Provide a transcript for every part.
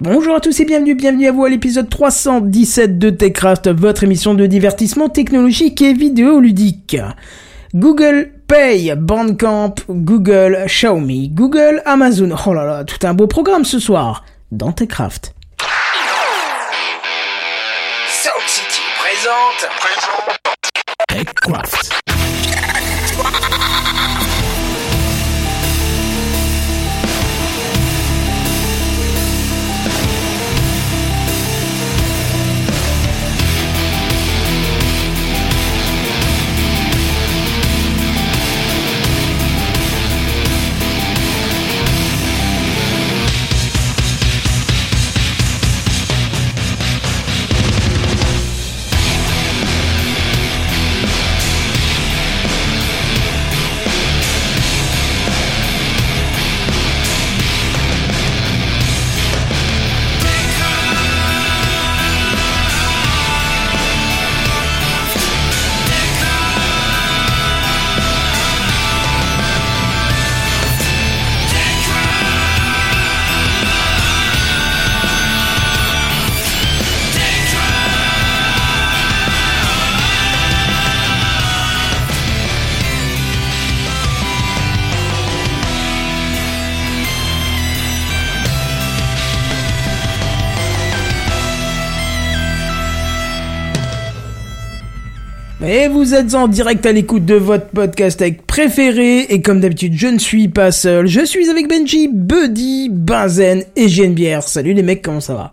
Bonjour à tous et bienvenue, bienvenue à vous à l'épisode 317 de TechCraft, votre émission de divertissement technologique et vidéoludique. Google Pay, Bandcamp, Google, Xiaomi, Google, Amazon. Oh là là, tout un beau programme ce soir dans TechCraft. Sound City présente. TechCraft. Vous êtes en direct à l'écoute de votre podcast avec préféré. Et comme d'habitude, je ne suis pas seul. Je suis avec Benji, Buddy, Benzen et JNBR. Salut les mecs, comment ça va?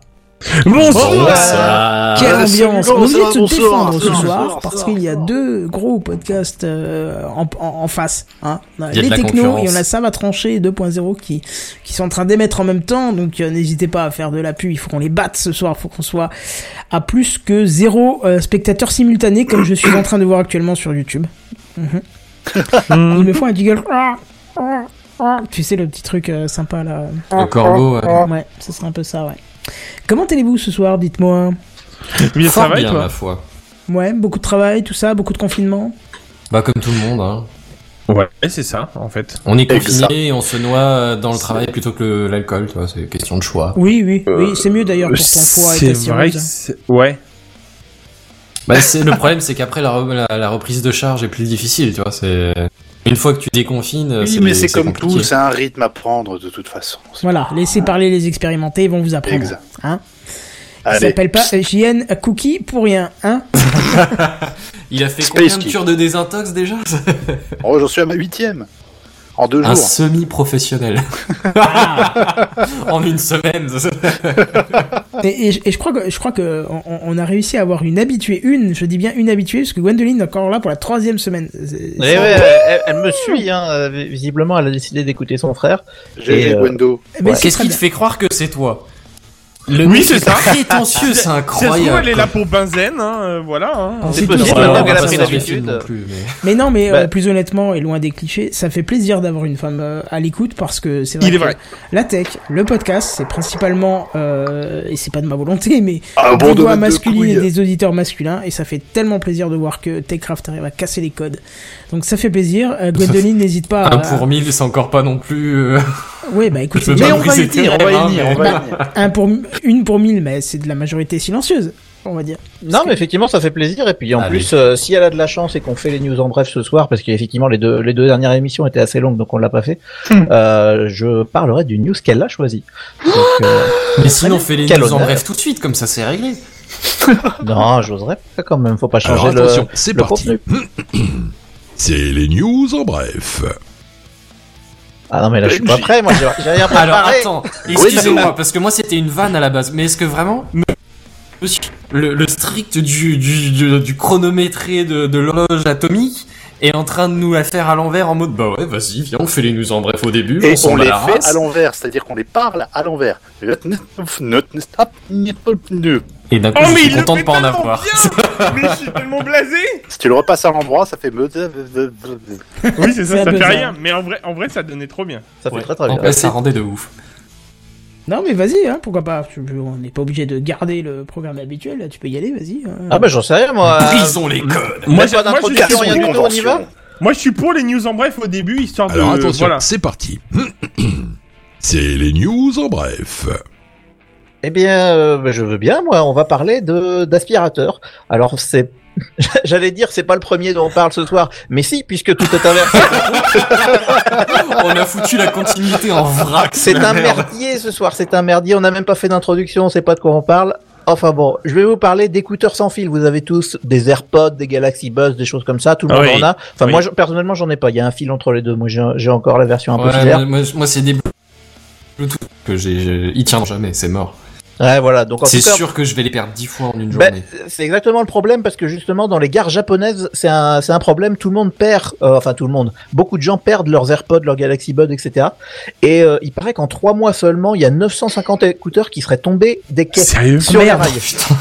Bonsoir. Quelle Ah, ambiance On est bonsoir, de se bonsoir, défendre ce soir bonsoir, parce bonsoir. qu'il y a deux gros podcasts euh, en, en, en face. Hein. Il y les la technos et concurrence. on a Sam à trancher 2.0 qui, qui sont en train d'émettre en même temps. Donc euh, n'hésitez pas à faire de l'appui. Il faut qu'on les batte ce soir. Il faut qu'on soit à plus que zéro euh, spectateur simultané comme je suis en train de voir actuellement sur YouTube. Mhm. Il me faut un jiggle. Tu sais le petit truc euh, sympa là. Le corbeau, euh, Ouais, ce serait un peu ça, ouais. Comment allez-vous ce soir, dites-moi? Bien, va et bien, toi? ma foi. Ouais, beaucoup de travail, tout ça, beaucoup de confinement? Bah, comme tout le monde, hein. Ouais, c'est ça, en fait. On est confiné et on se noie euh, dans le travail plutôt que l'alcool, tu vois, c'est question de choix. Oui, oui, Euh, oui, c'est mieux d'ailleurs pour ton foie et C'est ta vrai. Ouais. Bah, c'est, le problème, c'est qu'après, la, re- la, la reprise de charge est plus difficile, tu vois, c'est... Une fois que tu déconfines, Oui, mais c'est comme compliqué. tout, c'est un rythme à prendre de toute façon. Voilà, laissez parler les expérimentés, ils vont vous apprendre. Exact. Hein Allez, s'appelle pas JN Cookie pour rien, hein Il a fait Space combien de cures de désintox déjà? Oh, j'en suis à ma huitième. En deux Un jours. semi-professionnel. en une semaine. et, et- et je crois que je crois que on, on a réussi à avoir une habituée, une, je dis bien une habituée, parce que Gwendoline est encore là pour la troisième semaine. Eh ouais, elle, me suit, hein. Visiblement, elle a décidé d'écouter son frère. Et, euh, Gwendo. Mais Ouais. Qu'est-ce qui te fait croire que c'est toi? Le Oui, c'est est ça. prétentieux, c'est Ça se trouve, incroyable. elle est là pour Benzen, hein, euh, voilà. Hein. Ah, C'est possible, tout. maintenant qu'elle a pas pris l'habitude. films non plus, mais- Mais non, mais Bah- euh, plus honnêtement et loin des clichés, ça fait plaisir d'avoir une femme euh, à l'écoute parce que c'est vrai Il est vrai. la tech, le podcast, c'est principalement euh, et c'est pas de ma volonté, mais Un bon des voix de masculines et des auditeurs masculins et ça fait tellement plaisir de voir que Techcraft arrive à casser les codes. Donc ça fait plaisir. Euh, Gwendoline n'hésite pas. Un À... pour mille, c'est encore pas non plus. euh, Oui, bah écoute, Mais on va y venir, on va y venir. un pour une pour mille, mais c'est de la majorité silencieuse, on va dire. Non, mais effectivement, ça fait plaisir. Et puis, en plus, euh, si elle a de la chance et qu'on fait les news en bref ce soir, parce qu'effectivement, les deux, les deux dernières émissions étaient assez longues, donc on l'a pas fait, euh, je parlerai du news qu'elle a choisi. Donc, euh, Mais sinon, fais les Quel news en bref tout de suite, comme ça c'est réglé. non, j'oserais pas quand même. Faut pas changer Alors le, attention, c'est le parti. contenu. C'est les news en bref. Ah non, mais là, je suis pas prêt. Moi, j'ai rien préparé. Alors attends, excusez-moi, parce que moi c'était une vanne à la base, mais est-ce que vraiment. Monsieur, le, le strict du, du, du, du chronométré de, de l'horloge atomique est en train de nous la faire à l'envers en mode bah ouais, vas-y, viens, on fait les news en bref au début, Et on bat les la fait race. à l'envers, c'est-à-dire qu'on les parle à l'envers. Et d'un coup, Oh, je mais suis content de pas en avoir. bien mais je suis tellement blasé Si tu le repasses à l'endroit, ça fait... Oui, c'est ça, ça fait rien. Mais en vrai, en vrai, ça donnait trop bien. Ça fait Ouais. très très En bien. vrai, ça rendait de ouf. Non, mais vas-y, hein, pourquoi pas. On n'est pas obligé de garder le programme habituel. Là, tu peux y aller, vas-y. hein. Ah bah, j'en sais rien, moi. Brisons les codes. Moi, Moi, pas moi, je- rien du tout, on y va Moi, je suis pour les news en bref au début, histoire Alors de... attention, Voilà. c'est parti. C'est les news en bref. Eh bien, euh, bah, je veux bien, moi. On va parler de d'aspirateur. Alors, c'est. J'allais dire, c'est pas le premier dont on parle ce soir, mais si, puisque tout est inversé. On a foutu la continuité en vrac. C'est un merde. merdier ce soir, c'est un merdier. On n'a même pas fait d'introduction, on sait pas de quoi on parle. Enfin bon, je vais vous parler d'écouteurs sans fil. Vous avez tous des AirPods, des Galaxy Buzz, des choses comme ça. Tout le Ah monde oui. en a. Enfin Oui. moi, je- personnellement, j'en ai pas. Il y a un fil entre les deux. Moi, j'ai encore la version un peu Ouais, filaire. moi, moi, moi, c'est des Bluetooth que j'ai. Ils tiendront jamais, c'est mort. Ouais, voilà. Donc C'est sûr que je vais les perdre dix fois en une Ben, journée. c'est exactement le problème parce que justement dans les gares japonaises c'est un c'est un problème tout le monde perd euh, enfin tout le monde beaucoup de gens perdent leurs AirPods leurs Galaxy Buds etc et euh, il paraît qu'en trois mois seulement il y a 950 écouteurs qui seraient tombés des quais Sérieux sur les rails Putain.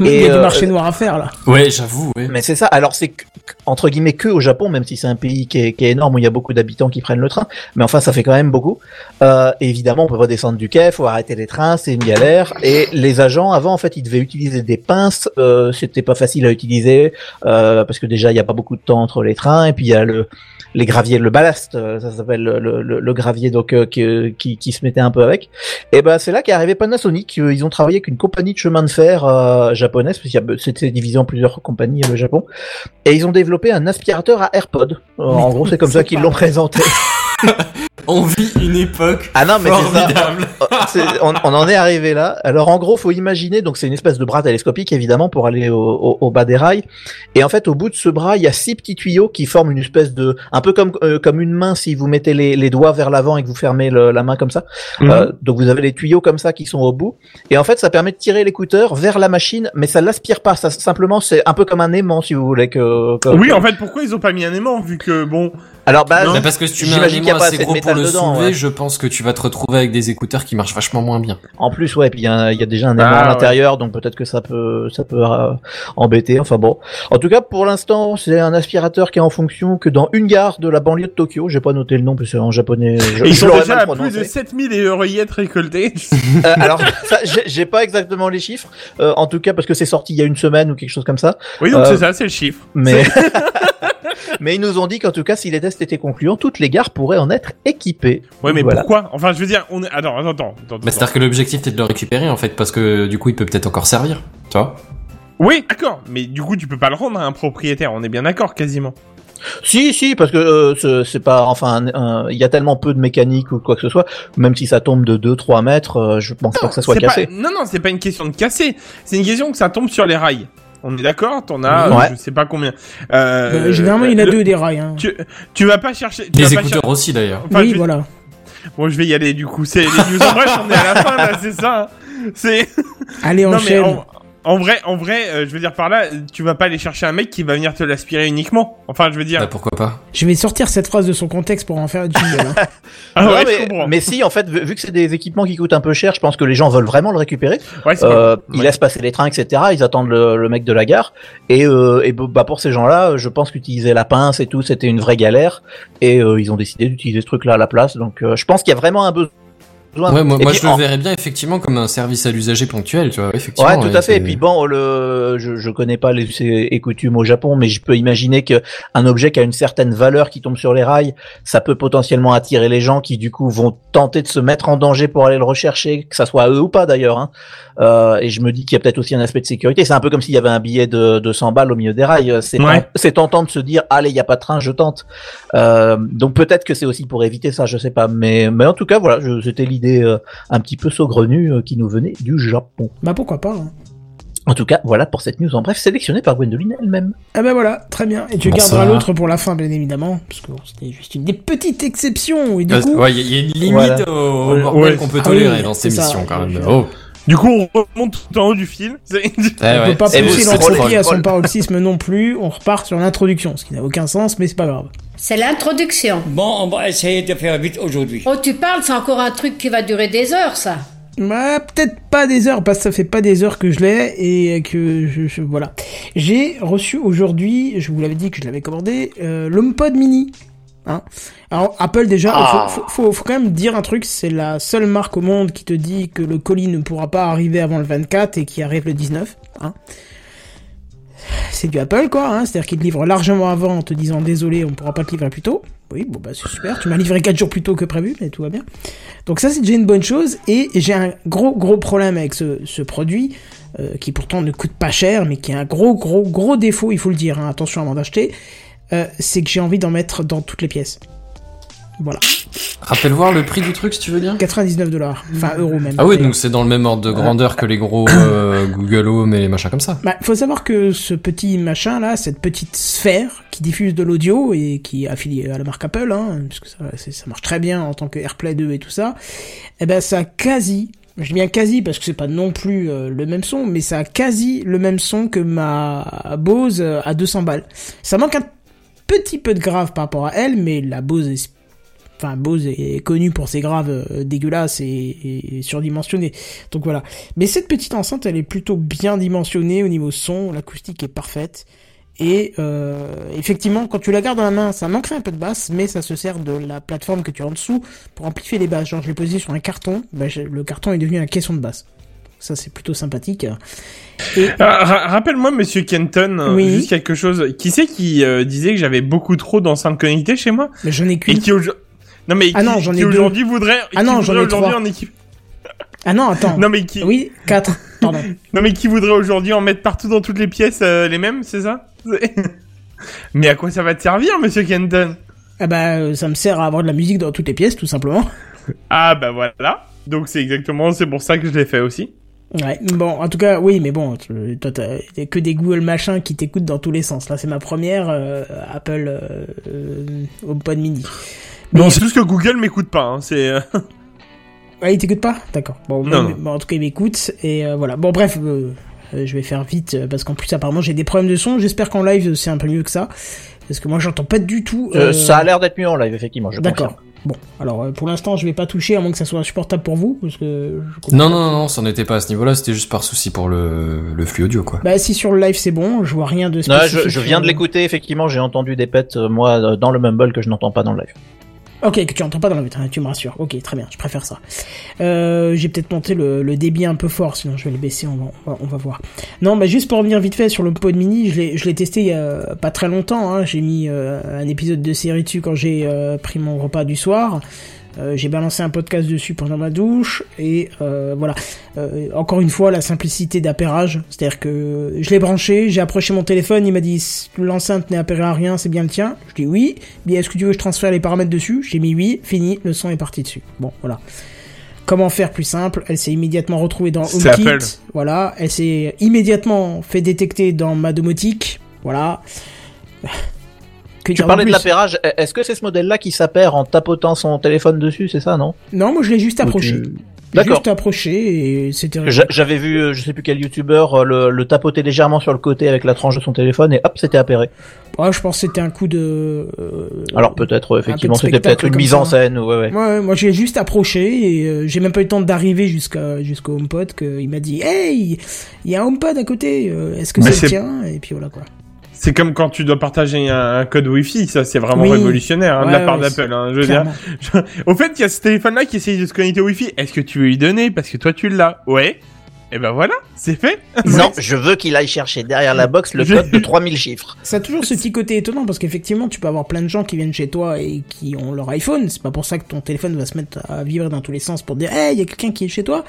Il y a Et, du euh, marché noir à faire là. Ouais, j'avoue, ouais. mais c'est ça alors c'est que- entre guillemets que au Japon même si c'est un pays qui est, qui est énorme où il y a beaucoup d'habitants qui prennent le train mais enfin ça fait quand même beaucoup euh, évidemment on peut pas descendre du quai faut arrêter les trains c'est une galère et les agents avant en fait ils devaient utiliser des pinces euh, c'était pas facile à utiliser euh, parce que déjà il y a pas beaucoup de temps entre les trains et puis il y a le les graviers le ballast euh, ça s'appelle le, le, le- gravier donc euh, qui, qui qui se mettait un peu avec. Et ben c'est là qu'est arrivé Panasonic. Euh, ils ont travaillé avec une compagnie de chemin de fer euh, japonaise parce qu'il c'était divisé en plusieurs compagnies euh, le Japon. Et ils ont développé un aspirateur à AirPod Euh, en gros c'est comme ça qu'ils l'ont présenté On vit une époque ah non mais ça formidable. c'est- on, on en est arrivé là. Alors en gros, faut imaginer, donc c'est une espèce de bras télescopique évidemment pour aller au, au- au bas des rails. Et en fait, au bout de ce bras, il y a six petits tuyaux qui forment une espèce de, un peu comme euh, comme une main si vous mettez les, les doigts vers l'avant et que vous fermez le- la main comme ça. Mhm. Euh, donc vous avez les tuyaux comme ça qui sont au bout. Et en fait, ça permet de tirer l'écouteur vers la machine, mais ça l'aspire pas. Ça simplement, c'est un peu comme un aimant si vous voulez que. que- Oui, en fait, pourquoi ils ont pas mis un aimant vu que bon. Alors bah, Mais parce que si tu mets un j'imagine qu'il y a aimant pas assez gros pour le dedans, soulever, ouais. je pense que tu vas te retrouver avec des écouteurs qui marchent vachement moins bien. En plus, ouais, puis il y, a y déjà un aimant Ah, à ouais. l'intérieur, donc peut-être que ça peut, ça peut euh, embêter. Enfin bon. En tout cas, pour l'instant, c'est un aspirateur qui est en fonction que dans une gare de la banlieue de Tokyo. J'ai pas noté le nom parce que c'est en japonais. Je, ils je sont déjà à plus de 7000 oreillettes récoltées. Euh, alors, j'ai pas exactement les chiffres. Euh, en tout cas, parce que c'est sorti il y a une semaine ou quelque chose comme ça. Oui, donc Euh, c'est ça, c'est le chiffre. Mais, mais ils nous ont dit qu'en tout cas, si les tests étaient concluants, toutes les gares pourraient en être équipées. Ouais, mais Voilà. pourquoi? Enfin, je veux dire, on est. Attends, attends, attends. Bah. C'est-à-dire que l'objectif c'est de le récupérer en fait, parce que du coup il peut peut-être encore servir. Tu vois? Oui, d'accord, mais du coup, tu peux pas le rendre à un propriétaire, on est bien d'accord, quasiment. Si, si, parce que euh, c'est- pas, enfin, il y a tellement peu de mécanique ou quoi que ce soit, même si ça tombe de 2-3 mètres, euh, je pense pas que ça soit cassé. Pas... Non, non, c'est pas une question de casser, c'est une question que ça tombe sur les rails. On est d'accord T'en as, Ouais. je sais pas combien. Euh, Euh, généralement, il y en a le- deux des rails. Hein. Tu, tu vas pas chercher. Tu Les écouteurs aussi d'ailleurs. Enfin, oui, voilà. Bon, je vais y aller du coup. C'est les news. En bref, on est à la fin là, c'est ça. hein. C'est. Allez, mais enchaîne. En, vrai, en vrai, euh, je veux dire par là, tu vas pas aller chercher un mec qui va venir te l'aspirer uniquement. Enfin, je veux dire. Bah, pourquoi pas Je vais sortir cette phrase de son contexte pour en faire une jingle. hein. Ah Non, ouais, je mais, comprends. mais si, en fait, vu vu que c'est des équipements qui coûtent un peu cher, je pense que les gens veulent vraiment le récupérer. Ouais, c'est Euh, Ils ouais. laissent passer les trains, etc. Ils attendent le, le mec de la gare. Et, euh, et bah pour ces gens-là, je pense qu'utiliser la pince et tout, c'était une vraie galère. Et euh, ils ont décidé d'utiliser ce truc-là à la place. Donc, euh, je pense qu'il y a vraiment un besoin. Ouais, moi, moi puis, je le verrais bien effectivement comme un service à l'usager ponctuel, tu vois. Effectivement. Ouais, tout à fait. Et puis bon, le, je, je connais pas les et coutumes au Japon, mais je peux imaginer que un objet qui a une certaine valeur qui tombe sur les rails, ça peut potentiellement attirer les gens qui du coup vont tenter de se mettre en danger pour aller le rechercher, que ça soit à eux ou pas d'ailleurs. Hein. Euh, et je me dis qu'il y a peut-être aussi un aspect de sécurité. C'est un peu comme s'il y avait un billet de, de 100 balles au milieu des rails. C'est Ouais. tent- c'est tentant de se dire, allez, il y a pas de train, je tente. Euh, donc peut-être que c'est aussi pour éviter ça, je sais pas. Mais, mais en tout cas, voilà, je- c'était l'idée euh, un petit peu saugrenue euh, qui nous venait du Japon. bah pourquoi pas. hein. En tout cas, voilà pour cette news en bref, sélectionnée par Gwendoline elle-même. Ah bah voilà, très bien. Et tu garderas l'autre pour la fin, bien évidemment, parce que c'était juste une des petites exceptions. Et du Euh, coup, Ouais, il y, a- il y a une limite Voilà. au, Ouais, qu'on peut Ah tolérer oui, dans ça. émission quand même. Oh. Du coup, on remonte tout en haut du fil. C'est- Eh on ouais. peut pas pousser l'entropie à son paroxysme non plus. On repart sur l'introduction, ce qui n'a aucun sens, mais c'est pas grave. C'est l'introduction. Bon, on va essayer de faire vite aujourd'hui. Oh, tu parles, c'est encore un truc qui va durer des heures, ça. Bah, peut-être pas des heures, parce que ça fait pas des heures que je l'ai et que je, je- voilà. J'ai reçu aujourd'hui, je vous l'avais dit que je l'avais commandé, euh, l'HomePod Mini. Hein Alors Apple déjà, il Ah. faut, faut, faut, faut quand même dire un truc, c'est la seule marque au monde qui te dit que le colis ne pourra pas arriver avant le 24 et qui arrive le 19. Hein c'est du Apple quoi, hein c'est-à-dire qu'ils te livrent largement avant en te disant désolé, on pourra pas te livrer plus tôt. Oui, bon bah c'est super. Tu m'as livré 4 jours plus tôt que prévu, mais tout va bien. Donc ça c'est déjà une bonne chose. Et j'ai un gros gros problème avec ce, ce produit euh, qui pourtant ne coûte pas cher, mais qui a un gros gros gros défaut, il faut le dire. hein, attention avant d'acheter, euh, c'est que j'ai envie d'en mettre dans toutes les pièces. Voilà, Rappelle voir le prix du truc si tu veux dire. 99 dollars, enfin euros même. Ah oui, donc c'est dans le même ordre de grandeur que les gros euh, Google Home et les machins comme ça. Bah, faut savoir que ce petit machin là, cette petite sphère qui diffuse de l'audio et qui est affiliée à la marque Apple, hein, puisque ça, c'est- ça marche très bien en tant que AirPlay 2 et tout ça, eh ben ça a quasi, je dis bien quasi parce que c'est pas non plus euh, le même son, mais ça a quasi le même son que ma Bose à 200 balles. Ça manque un petit peu de grave par rapport à elle, mais la Bose est Enfin, est connu pour ses graves euh, dégueulasses et, et surdimensionnés. Donc voilà. Mais cette petite enceinte, elle est plutôt bien dimensionnée au niveau son, l'acoustique est parfaite. Et euh, effectivement, quand tu la gardes dans la main, ça manquerait un peu de basse, mais ça se sert de la plateforme que tu as en dessous pour amplifier les basses. Genre, je l'ai posé sur un carton, bah, le carton est devenu un caisson de basse. Ça, c'est plutôt sympathique. Et Ah, ra- Rappelle-moi, monsieur Kenton, euh, Oui. juste quelque chose. Qui c'est qui euh, disait que j'avais beaucoup trop d'enceintes connectées chez moi? Mais j'en ai Et qu'une. Non mais Ah qui, non, j'en ai aujourd'hui voudrait, Ah non, j'en ai trois. en équipe? Ah non, attends. Non mais qui, Oui, quatre. Pardon. non mais qui voudrait aujourd'hui en mettre partout dans toutes les pièces euh, les mêmes, c'est ça? Mais à quoi ça va te servir, monsieur Kenton? Ah bah, ça me sert à avoir de la musique dans toutes les pièces, tout simplement. Ah bah voilà. Donc c'est exactement, c'est pour ça que je l'ai fait aussi. Ouais, bon, en tout cas, oui, mais bon, tu- toi, t'as que des Google machins qui t'écoutent dans tous les sens. Là, c'est ma première euh, Apple euh, euh, HomePod mini. Mais- Non, c'est juste que Google m'écoute pas. Hein, c'est. euh, Ah, il t'écoute pas? D'accord. Bon, Non, mais- non. bon, en tout cas, il m'écoute. Et euh, voilà. Bon, bref, euh, je vais faire vite, euh, parce qu'en plus, apparemment, j'ai des problèmes de son. J'espère qu'en live, c'est un peu mieux que ça. Parce que moi, j'entends pas du tout. Euh, euh, Ça a l'air d'être mieux en live, effectivement. Je D'accord. Bon, alors, euh, pour l'instant, je vais pas toucher, à moins que ça soit insupportable pour vous, parce que... je comprends Non, non, non, non, ça n'était pas à ce niveau-là, c'était juste par souci pour le, le flux audio, quoi. Bah, si sur le live, c'est bon, je vois rien de Non, spécifique. je, je viens de l'écouter, effectivement, j'ai entendu des pets, euh, moi, euh, dans le mumble que je n'entends pas dans le live. Ok, que tu entends pas dans la vitre, tu me rassures. Ok, très bien, je préfère ça. Euh, j'ai peut-être monté le, le débit un peu fort, sinon je vais le baisser, on va, on va, voir. Non, bah juste pour revenir vite fait sur le pod mini, je l'ai, je l'ai testé il y a pas très longtemps. Hein, j'ai mis euh, un épisode de série dessus quand j'ai euh, pris mon repas du soir. Euh, j'ai balancé un podcast dessus pendant ma douche et euh, voilà. Euh, encore une fois, la simplicité d'appairage, c'est-à-dire que je l'ai branché, j'ai approché mon téléphone, il m'a dit l'enceinte n'est appairée à rien, c'est bien le tien. Je dis oui. Bien, est-ce que tu veux que je transfère les paramètres dessus? J'ai mis oui, fini, le son est parti dessus. Bon, voilà. Comment faire plus simple? Elle s'est immédiatement retrouvée dans HomeKit. Voilà, elle s'est immédiatement fait détecter dans ma domotique. Voilà. Que Tu parlais de l'appairage, est-ce que c'est ce modèle-là qui s'appaire en tapotant son téléphone dessus, c'est ça, non? Non, moi je l'ai juste approché. tu- D'accord. Juste approché et c'était J'a- J'avais vu, euh, je sais plus quel youtubeur, euh, le, le tapoter légèrement sur le côté avec la tranche de son téléphone et hop, c'était appairé. Ouais, je pense que c'était un coup de. euh, Alors peut-être, effectivement, peu c'était peut-être une mise ça. en scène, ouais, ouais. Ouais, moi j'ai juste approché et euh, j'ai même pas eu le temps d'arriver jusqu'à jusqu'au HomePod qu'il m'a dit Hey, il y a un HomePod à côté, est-ce que Mais c'est le tien Et puis voilà quoi. C'est comme quand tu dois partager un, un code Wi-Fi, ça c'est vraiment Oui. révolutionnaire hein, de la part ouais, d'Apple. Hein, je veux dire. Au fait, il y a ce téléphone-là qui essaye de se connecter au Wi-Fi. Est-ce que tu veux lui donner parce que toi tu l'as? Ouais. Et ben voilà, c'est fait. Non, je veux qu'il aille chercher derrière la box le code de 3000 chiffres. Ça a toujours ce petit côté étonnant parce qu'effectivement tu peux avoir plein de gens qui viennent chez toi et qui ont leur iPhone. C'est pas pour ça que ton téléphone va se mettre à vibrer dans tous les sens pour dire Hey, il y a quelqu'un qui est chez toi.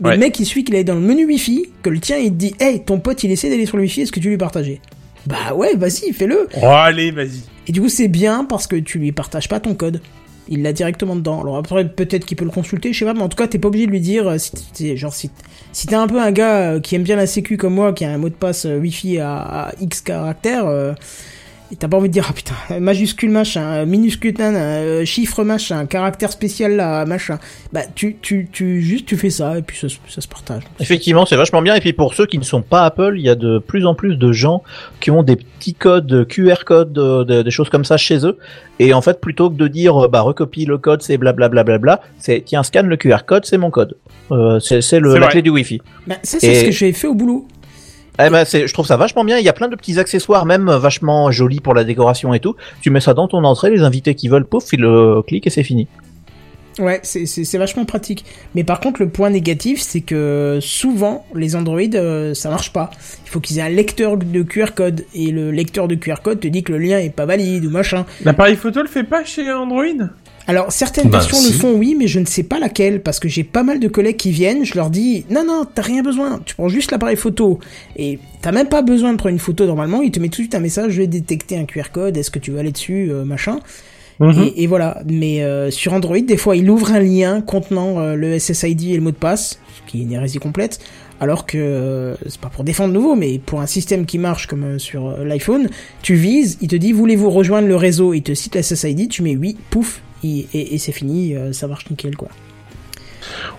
Mais Ouais. le mec il suffit qu'il aille dans le menu Wi-Fi, que le tien il te dit Hey, ton pote il essaie d'aller sur le Wi-Fi, est-ce que tu lui partager? Bah ouais, vas-y, fais-le. Oh allez, vas-y. Et du coup, c'est bien parce que tu lui partages pas ton code. Il l'a directement dedans. Alors après, peut-être qu'il peut le consulter, je sais pas, mais en tout cas, t'es pas obligé de lui dire, euh, si t'es, genre, si, si t'es un peu un gars euh, qui aime bien la sécu comme moi, qui a un mot de passe euh, Wi-Fi à, à X caractères, euh, et t'as pas envie de dire, ah putain, majuscule machin, euh, minuscule nan, euh, chiffre machin, caractère spécial là, machin. Bah, tu, tu, tu, juste, tu fais ça, et puis ça, se- ça se partage. Effectivement, c'est vachement bien. Et puis pour ceux qui ne sont pas Apple, il y a de plus en plus de gens qui ont des petits codes QR codes, euh, de- des choses comme ça chez eux. Et en fait, plutôt que de dire bah recopie le code, c'est blablabla, bla, c'est tiens scanne le QR code, c'est mon code. Euh, c'est c'est le C'est la vrai. clé du Wi-Fi. Bah, ça, c'est Et- ce que j'ai fait au boulot. Eh ben, c'est, je trouve ça vachement bien. Il y a plein de petits accessoires, même euh, vachement jolis pour la décoration et tout. Tu mets ça dans ton entrée, les invités qui veulent, pouf, ils le cliquent et c'est fini. Ouais, c'est- c'est c'est vachement pratique. Mais par contre, le point négatif, c'est que souvent, les Android, euh, ça marche pas. Il faut qu'ils aient un lecteur de QR code. Et le lecteur de QR code te dit que le lien est pas valide ou machin. L'appareil photo le fait pas chez Android? Alors, certaines Bah, versions le si. font, oui, mais je ne sais pas laquelle. Parce que j'ai pas mal de collègues qui viennent, je leur dis, non, non, t'as rien besoin. Tu prends juste l'appareil photo. Et t'as même pas besoin de prendre une photo normalement. Il te met tout de suite un message, je vais détecter un QR code, est-ce que tu veux aller dessus, euh, machin. Mhm. Et, et voilà. Mais euh, sur Android, des fois, il ouvre un lien contenant euh, le SSID et le mot de passe, ce qui est une hérésie complète. Alors que euh, c'est pas pour défendre nouveau, mais pour un système qui marche comme euh, sur l'iPhone, tu vises, il te dit voulez-vous rejoindre le réseau, il te cite le SSID, tu mets oui, pouf, et, et- et c'est fini, euh, ça marche nickel quoi.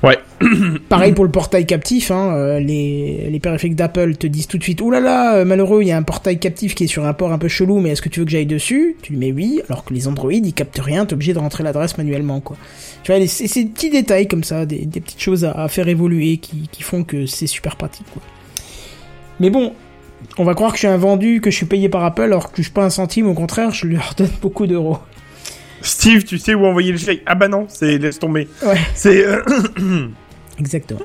Ouais. Pareil pour le portail captif, hein, euh, les, les périphériques d'Apple te disent tout de suite, oulala, là là, euh, malheureux, il y a un portail captif qui est sur un port un peu chelou, mais est-ce que tu veux que j'aille dessus? Tu lui mets oui, alors que les Android, ils captent rien, t'es obligé de rentrer l'adresse manuellement, quoi. Tu vois, c'est ces petits détails comme ça, des, des petites choses à, à faire évoluer qui, qui font que c'est super pratique, quoi. Mais bon, on va croire que je suis un vendu, que je suis payé par Apple, alors que je suis pas un centime, au contraire, je leur donne beaucoup d'euros. Steve, tu sais où envoyer le chèque Ah bah non, c'est laisse tomber. Ouais. C'est euh, Exactement.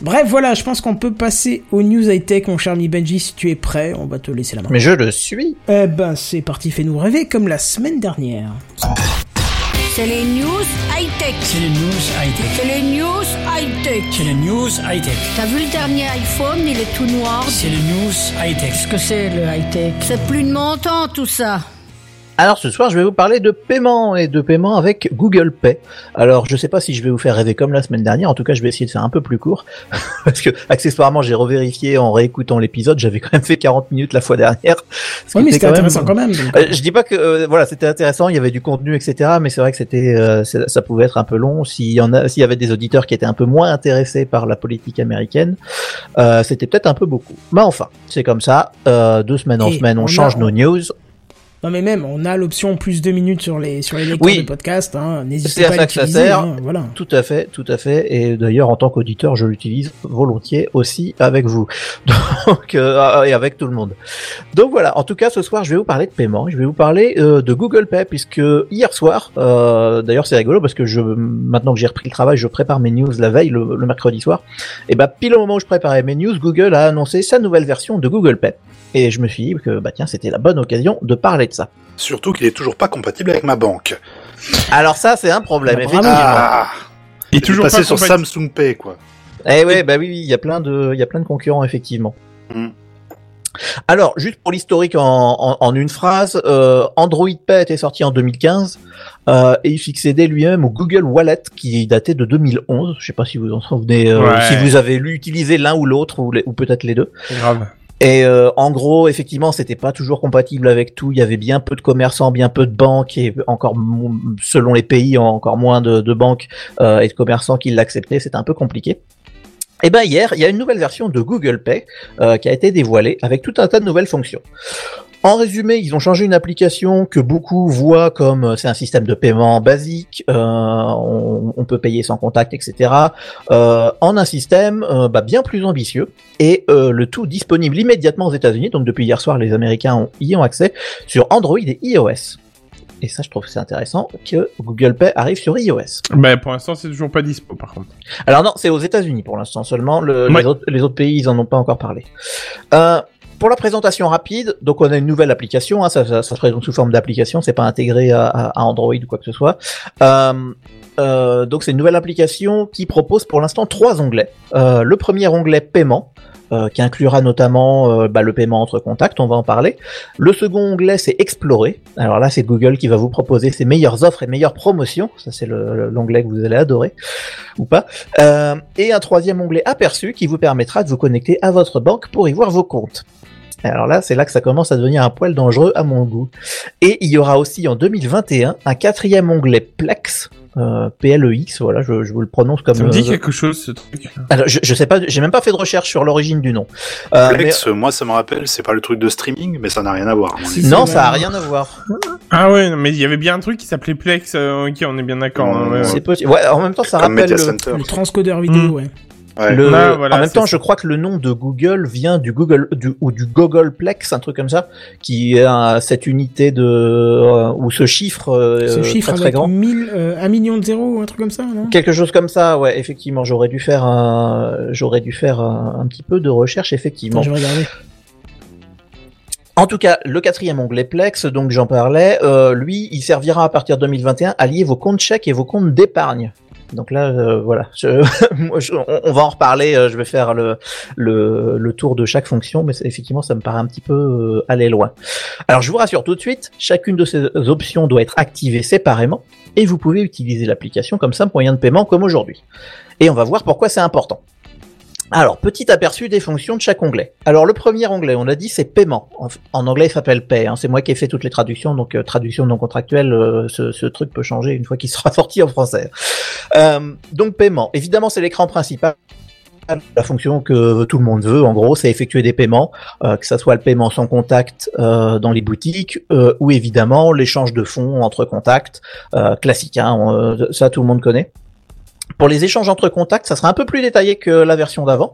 Bref, voilà, je pense qu'on peut passer aux news high-tech, mon cher Mi Benji, si tu es prêt, on va te laisser la main. Mais je le suis. Eh ben, c'est parti, fais-nous rêver comme la semaine dernière. C'est les news high-tech. C'est les news high-tech. C'est les news high-tech. C'est les news high-tech. T'as vu le dernier iPhone, il est tout noir. C'est les news high-tech. Qu'est-ce que c'est le high-tech? C'est plus de mon temps tout ça. Alors ce soir, je vais vous parler de paiement et de paiement avec Google Pay. Alors je sais pas si je vais vous faire rêver comme la semaine dernière. En tout cas, je vais essayer de faire un peu plus court parce que accessoirement, j'ai revérifié en réécoutant l'épisode. J'avais quand même fait 40 minutes la fois dernière. Oui, mais était c'était quand même- intéressant quand même. donc. Euh, je dis pas que euh, voilà c'était intéressant, il y avait du contenu etc. Mais c'est vrai que c'était euh, ça pouvait être un peu long. S'il y en a, s'il y avait des auditeurs qui étaient un peu moins intéressés par la politique américaine, euh, c'était peut-être un peu beaucoup. Mais enfin, c'est comme ça. Euh, de semaine en Et semaine, on, on a- change nos news. Non, mais même, on a l'option plus deux minutes sur les, sur les lecteurs Oui. de podcast, hein. N'hésitez C'est à pas à ça l'utiliser, hein, voilà. Tout à fait, tout à fait. Et d'ailleurs, en tant qu'auditeur, je l'utilise volontiers aussi avec vous. Donc, euh, et avec tout le monde. Donc voilà. En tout cas, ce soir, je vais vous parler de paiement. Je vais vous parler euh, de Google Pay puisque hier soir, euh, d'ailleurs, c'est rigolo parce que je, maintenant que j'ai repris le travail, je prépare mes news la veille, le, le mercredi soir. Et bah, pile au moment où je préparais mes news, Google a annoncé sa nouvelle version de Google Pay. Et je me suis dit que, bah tiens, c'était la bonne occasion de parler de ça. Surtout qu'il est toujours pas compatible avec ma banque. Alors ça, c'est un problème, effectivement. Ah, il est toujours passé pas sur compatible. Samsung Pay, quoi. Eh ouais, bah oui, il y a plein de, il y a plein de concurrents effectivement. Mm. Alors, juste pour l'historique en, en, en une phrase, euh, Android Pay était sorti en 2015 euh, et il succédait lui-même au Google Wallet qui datait de 2011. Je sais pas si vous en souvenez, euh, Ouais. si vous avez lu utiliser l'un ou l'autre ou, ou peut-être les deux. C'est grave. Et euh, en gros, effectivement, c'était pas toujours compatible avec tout. Il y avait bien peu de commerçants, bien peu de banques et encore selon les pays, encore moins de, de banques euh, et de commerçants qui l'acceptaient. C'était un peu compliqué. Et ben hier, il y a une nouvelle version de Google Pay euh, qui a été dévoilée avec tout un tas de nouvelles fonctions. En résumé, ils ont changé une application que beaucoup voient comme euh, c'est un système de paiement basique, euh, on, on peut payer sans contact, etc. euh, en un système euh, bah, bien plus ambitieux et le tout disponible immédiatement aux États-Unis. Donc depuis hier soir, les Américains ont, y ont accès sur Android et iOS. Et ça, je trouve que c'est intéressant que Google Pay arrive sur iOS. Bah pour l'instant c'est toujours pas dispo par contre. Alors non, c'est aux États-Unis pour l'instant seulement. Le- Ouais. les, autres, les autres pays, ils en ont pas encore parlé. Euh, pour la présentation rapide, donc on a une nouvelle application. Hein, ça, ça, ça se présente sous forme d'application, c'est pas intégré à, Android ou quoi que ce soit. Euh, euh, donc c'est une nouvelle application qui propose pour l'instant trois onglets. Euh, le premier onglet paiement. Euh, qui inclura notamment euh, bah, le paiement entre contacts, on va en parler. Le second onglet, c'est Explorer. Alors là, c'est Google qui va vous proposer ses meilleures offres et meilleures promotions. Ça, c'est le- l'onglet que vous allez adorer, ou pas. Euh, et un troisième onglet aperçu qui vous permettra de vous connecter à votre banque pour y voir vos comptes. Alors là, c'est là que ça commence à devenir un poil dangereux à mon goût. Et il y aura aussi en 2021 un quatrième onglet Plex, euh, P-L-E-X, voilà, je, je vous le prononce comme... Ça me dit euh, quelque chose ce truc. alors, je, je sais pas, j'ai même pas fait de recherche sur l'origine du nom. Euh, Plex, moi, ça me rappelle, c'est pas le truc de streaming, mais ça n'a rien à voir. non, ça a rien à voir. Ah ouais, mais il y avait bien un truc qui s'appelait Plex. euh, ok, on est bien d'accord. hein, ouais, ouais. C'est possible. Ouais, en même temps, ça Comme rappelle le. Le transcodeur vidéo, Mm. ouais. Ouais. Le- Ouais, voilà, en même temps, ça. je crois que le nom de Google vient du Google du, ou du Googleplex, un truc comme ça, qui est un- cette unité de euh, ou ce chiffre, euh, Ce chiffre très, très grand. 1000, euh, un million de zéros ou un truc comme ça, non? Quelque chose comme ça, ouais, effectivement, j'aurais dû faire un, j'aurais dû faire un, un petit peu de recherche, effectivement. Attends, je vais regarder. En tout cas, le quatrième onglet Plex, donc j'en parlais, euh, lui, il servira à partir de 2021 à lier vos comptes chèques et vos comptes d'épargne. Donc là, euh, voilà, on, va en reparler. euh, je vais faire le, tour de chaque fonction, mais effectivement, ça me paraît un petit peu euh, aller loin. Alors, je vous rassure tout de suite, chacune de ces options doit être activée séparément, et vous pouvez utiliser l'application comme simple moyen de paiement, comme aujourd'hui. Et on va voir pourquoi c'est important. Alors, petit aperçu des fonctions de chaque onglet. Alors, le premier onglet, on a dit, c'est paiement. En, anglais, il s'appelle pay. hein. C'est moi qui ai fait toutes les traductions, donc euh, traduction non contractuelle, euh, ce, ce truc peut changer une fois qu'il sera sorti en français. Euh, donc, paiement. Évidemment, c'est l'écran principal. La fonction que tout le monde veut, en gros, c'est effectuer des paiements, euh, que ça soit le paiement sans contact dans les boutiques, ou évidemment l'échange de fonds entre contacts, classique, hein, ça tout le monde connaît. Pour les échanges entre contacts, ça sera un peu plus détaillé que la version d'avant.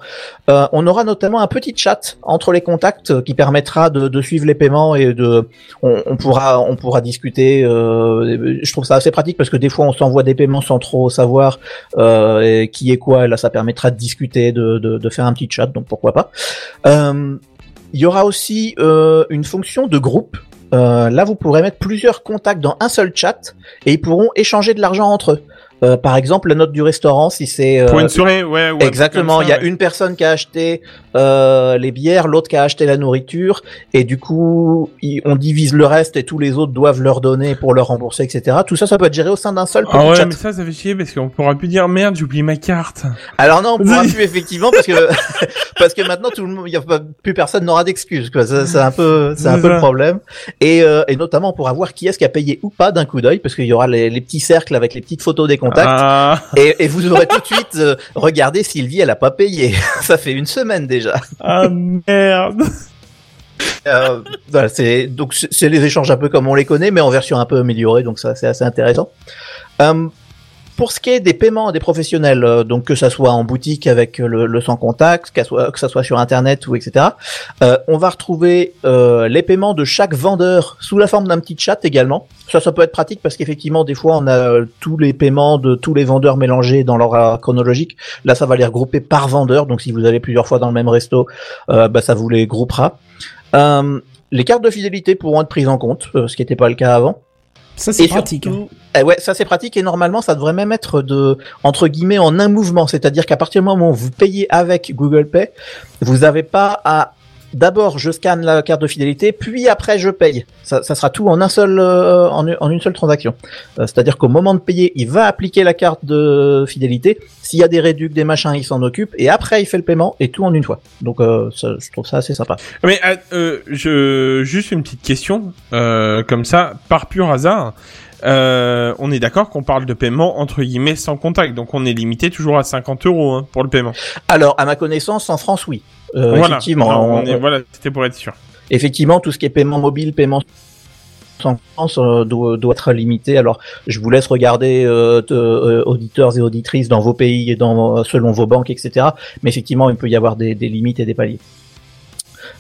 Euh, on aura notamment un petit chat entre les contacts qui permettra de, de suivre les paiements et de, on, on pourra, on pourra discuter. euh, je trouve ça assez pratique parce que des fois on s'envoie des paiements sans trop savoir euh, et qui est quoi. Et là, ça permettra de discuter, de, de, de faire un petit chat. Donc pourquoi pas. Euh, Il y aura aussi euh, une fonction de groupe. Euh, là, vous pourrez mettre plusieurs contacts dans un seul chat et ils pourront échanger de l'argent entre eux. Euh, par exemple, la note du restaurant, si c'est euh, Pour une soirée, ouais, ouais. Exactement, il y a ouais. une personne qui a acheté euh, les bières, l'autre qui a acheté la nourriture, et du coup, on divise le reste et tous les autres doivent leur donner pour leur rembourser, etc. Tout ça, ça peut être géré au sein d'un seul petit Ah ouais, chat. mais ça, ça fait chier parce qu'on pourra plus dire merde, j'ai oublié ma carte. Alors non, on pourra plus effectivement parce que parce que maintenant tout le monde, il y a plus personne n'aura d'excuses. C'est un peu, c'est un peu ça. le problème. Et, euh, et notamment pour voir qui est-ce qui a payé ou pas d'un coup d'œil, parce qu'il y aura les, les petits cercles avec les petites photos des contacts. Ah, Et, et vous aurez tout de suite euh, regardé Sylvie, elle a pas payé. Ça fait une semaine déjà. ah merde. Euh, voilà, c'est donc c'est c'est les échanges un peu comme on les connaît, mais en version un peu améliorée, donc ça c'est assez intéressant. Euh, pour ce qui est des paiements des professionnels, euh, donc que ça soit en boutique avec le, le sans contact, que ça soit, sur internet ou etc. euh, on va retrouver euh, les paiements de chaque vendeur sous la forme d'un petit chat également. Ça, ça peut être pratique parce qu'effectivement, des fois, on a euh, tous les paiements de tous les vendeurs mélangés dans l'ordre chronologique. Là, ça va les regrouper par vendeur. Donc, si vous allez plusieurs fois dans le même resto, euh, bah, ça vous les groupera. Euh, les cartes de fidélité pourront être prises en compte, euh, ce qui n'était pas le cas avant. Ça, c'est pratique. hein. surtout- eh ouais, ça c'est pratique et normalement ça devrait même être de entre guillemets en un mouvement, c'est-à-dire qu'à partir du moment où vous payez avec Google Pay, vous n'avez pas à d'abord je scanne la carte de fidélité, puis après je paye. Ça, ça sera tout en un seul euh, en, une- seule transaction. Euh, c'est-à-dire qu'au moment de payer, il va appliquer la carte de fidélité. S'il y a des réducs, des machins, il s'en occupe et après il fait le paiement et tout en une fois. Donc euh, ça, je trouve ça assez sympa. Mais euh, euh, je juste une petite question euh, comme ça par pur hasard. Euh, on est d'accord qu'on parle de paiement entre guillemets sans contact, donc on est limité toujours à 50 euros hein, pour le paiement. Alors à ma connaissance, en France, oui. Euh, voilà. Effectivement, Alors, on on- est- voilà, c'était pour être sûr. effectivement, tout ce qui est paiement mobile, paiement sans France euh, doit, doit être limité. Alors, je vous laisse regarder euh, de- euh, auditeurs et auditrices dans vos pays et dans selon vos banques, etc. Mais effectivement, il peut y avoir des, des limites et des paliers.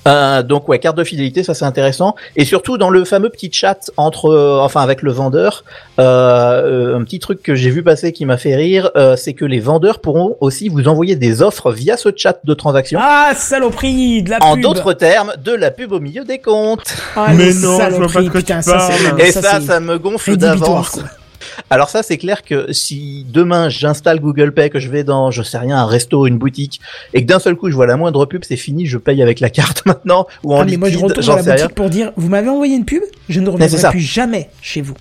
Euh, donc ouais, carte de fidélité, ça c'est intéressant. Et surtout dans le fameux petit chat entre, euh, enfin avec le vendeur, euh, un petit truc que j'ai vu passer qui m'a fait rire, euh, c'est que les vendeurs pourront aussi vous envoyer des offres via ce chat de transaction. Ah, saloperie, de la en pub. d'autres termes, de la pub au milieu des comptes. Ah, Mais non, je vois pas de quoi tu ça, parles. Et ça, ça, c'est me gonfle d'avance. Alors ça, c'est clair que si demain j'installe Google Pay, que je vais dans, je sais rien, un resto, une boutique, et que d'un seul coup je vois la moindre pub, c'est fini, je paye avec la carte maintenant ou en Ah, mais moi, je retourne dans la rien. boutique pour dire, vous m'avez envoyé une pub, je ne reviendrai plus jamais chez vous.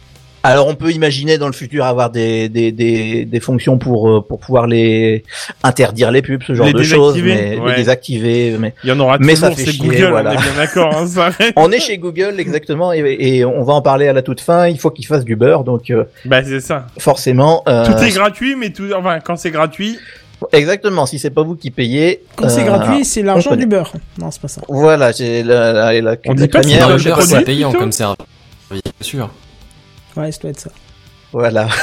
Alors on peut imaginer dans le futur avoir des des des, des fonctions pour euh, pour pouvoir les interdire les pubs, ce genre Les de choses, mais ouais. les désactiver. Mais Il y en aura Mais toujours, ça fait c'est chier, Google, voilà. on est bien d'accord. Hein, ça. on est chez Google exactement, et, et on va en parler à la toute fin. Il faut qu'ils fassent du beurre, donc euh, bah c'est ça. forcément. euh, Tout est gratuit, mais tout, enfin quand c'est gratuit, Exactement. Si c'est pas vous qui payez. Quand c'est euh, gratuit, c'est l'argent du beurre. Non, c'est pas ça. Voilà, c'est la, la, la, On la dit pas crémière, c'est payant comme service, bien sûr. Ouais, ça doit être ça. Voilà.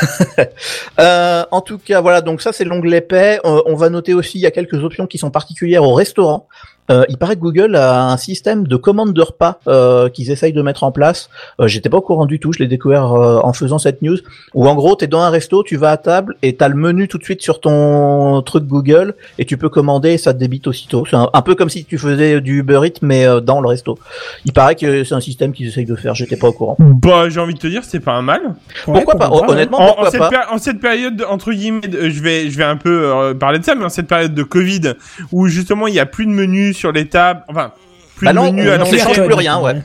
Euh, en tout cas, voilà. Donc ça, c'est l'onglet paix. Euh, on va noter aussi, il y a quelques options qui sont particulières au restaurant. Euh, il paraît que Google a un système de commande de repas euh, qu'ils essayent de mettre en place. Euh, J'étais pas au courant du tout, je l'ai découvert euh, en faisant cette news. Où en gros, t'es dans un resto, tu vas à table et t'as le menu tout de suite sur ton truc Google et tu peux commander et ça te débite aussitôt. C'est un, un peu comme si tu faisais du Uber Eats mais euh, dans le resto. Il paraît que c'est un système qu'ils essayent de faire. J'étais pas au courant. Bah, j'ai envie de te dire, c'est pas un mal. Ouais, pourquoi pas? Honnêtement, En, en pourquoi cette pas? en cette période, de- entre guillemets, je vais, je vais un peu euh, parler de ça, mais en cette période de Covid, où justement il y a plus de menus sur les tables, enfin, plus Bah de non, on à plus rien, ouais.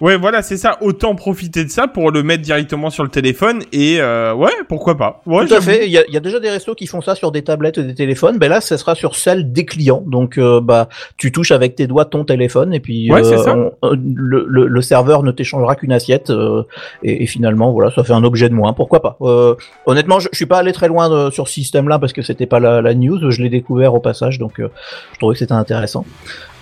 Ouais, voilà, c'est ça. Autant profiter de ça pour le mettre directement sur le téléphone et euh, ouais, pourquoi pas. Ouais, Tout à fait. Il y, a, il y a déjà des restos qui font ça sur des tablettes et des téléphones. Ben là, ce sera sur celle des clients. Donc, euh, bah, tu touches avec tes doigts ton téléphone et puis Ouais, euh, ça. on- euh, le, le, le serveur ne t'échangera qu'une assiette. euh, et, et finalement, voilà, ça fait un objet de moins. Pourquoi pas? Euh, Honnêtement, je, je suis pas allé très loin de- sur ce système-là parce que c'était pas la, la news. Je l'ai découvert au passage, donc euh, je trouvais que c'était intéressant.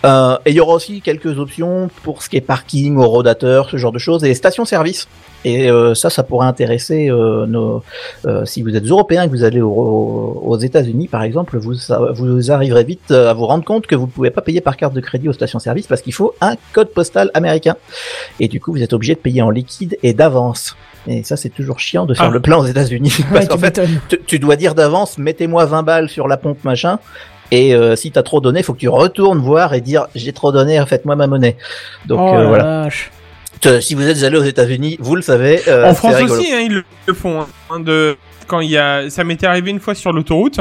Euh, et il y aura aussi quelques options pour ce qui est parking, au rodateur, ce genre de choses, et les stations-service. Et euh, ça, ça pourrait intéresser euh, nos, euh, si vous êtes européen et que vous allez au- au- aux États-Unis, par exemple, vous, vous arriverez vite à vous rendre compte que vous ne pouvez pas payer par carte de crédit aux stations-service parce qu'il faut un code postal américain. Et du coup, vous êtes obligé de payer en liquide et d'avance. Et ça, c'est toujours chiant de faire Ah. le plein aux États-Unis. parce Ouais, qu'en fait, tu dois dire d'avance, mettez-moi 20 balles sur la pompe machin. Et euh, si t'as trop donné, faut que tu retournes voir et dire j'ai trop donné, faites-moi ma monnaie. Donc Oh euh, voilà. vache. Si vous êtes allé aux États-Unis, vous le savez. euh, en France rigolo. aussi, hein, ils le, le font. hein, de quand il y a, ça m'était arrivé une fois sur l'autoroute.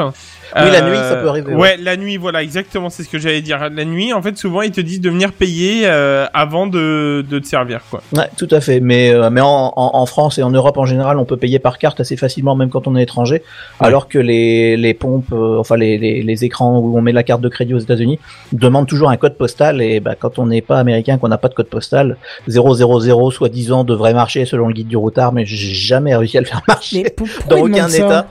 Oui, la nuit, ça peut arriver, Ouais, ouais. la nuit, voilà, exactement, c'est ce que j'allais dire. La nuit, en fait, souvent ils te disent de venir payer euh, avant de, de te servir, quoi. Ouais, tout à fait. Mais euh, mais en, en, en France et en Europe en général, on peut payer par carte assez facilement, même quand on est étranger. Alors que les les pompes, euh, enfin les, les les écrans où on met la carte de crédit aux États-Unis demandent toujours un code postal. Et bah, quand on n'est pas américain, qu'on n'a pas de code postal, 000 soi-disant devrait marcher selon le guide du routard, mais j'ai jamais réussi à le faire marcher dans aucun état.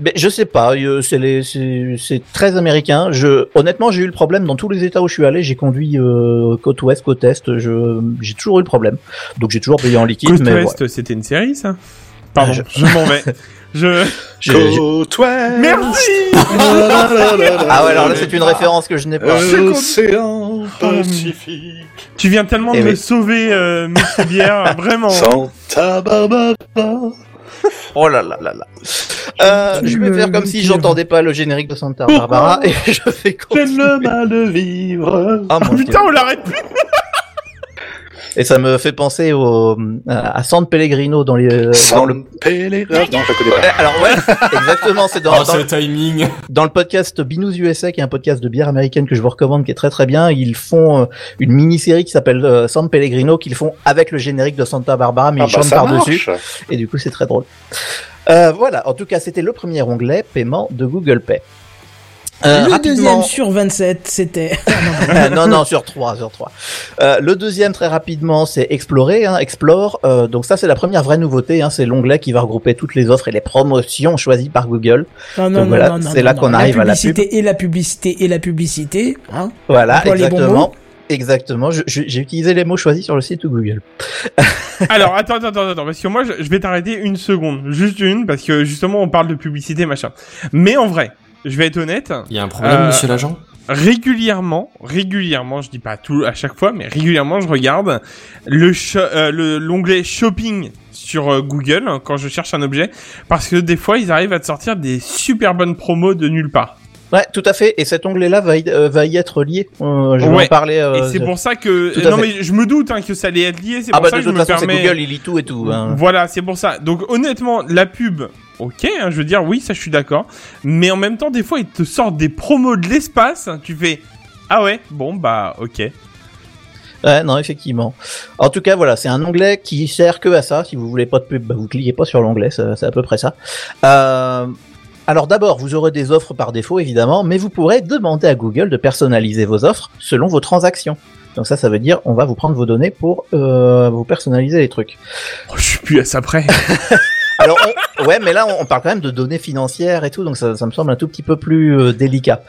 Mais je sais pas, euh, c'est les- c'est c'est très américain. Je honnêtement, j'ai eu le problème dans tous les états où je suis allé. J'ai conduit euh, côte ouest, côte est. Je j'ai toujours eu le problème. Donc j'ai toujours payé en liquide. Côte mais Ouest, c'était une série, ça? Pardon, je, m'en vais. Je. Côte ouest. Merci. Ah ouais, alors là c'est une référence que je n'ai pas. Océan Pacifique. Tu viens tellement de me sauver, euh, Mr. Bière, vraiment. Santa Barbara. Oh là là là là. Euh, je vais Le- faire comme si le- j'entendais pas le générique de Santa Barbara et je vais J'ai continuer. le mal de vivre. Ah, mon Putain, Dieu. on l'arrête plus. Et ça me fait penser au à San Pellegrino dans les dans Sans le le Pellegrino. Non, je la connais Eh, pas. alors ouais, exactement, c'est dans, Oh, dans, ce timing. dans le podcast Binous USA, qui est un podcast de bière américaine que je vous recommande, qui est très très bien. Ils font euh, une mini-série qui s'appelle euh, San Pellegrino, qu'ils font avec le générique de Santa Barbara, mais Ah ils bah, chantent ça par-dessus. marche. Et du coup, c'est très drôle. Euh, voilà, en tout cas, c'était le premier onglet, paiement de Google Pay. Euh, le rapidement- deuxième sur 27, c'était. Ah, non, non, sur 3, sur 3. Euh, le deuxième, très rapidement, c'est Explorer, hein, Explore. Euh, donc ça, c'est la première vraie nouveauté. Hein, c'est l'onglet qui va regrouper toutes les offres et les promotions choisies par Google. non, non, Donc voilà, non, non, c'est là qu'on arrive à la La publicité et la publicité et la publicité. Hein Voilà, Emploie les exactement. J'ai utilisé les mots choisis sur le site de Google. Alors, attends, attends, attends, attends, parce que moi, je, je vais t'arrêter une seconde, juste une, parce que justement, on parle de publicité, machin. Mais en vrai, je vais être honnête, Il y a un problème, Euh, monsieur l'agent? régulièrement, régulièrement, je dis pas tout à chaque fois, mais régulièrement, je regarde le euh, le- l'onglet shopping sur euh, Google hein, quand je cherche un objet, parce que des fois, ils arrivent à te sortir des super bonnes promos de nulle part. Ouais, tout à fait. Et cet onglet-là va, y- euh, va y être lié. Euh, je vais Ouais. en parler. euh, Et c'est de- pour ça que non fait. mais je me doute hein, que ça allait être lié, c'est Ah pour bah ça de que je me façon, permets. Google, il lit tout et tout. hein. Voilà, c'est pour ça. Donc honnêtement, la pub, ok, hein, je veux dire, oui, ça je suis d'accord. Mais en même temps, des fois, ils te sortent des promos de l'espace. Tu fais, ah ouais, bon bah ok. Ouais, non, effectivement. En tout cas, voilà, c'est un onglet qui sert que à ça. Si vous voulez pas de pub, bah, vous cliquez pas sur l'onglet, c'est à peu près ça. Euh, alors d'abord, vous aurez des offres par défaut, évidemment, mais vous pourrez demander à Google de personnaliser vos offres selon vos transactions. Donc ça, ça veut dire, on va vous prendre vos données pour euh, vous personnaliser les trucs. Oh, je suis plus à ça près. Alors, on- ouais, mais là, on, parle quand même de données financières et tout, donc ça, ça me semble un tout petit peu plus euh, délicat.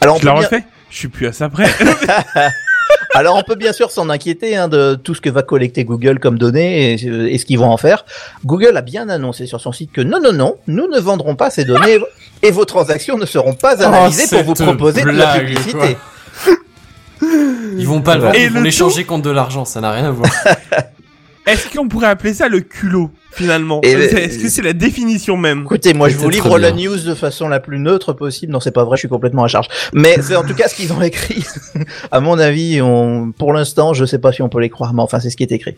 Alors, on je la refais. Je suis plus à ça près. Alors on peut bien sûr s'en inquiéter hein, de tout ce que va collecter Google comme données et, et ce qu'ils vont en faire. Google a bien annoncé sur son site que non, non, non, nous ne vendrons pas ces données et vos transactions ne seront pas analysées pour vous proposer de la publicité. Ils vont pas le vendre, Et ils vont l'échanger contre de l'argent, ça n'a rien à voir. Est-ce qu'on pourrait appeler ça le culot finalement Et- Est-ce que c'est la définition même Écoutez, moi je vous livre la news de façon la plus neutre possible. Non, c'est pas vrai, je suis complètement à charge. Mais c'est en tout cas ce qu'ils ont écrit. à mon avis, on, pour l'instant, je sais pas si on peut les croire, mais enfin c'est ce qui est écrit.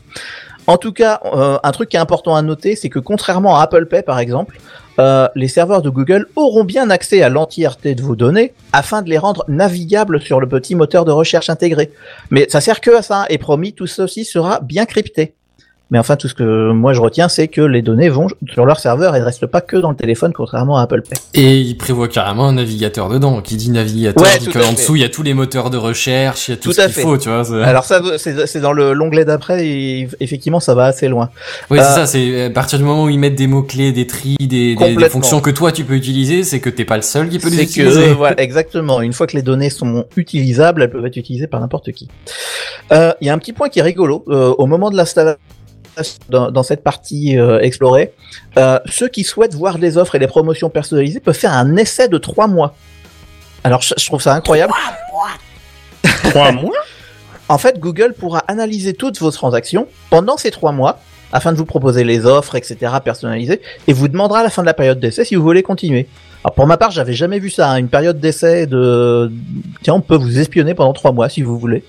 En tout cas, euh, un truc qui est important à noter, c'est que contrairement à Apple Pay par exemple, euh, les serveurs de Google auront bien accès à l'entièreté de vos données afin de les rendre navigables sur le petit moteur de recherche intégré. Mais ça sert que à ça, et promis, tout ceci sera bien crypté. Mais enfin, tout ce que moi je retiens, c'est que les données vont sur leur serveur et ne restent pas que dans le téléphone, contrairement à Apple Pay. Et il prévoit carrément un navigateur dedans. Qui dit navigateur, Ouais, dit tout que à en fait. dessous il y a tous les moteurs de recherche, il y a tout, Tout ce qu'il faut, tu vois. Alors ça, c'est dans le l'onglet d'après, et effectivement, ça va assez loin. Oui, Euh, c'est ça, c'est à partir du moment où ils mettent des mots-clés, des tris, des, des- des, Complètement. fonctions que toi tu peux utiliser, c'est que t'es pas le seul qui peut les C'est utiliser. que, voilà, exactement. Une fois que les données sont utilisables, elles peuvent être utilisées par n'importe qui. Euh, Il y a un petit point qui est rigolo. Euh, au moment de l'installation dans, dans cette partie euh, explorée, euh, ceux qui souhaitent voir les offres et les promotions personnalisées peuvent faire un essai de trois mois. Alors, je, je trouve ça incroyable. Trois mois En fait, Google pourra analyser toutes vos transactions pendant ces trois mois afin de vous proposer les offres, etc., personnalisées, et vous demandera à la fin de la période d'essai si vous voulez continuer. Alors pour ma part, j'avais jamais vu ça, hein, une période d'essai de, tiens, on peut vous espionner pendant trois mois si vous voulez.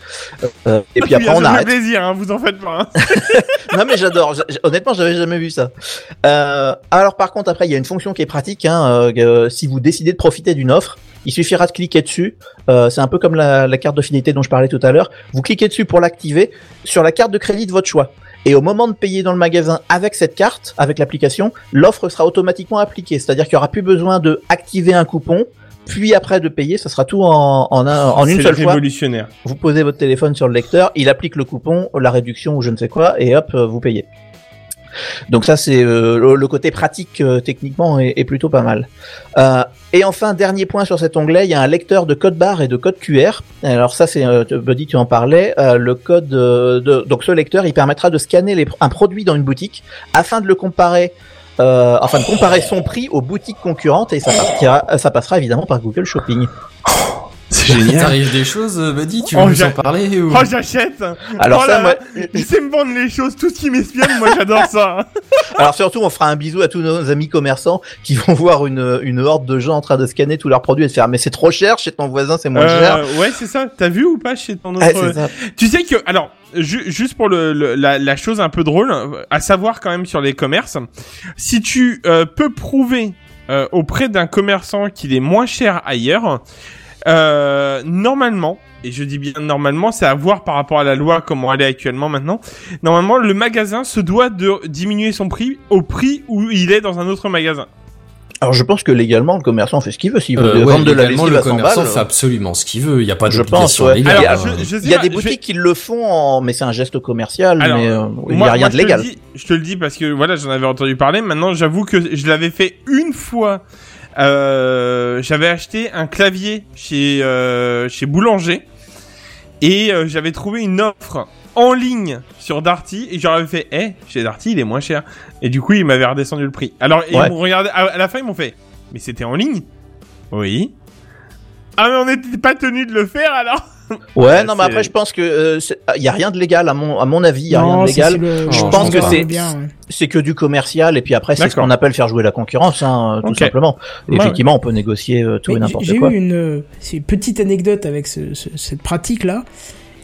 Euh, et puis après on arrête. plaisir, hein, vous en faites pas. hein. Non mais j'adore. Honnêtement, j'avais jamais vu ça. Euh, alors par contre, après, il y a une fonction qui est pratique. Hein, euh, euh, si vous décidez de profiter d'une offre, il suffira de cliquer dessus. Euh, c'est un peu comme la, la carte de fidélité dont je parlais tout à l'heure. Vous cliquez dessus pour l'activer sur la carte de crédit de votre choix. Et au moment de payer dans le magasin avec cette carte, avec l'application, l'offre sera automatiquement appliquée. C'est-à-dire qu'il n'y aura plus besoin de activer un coupon, puis après de payer. Ça sera tout en, en, un- en une seule fois révolutionnaire. vous posez votre téléphone sur le lecteur, il applique le coupon, la réduction ou je ne sais quoi, et hop, euh, vous payez. Donc ça, c'est euh, le, côté pratique euh, techniquement est, plutôt pas mal. Euh, et enfin, dernier point sur cet onglet, il y a un lecteur de code barre et de code QR. Alors ça, c'est Buddy, tu en parlais. le code de donc ce lecteur, il permettra de scanner un produit dans une boutique afin de le comparer. Enfin, de comparer son prix aux boutiques concurrentes et ça passera évidemment par Google Shopping. C'est Il t'arrive des choses, euh, Buddy, tu veux Oh, nous en parler ou... Oh, j'achète Alors oh ça, moi, là, Je sais me vendre les choses, tout ce qui m'espionne, moi j'adore ça. Alors surtout, on fera un bisou à tous nos amis commerçants qui vont voir une, une horde de gens en train de scanner tous leurs produits et de faire mais c'est trop cher, chez ton voisin c'est moins cher. Euh, ouais, c'est ça. T'as vu ou pas chez ton autre... Ah, c'est ça. Tu sais que, alors, ju- juste pour le, le- la, la chose un peu drôle, à savoir quand même sur les commerces, si tu euh, peux prouver euh, auprès d'un commerçant qu'il est moins cher ailleurs, euh, normalement, et je dis bien normalement, c'est à voir par rapport à la loi comment elle est actuellement maintenant, normalement le magasin se doit de diminuer son prix au prix où il est dans un autre magasin. Alors je pense que légalement le commerçant fait ce qu'il veut. S'il veut Euh, ouais, vendre de la lessive le à 100 commerçant balles, fait absolument ce qu'il veut. Il n'y a pas Je d'obligation pense, ouais. légale. Alors, hein. je, je il y a pas, des vais- boutiques qui le font, en... mais c'est un geste commercial, Alors, mais euh, il n'y a rien moi, de je te le légal. dis- Je te le dis parce que voilà, j'en avais entendu parler. Maintenant, j'avoue que je l'avais fait une fois. Euh, j'avais acheté un clavier chez euh, chez Boulanger et euh, j'avais trouvé une offre en ligne sur Darty et j'aurais fait, eh, chez Darty, il est moins cher. Et du coup, il m'avait redescendu le prix. Alors, ils Ouais. m'ont regardé à, à la fin, ils m'ont fait, mais c'était en ligne. Oui. Ah mais on n'était pas tenu de le faire alors. Ouais, non, mais après je pense que euh, c'est- il y a rien de légal à mon à mon avis, il y a rien de légal. le- Je je pense que c'est-. C'est que du commercial et puis après c'est ce qu'on appelle faire jouer la concurrence, hein, tout simplement. Ouais. effectivement, on peut négocier euh, tout Mais et j'ai- n'importe J'ai quoi. eu une, euh, une petite anecdote avec ce- ce- cette pratique-là.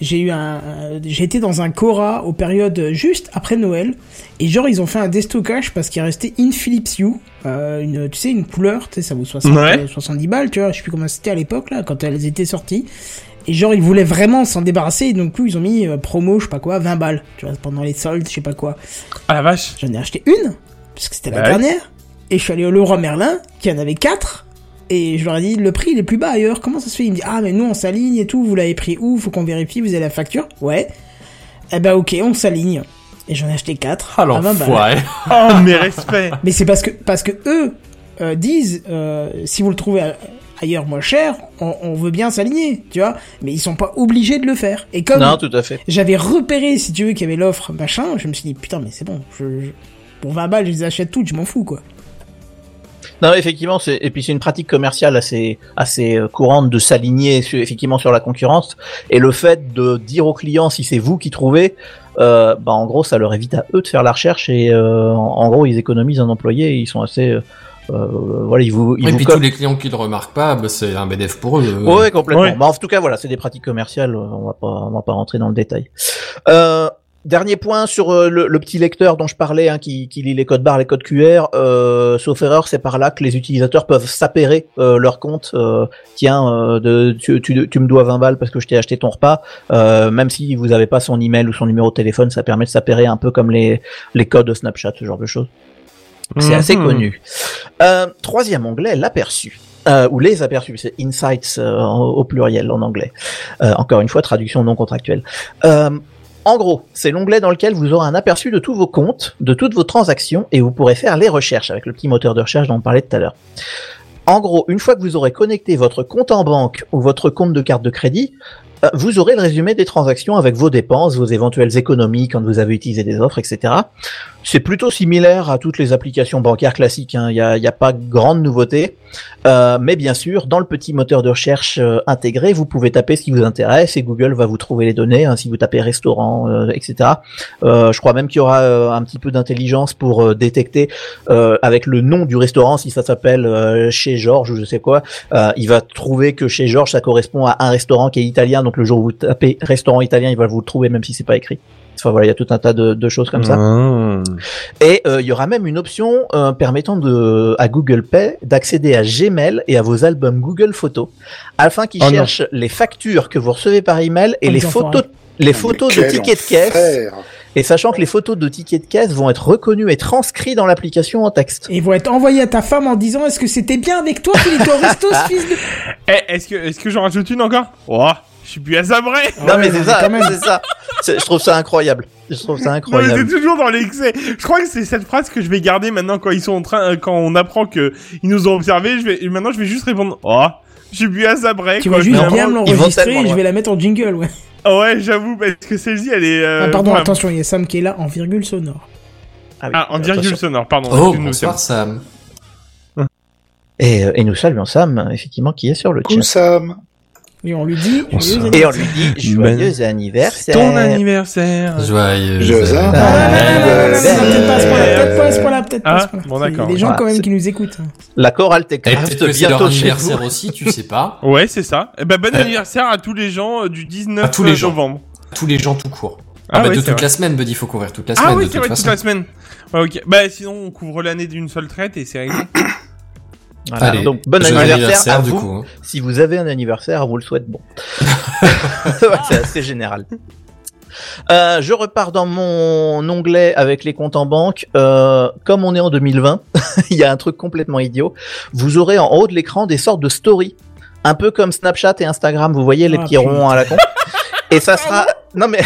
J'ai eu un, j'ai été dans un Cora aux périodes juste après Noël et genre ils ont fait un déstockage parce qu'il restait In Philips Hue, euh, une, tu sais une couleur, tu sais ça vaut 60, Ouais. euh, 70 balles, tu vois, je sais plus comment c'était à l'époque là quand elles étaient sorties. Et genre ils voulaient vraiment s'en débarrasser et donc coup ils ont mis euh, promo je sais pas quoi 20 balles, tu vois pendant les soldes je sais pas quoi. Ah la vache. J'en ai acheté une, parce que c'était la Ouais. dernière. Et je suis allé au Leroy Merlin, qui en avait quatre. Et je leur ai dit, le prix il est plus bas ailleurs. Comment ça se fait? Il me dit, ah, mais nous on s'aligne et tout. Vous l'avez pris où? Faut qu'on vérifie, vous avez la facture? Ouais. Eh ben, ok, on s'aligne. Et j'en ai acheté quatre. Ah à 20 balles. l'enfoiré. Oh mes respects. Mais c'est parce que, parce que eux euh, disent, euh, si vous le trouvez à, ailleurs moins cher, on, on veut bien s'aligner, tu vois. Mais ils sont pas obligés de le faire. Et comme Non, tout à fait. j'avais repéré, si tu veux, qu'il y avait l'offre, machin, je me suis dit, putain, mais c'est bon, je, je- pour 20 balles, je les achète toutes, je m'en fous, quoi. Non, effectivement, c'est et puis c'est une pratique commerciale assez assez euh, courante de s'aligner sur- effectivement sur la concurrence et le fait de dire aux clients si c'est vous qui trouvez, euh, bah en gros ça leur évite à eux de faire la recherche et euh, en, en gros ils économisent un employé et ils sont assez euh, euh, voilà ils vous ils Et vous puis tous les clients qui le remarquent pas, bah, c'est un BDF pour eux. Ouais, complètement. Ouais. Bah, en tout cas, voilà, c'est des pratiques commerciales. euh, On va pas, on va pas rentrer dans le détail. Euh, dernier point sur euh, le, le petit lecteur dont je parlais, hein, qui, qui lit les codes barres, les codes QR. Euh, sauf erreur, c'est par là que les utilisateurs peuvent s'appairer euh, leur compte. Euh, tiens, euh, de, tu, tu, tu me dois 20 balles parce que je t'ai acheté ton repas. Euh, même si vous avez pas son email ou son numéro de téléphone, ça permet de s'appairer un peu comme les, les codes de Snapchat, ce genre de choses. C'est assez Mhm. connu. Euh, troisième onglet, l'aperçu. Euh, ou les aperçus, c'est insights euh, au, pluriel en anglais. Euh, encore une fois, traduction non contractuelle. Euh, en gros, c'est l'onglet dans lequel vous aurez un aperçu de tous vos comptes, de toutes vos transactions, et vous pourrez faire les recherches avec le petit moteur de recherche dont on parlait tout à l'heure. En gros, une fois que vous aurez connecté votre compte en banque ou votre compte de carte de crédit, vous aurez le résumé des transactions avec vos dépenses, vos éventuelles économies quand vous avez utilisé des offres, etc. C'est plutôt similaire à toutes les applications bancaires classiques. hein. Il n'y a, a pas grande nouveauté. Euh, mais bien sûr, dans le petit moteur de recherche euh, intégré, vous pouvez taper ce qui vous intéresse et Google va vous trouver les données. hein, si vous tapez restaurant, euh, etc. Je crois même qu'il y aura un petit peu d'intelligence pour détecter avec le nom du restaurant si ça s'appelle chez Georges ou je sais quoi. il va trouver que chez Georges ça correspond à un restaurant qui est italien. Donc le jour où vous tapez restaurant italien, il va vous le trouver même si c'est pas écrit. Enfin voilà, il y a tout un tas de, de choses comme ça. Ah. Et euh, il y aura même une option euh, permettant de, à Google Pay d'accéder à Gmail et à vos albums Google Photos, afin qu'ils Oh non. cherchent les factures que vous recevez par email et Oh, les photos, les photos de tickets de caisse. Et sachant que les photos de tickets de caisse vont être reconnues et transcrites dans l'application en texte. Et ils vont être envoyés à ta femme en disant, est-ce que c'était bien avec toi qu'il était au resto, ce fils de... Eh, est-ce que, est-ce que j'en rajoute une encore? Oh, je suis plus à ça vrai. non mais c'est ça, quand même. c'est ça. C'est- Je trouve ça incroyable. Je trouve ça Non, mais incroyable. c'est toujours dans l'excès. Je crois que c'est cette phrase que je vais garder maintenant quand ils sont en train, euh, quand on apprend que ils nous ont observé. Je vais, maintenant, je vais juste répondre. Oh, je suis plus à vrai. Tu vas juste bien vont l'enregistrer et je vais la mettre en jingle, ouais. Ah ouais, j'avoue, parce que celle-ci, elle est. euh, ah, pardon, attention, il y a Sam qui est là en virgule sonore. oui, Ah, en virgule attention. sonore, pardon. Oh, bonsoir Sam. Et, euh, et nous saluons Sam, effectivement, qui est sur le Coucou chat. Sam. Et on lui dit, joyeux Et on lui dit joyeux anniversaire. Ton anniversaire. Joyeux. Joyeux Ah, anniversaire. Peut-être pas à ce point-là, peut-être pas à ce point-là, peut-être pas à Ah, ce point-là. bon, Il y a d'accord. des gens Voilà, quand même qui nous écoutent. hein. La chorale Et peut-être Techcraft bientôt anniversaire aussi, tu sais pas. Ouais, c'est ça. Eh ben, bon anniversaire à tous les gens euh, du 19 À tous les gens. novembre. Tous les gens tout court. Ah Ah, bah de toute vrai. la semaine, Buddy, faut couvrir toute la semaine Ah oui, c'est vrai, toute la semaine. Ouais, ok. Bah, sinon, on couvre l'année d'une seule traite et c'est réglé. Voilà, Allez, donc bon anniversaire, à du vous. coup. hein. Si vous avez un anniversaire, on vous le souhaite bon. C'est assez général. Euh, je repars dans mon onglet avec les comptes en banque. Euh, comme on est en 2020, il y a un truc complètement idiot. Vous aurez en haut de l'écran des sortes de stories, un peu comme Snapchat et Instagram. Vous voyez les Ah, petits putain. ronds à la con. Et ça sera. Non mais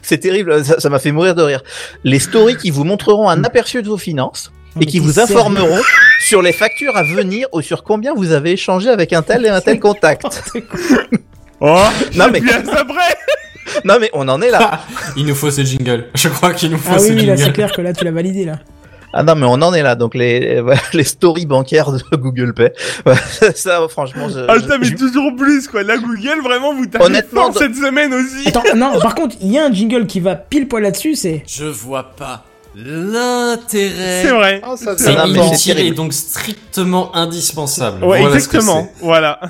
c'est terrible. Ça m'a fait mourir de rire. Les stories qui vous montreront un aperçu de vos finances et qui vous informeront sur les factures à venir ou sur combien vous avez échangé avec un tel et un tel contact. Oh, Non, je mais- vrai. Non mais on en est là. Il nous faut ce jingle. Je crois qu'il nous faut Ah ce oui, oui, là, c'est jingle. clair que là, tu l'as validé, là. Ah non mais on en est là. Donc les les stories bancaires de Google Pay. Ça franchement. Je, Ah, je- putain, mais je- toujours plus, quoi. La Google, vraiment, vous tapez Honnêtement, fort cette semaine aussi. Attends, non, par contre, il y a un jingle qui va pile poil là-dessus, c'est... Je vois pas l'intérêt. C'est vrai. Ça, C'est inutile et donc strictement indispensable. Ouais, Voilà exactement. Voilà.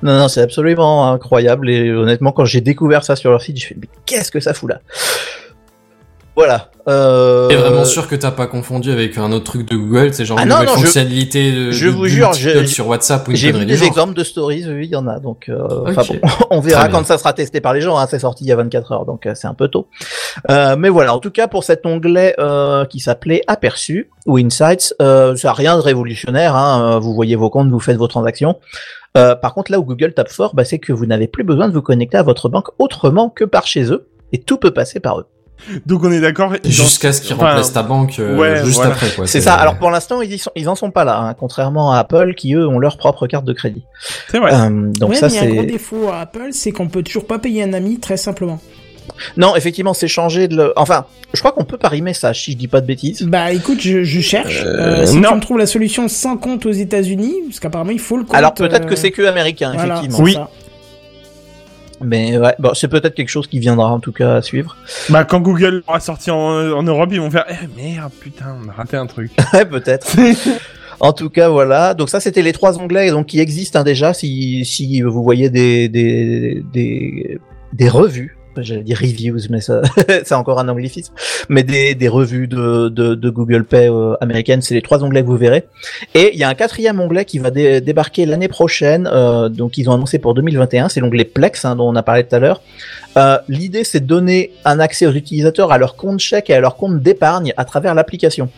Non non c'est absolument incroyable et honnêtement quand j'ai découvert ça sur leur site, je fais mais qu'est-ce que ça fout là? Voilà. Euh... T'es vraiment sûr que t'as pas confondu avec un autre truc de Google, c'est genre Ah une non, je- fonctionnalité de, je de- vous jure, je- sur WhatsApp ou une J'ai vu des genre. exemples de stories, oui, il y en a. Donc, euh, bon, on verra quand ça sera testé par les gens. Hein, c'est sorti il y a 24 heures, donc euh, c'est un peu tôt. Euh, mais voilà, en tout cas pour cet onglet euh, qui s'appelait Aperçu ou Insights, euh, ça n'a rien de révolutionnaire. Hein, vous voyez vos comptes, vous faites vos transactions. Euh, par contre, là où Google tape fort, bah, c'est que vous n'avez plus besoin de vous connecter à votre banque autrement que par chez eux, et tout peut passer par eux. Donc on est d'accord. Jusqu'à ce qu'ils enfin, remplacent ta banque euh, ouais, juste voilà. après, quoi. C'est ça. Alors pour l'instant, ils, y sont, ils en sont pas là, hein, contrairement à Apple qui eux ont leur propre carte de crédit. C'est vrai. Euh, donc ouais, ça mais il y a un gros c'est. défaut à Apple, c'est qu'on peut toujours pas payer un ami très simplement. Non, effectivement, c'est changé de. Le... Enfin, je crois qu'on peut parimer ça, si je dis pas de bêtises. Bah écoute, je, je cherche. Euh, Euh, si non. tu me trouves la solution sans compte aux États-Unis, parce qu'apparemment il faut le compte. Alors peut-être euh, que c'est que américain, voilà, effectivement. c'est Oui. ça. Mais ouais, bon, c'est peut-être quelque chose qui viendra en tout cas à suivre. Bah quand Google aura sorti en, en Europe, ils vont faire eh merde putain, on a raté un truc. Ouais, peut-être. En tout cas, voilà. Donc ça, c'était les trois onglets donc qui existent hein, déjà. Si si vous voyez des des des, des revues, j'allais dire reviews, mais ça c'est encore un anglicisme. Mais des des revues de de, de Google Pay euh, c'est les trois onglets que vous verrez. Et il y a un quatrième onglet qui va dé- débarquer l'année prochaine. euh, donc ils ont annoncé pour 2021. C'est l'onglet Plex hein, dont on a parlé tout à l'heure. Euh, L'idée, c'est de donner un accès aux utilisateurs à leur compte chèque et à leur compte d'épargne à travers l'application.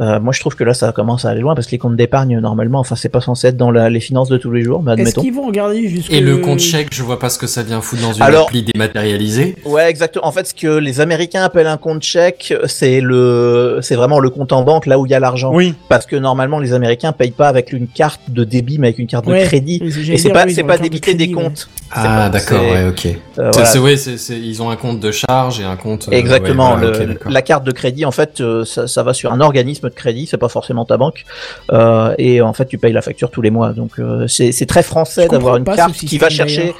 Euh, moi, je trouve que là, ça commence à aller loin parce que les comptes d'épargne, normalement, enfin, c'est pas censé être dans la- les finances de tous les jours, mais Est-ce admettons. qu'ils vont regarder jusque Et le compte chèque, je vois pas ce que ça vient foutre dans une Alors- appli dématérialisée. Ouais, exactement. En fait, ce que les Américains appellent un compte chèque, c'est le, c'est vraiment le compte en banque, là où il y a l'argent. Oui. Parce que normalement, les Américains payent pas avec une carte de débit, mais avec une carte Ouais, de crédit. Et c'est pas, oui, c'est pas de débité des ouais. comptes. Ah, pas- d'accord, ouais, ok. Euh, C'est- voilà. C'est ouais, c'est c'est- ils ont un compte de charge et un compte. euh, Exactement. ouais, voilà, le- ok, d'accord. la carte de crédit, en fait, euh, ça, ça va sur un organisme de crédit, c'est pas forcément ta banque. Euh, et en fait, tu payes la facture tous les mois. Donc, euh, c'est très français d'avoir une carte qui va chercher.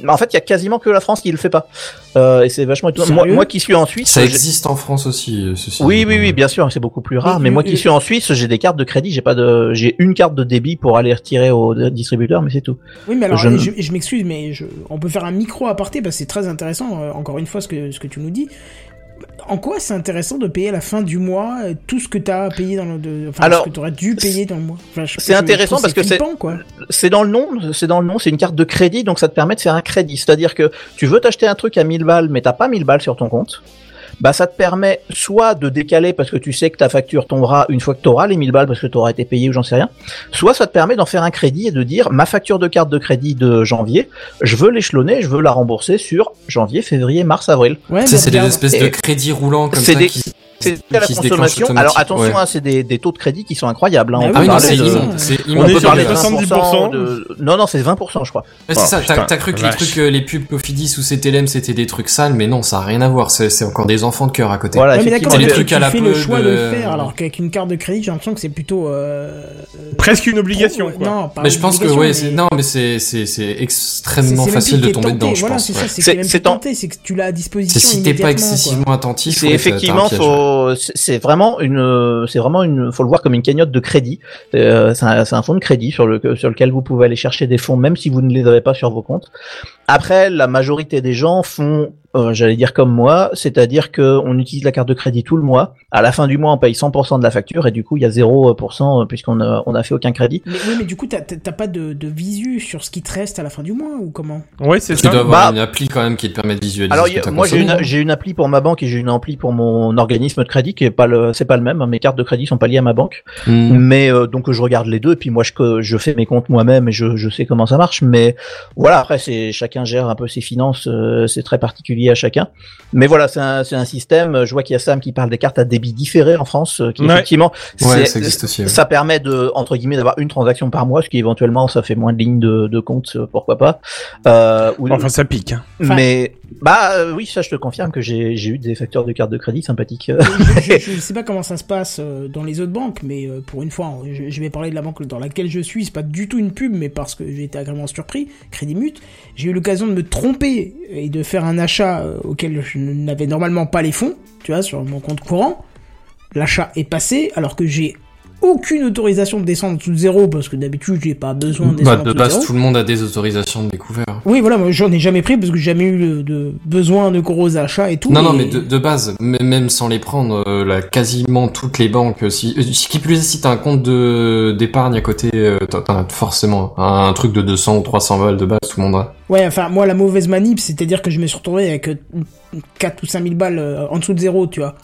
Mais en fait, il y a quasiment que la France qui le fait pas. Euh, et c'est vachement étonnant. Moi, qui suis en Suisse, Ça existe en France aussi, ceci. oui, oui, oui, bien sûr, c'est beaucoup plus rare. Mais moi qui suis en Suisse, j'ai des cartes de crédit. J'ai pas de, j'ai une carte de débit pour aller retirer au distributeur, mais c'est tout. Oui, mais alors, Je je, ne- je, m'excuse, mais je, on peut faire un micro aparté parce que c'est très intéressant, encore une fois, ce que, ce que tu nous dis. En quoi c'est intéressant de payer à la fin du mois euh, tout ce que tu as payé dans le, de, enfin, Alors, ce que tu aurais dû payer dans le mois? Enfin, c'est intéressant parce que c'est-. C'est dans le nom, c'est dans le nom, c'est une carte de crédit, donc ça te permet de faire un crédit. C'est-à-dire que tu veux t'acheter un truc à 1000 balles, mais t'as pas 1000 balles sur ton compte. Bah, ça te permet soit de décaler parce que tu sais que ta facture tombera une fois que tu auras les 1000 balles parce que tu auras été payé ou j'en sais rien. Soit ça te permet d'en faire un crédit et de dire ma facture de carte de crédit de janvier, je veux l'échelonner, je veux la rembourser sur janvier, février, mars, avril. Ouais, c'est des espèces de crédits roulants comme ça des- qui. C'est à la consommation. Alors attention, Ouais. hein, c'est des, des taux de crédit qui sont incroyables. Hein. Ah On Ah oui, non, de- On On est peut sur parler les de 70%. 20% de... Non, non, c'est 20%, je crois. Ouais, c'est Oh, ça, t'as cru que les trucs, euh, les pubs Cofidis ou CTLM c'était des trucs sales, mais non, ça a rien à voir, c'est encore des enfants de cœur à côté. Voilà, Ouais, mais effectivement. d'accord, C'est tu, trucs à la tu fais le choix de, de- le faire, alors qu'avec une carte de crédit, j'ai l'impression que c'est plutôt. Euh, Presque une obligation trop- quoi. Non, pas Mais je pense que ouais, non, mais c'est extrêmement facile de tomber dedans, je pense. c'est que tu l'as à disposition. C'est si t'es pas excessivement attentif. C'est effectivement. C'est- vraiment une, c'est vraiment une, faut le voir comme une cagnotte de crédit. Euh, c'est un, un fonds de crédit sur le, sur lequel vous pouvez aller chercher des fonds, même si vous ne les avez pas sur vos comptes. Après, la majorité des gens font, euh, j'allais dire comme moi, c'est-à-dire que on utilise la carte de crédit tout le mois. À la fin du mois, on paye 100% de la facture et du coup, il y a 0% puisqu'on a, on a fait aucun crédit. Mais, oui, mais du coup, t'as- pas de, de visu sur ce qui te reste à la fin du mois ou comment? Ouais, c'est Tu ça. dois avoir Bah- une appli quand même qui te permet de visualiser. Alors, ce que moi, j'ai une, une appli pour ma banque et j'ai une appli pour mon organisme de crédit qui est pas le, c'est pas le même. hein. Mes cartes de crédit sont pas liées à ma banque. Hmm. Mais euh, donc je regarde les deux et puis moi je fais mes comptes moi-même et je, je sais comment ça marche. Mais voilà après c'est chacun gère un peu ses finances, euh, c'est très particulier à chacun. Mais voilà c'est un, système. Je vois qu'il y a Sam qui parle des cartes à débit différé en France, euh, qui Ouais. effectivement Ouais, ça existe aussi. ouais. ça permet de entre guillemets d'avoir une transaction par mois, ce qui éventuellement ça fait moins de lignes de, de compte, euh, pourquoi pas. Euh, ou- Enfin, ça pique. Hein. Mais bah euh, oui ça je te confirme que j'ai eu des facteurs de carte de crédit sympathiques. je, je, je sais pas comment ça se passe dans les autres banques, mais pour une fois, je, je vais parler de la banque dans laquelle je suis. C'est pas du tout une pub, mais parce que j'ai été agréablement surpris. Crédit Mut, j'ai eu de me tromper et de faire un achat euh, auquel je n'avais normalement pas les fonds, tu vois, sur mon compte courant. L'achat est passé alors que j'ai aucune autorisation de descendre en dessous de zéro parce que d'habitude j'ai pas besoin de Bah, descendre en de dessous de base, zéro. tout le monde a des autorisations de découvert. Oui, voilà, moi j'en ai jamais pris parce que j'ai jamais eu de besoin de gros achats et tout. Non, non, mais de, de base, même sans les prendre, euh, là, quasiment toutes les banques, euh, si, euh, ce qui plus est, si t'as un compte de d'épargne à côté, t'as forcément un, un truc de 200 ou 300 balles de base, tout le monde a. Ouais, enfin, moi, la mauvaise manip, c'est-à-dire que je me suis retrouvé avec euh, 4 ou 5 000 balles en dessous de zéro, tu vois.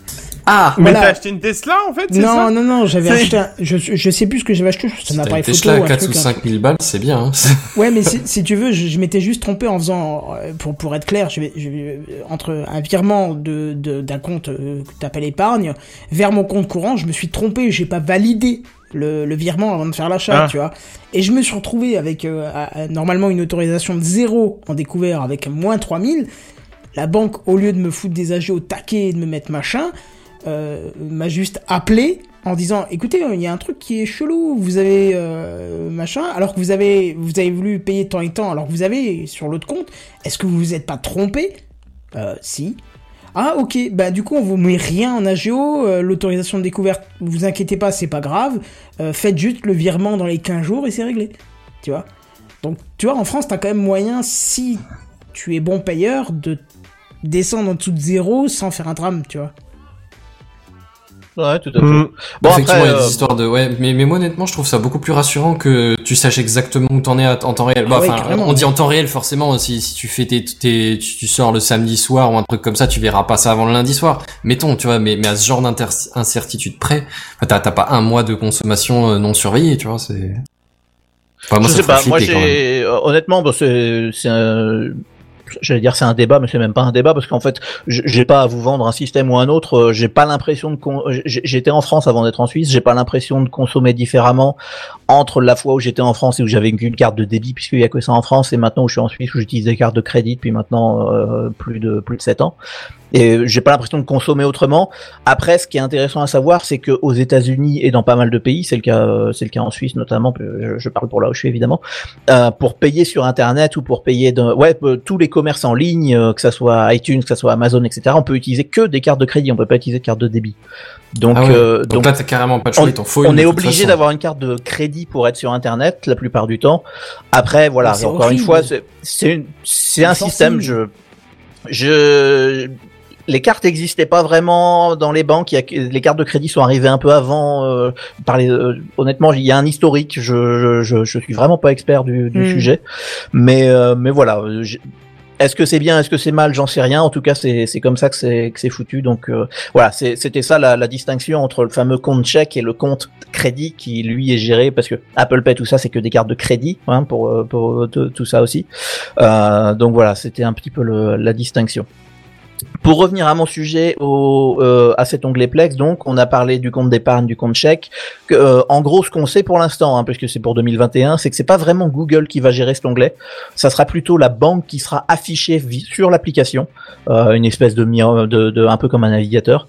Ah Mais Voilà. t'as acheté une Tesla en fait, Non, ça non, non, j'avais acheté un, je, je sais plus ce que j'avais acheté, c'est un T'as appareil une photo, Tesla un à 4 ou truc, hein. 5 000 balles, c'est bien. Hein. Ouais, mais si, si tu veux, je, je m'étais juste trompé en faisant, euh, pour, pour être clair, je vais, je vais- entre un virement de, de- d'un compte euh, que t'appelles épargne vers mon compte courant, je me suis trompé, j'ai pas validé le, le virement avant de faire l'achat, Ah. tu vois. Et je me suis retrouvé avec euh, à- normalement une autorisation de zéro en découvert avec moins 3000. La banque, au lieu de me foutre des AG au taquet et de me mettre machin, euh, m'a juste appelé en disant écoutez il y a un truc qui est chelou vous avez euh, machin alors que vous avez vous avez voulu payer tant et tant alors que vous avez sur l'autre compte est-ce que vous vous êtes pas trompé? Euh, si. Ah ok bah du coup on vous met rien en AGO euh, l'autorisation de découverte vous inquiétez pas c'est pas grave euh, faites juste le virement dans les 15 jours et c'est réglé tu vois. Donc tu vois en France t'as quand même moyen si tu es bon payeur de descendre en dessous de zéro sans faire un drame tu vois Ouais, tout à fait. Mm. Bon, Effectivement, après, il y a des euh, histoires de ouais, mais mais moi honnêtement, je trouve ça beaucoup plus rassurant que tu saches exactement où t'en es à- en temps réel. Bah, Ah ouais, enfin, on dit en temps réel forcément. Si si tu fais tes, tes tu, tu sors le samedi soir ou un truc comme ça, tu verras pas ça avant le lundi soir. Mettons, tu vois, mais mais à ce genre d'incertitude près, enfin, t'as t'as pas un mois de consommation euh, non surveillée, tu vois, c'est. Enfin, moi, je ça sais pas, moi j'ai euh, honnêtement bon, c'est c'est un j'allais dire c'est un débat mais c'est même pas un débat parce qu'en fait j'ai pas à vous vendre un système ou un autre, euh, j'ai pas l'impression de j'étais en France avant d'être en Suisse, j'ai pas l'impression de consommer différemment entre la fois où j'étais en France et où j'avais qu'une carte de débit puisqu'il y a que ça en France et maintenant où je suis en Suisse où j'utilise des cartes de crédit depuis maintenant euh, plus de plus de 7 ans. Et j'ai pas l'impression de consommer autrement. Après, ce qui est intéressant à savoir, c'est que aux États-Unis et dans pas mal de pays, c'est le cas, euh, c'est le cas en Suisse notamment. Je, parle pour là où je suis évidemment. Euh, pour payer sur Internet ou pour payer, de, ouais, euh, tous les commerces en ligne, que ça soit iTunes, que ça soit Amazon, etc. On peut utiliser que des cartes de crédit. On peut pas utiliser de carte de débit. Donc, Ah ouais. euh, donc, donc là, t'as carrément pas de choix. on, faut une on de est obligé d'avoir une carte de crédit pour être sur Internet la plupart du temps. Après, voilà, encore une fois, c'est un système. Je, je, les cartes n'existaient pas vraiment dans les banques. Il y a, les cartes de crédit sont arrivées un peu avant. Euh, par les, euh, honnêtement, il y a un historique. Je, je, je, suis vraiment pas expert du, du Mm. sujet, mais euh, mais voilà. Est-ce que c'est bien, est-ce que c'est mal, j'en sais rien. En tout cas, c'est c'est comme ça que c'est que c'est foutu. Donc euh, voilà, c'est- c'était ça la, la distinction entre le fameux compte chèque et le compte crédit qui lui est géré parce que Apple Pay tout ça c'est que des cartes de crédit hein, pour euh, pour euh, tout tout ça aussi. Euh, donc voilà, c'était un petit peu le, la distinction. Pour revenir à mon sujet, au, euh, à cet onglet Plex, donc, on a parlé du compte d'épargne, du compte chèque. Que, euh, en gros, ce qu'on sait pour l'instant, hein, puisque c'est pour 2021, c'est que c'est pas vraiment Google qui va gérer cet onglet. Ça sera plutôt la banque qui sera affichée sur l'application, euh, une espèce de, de, de un peu comme un navigateur.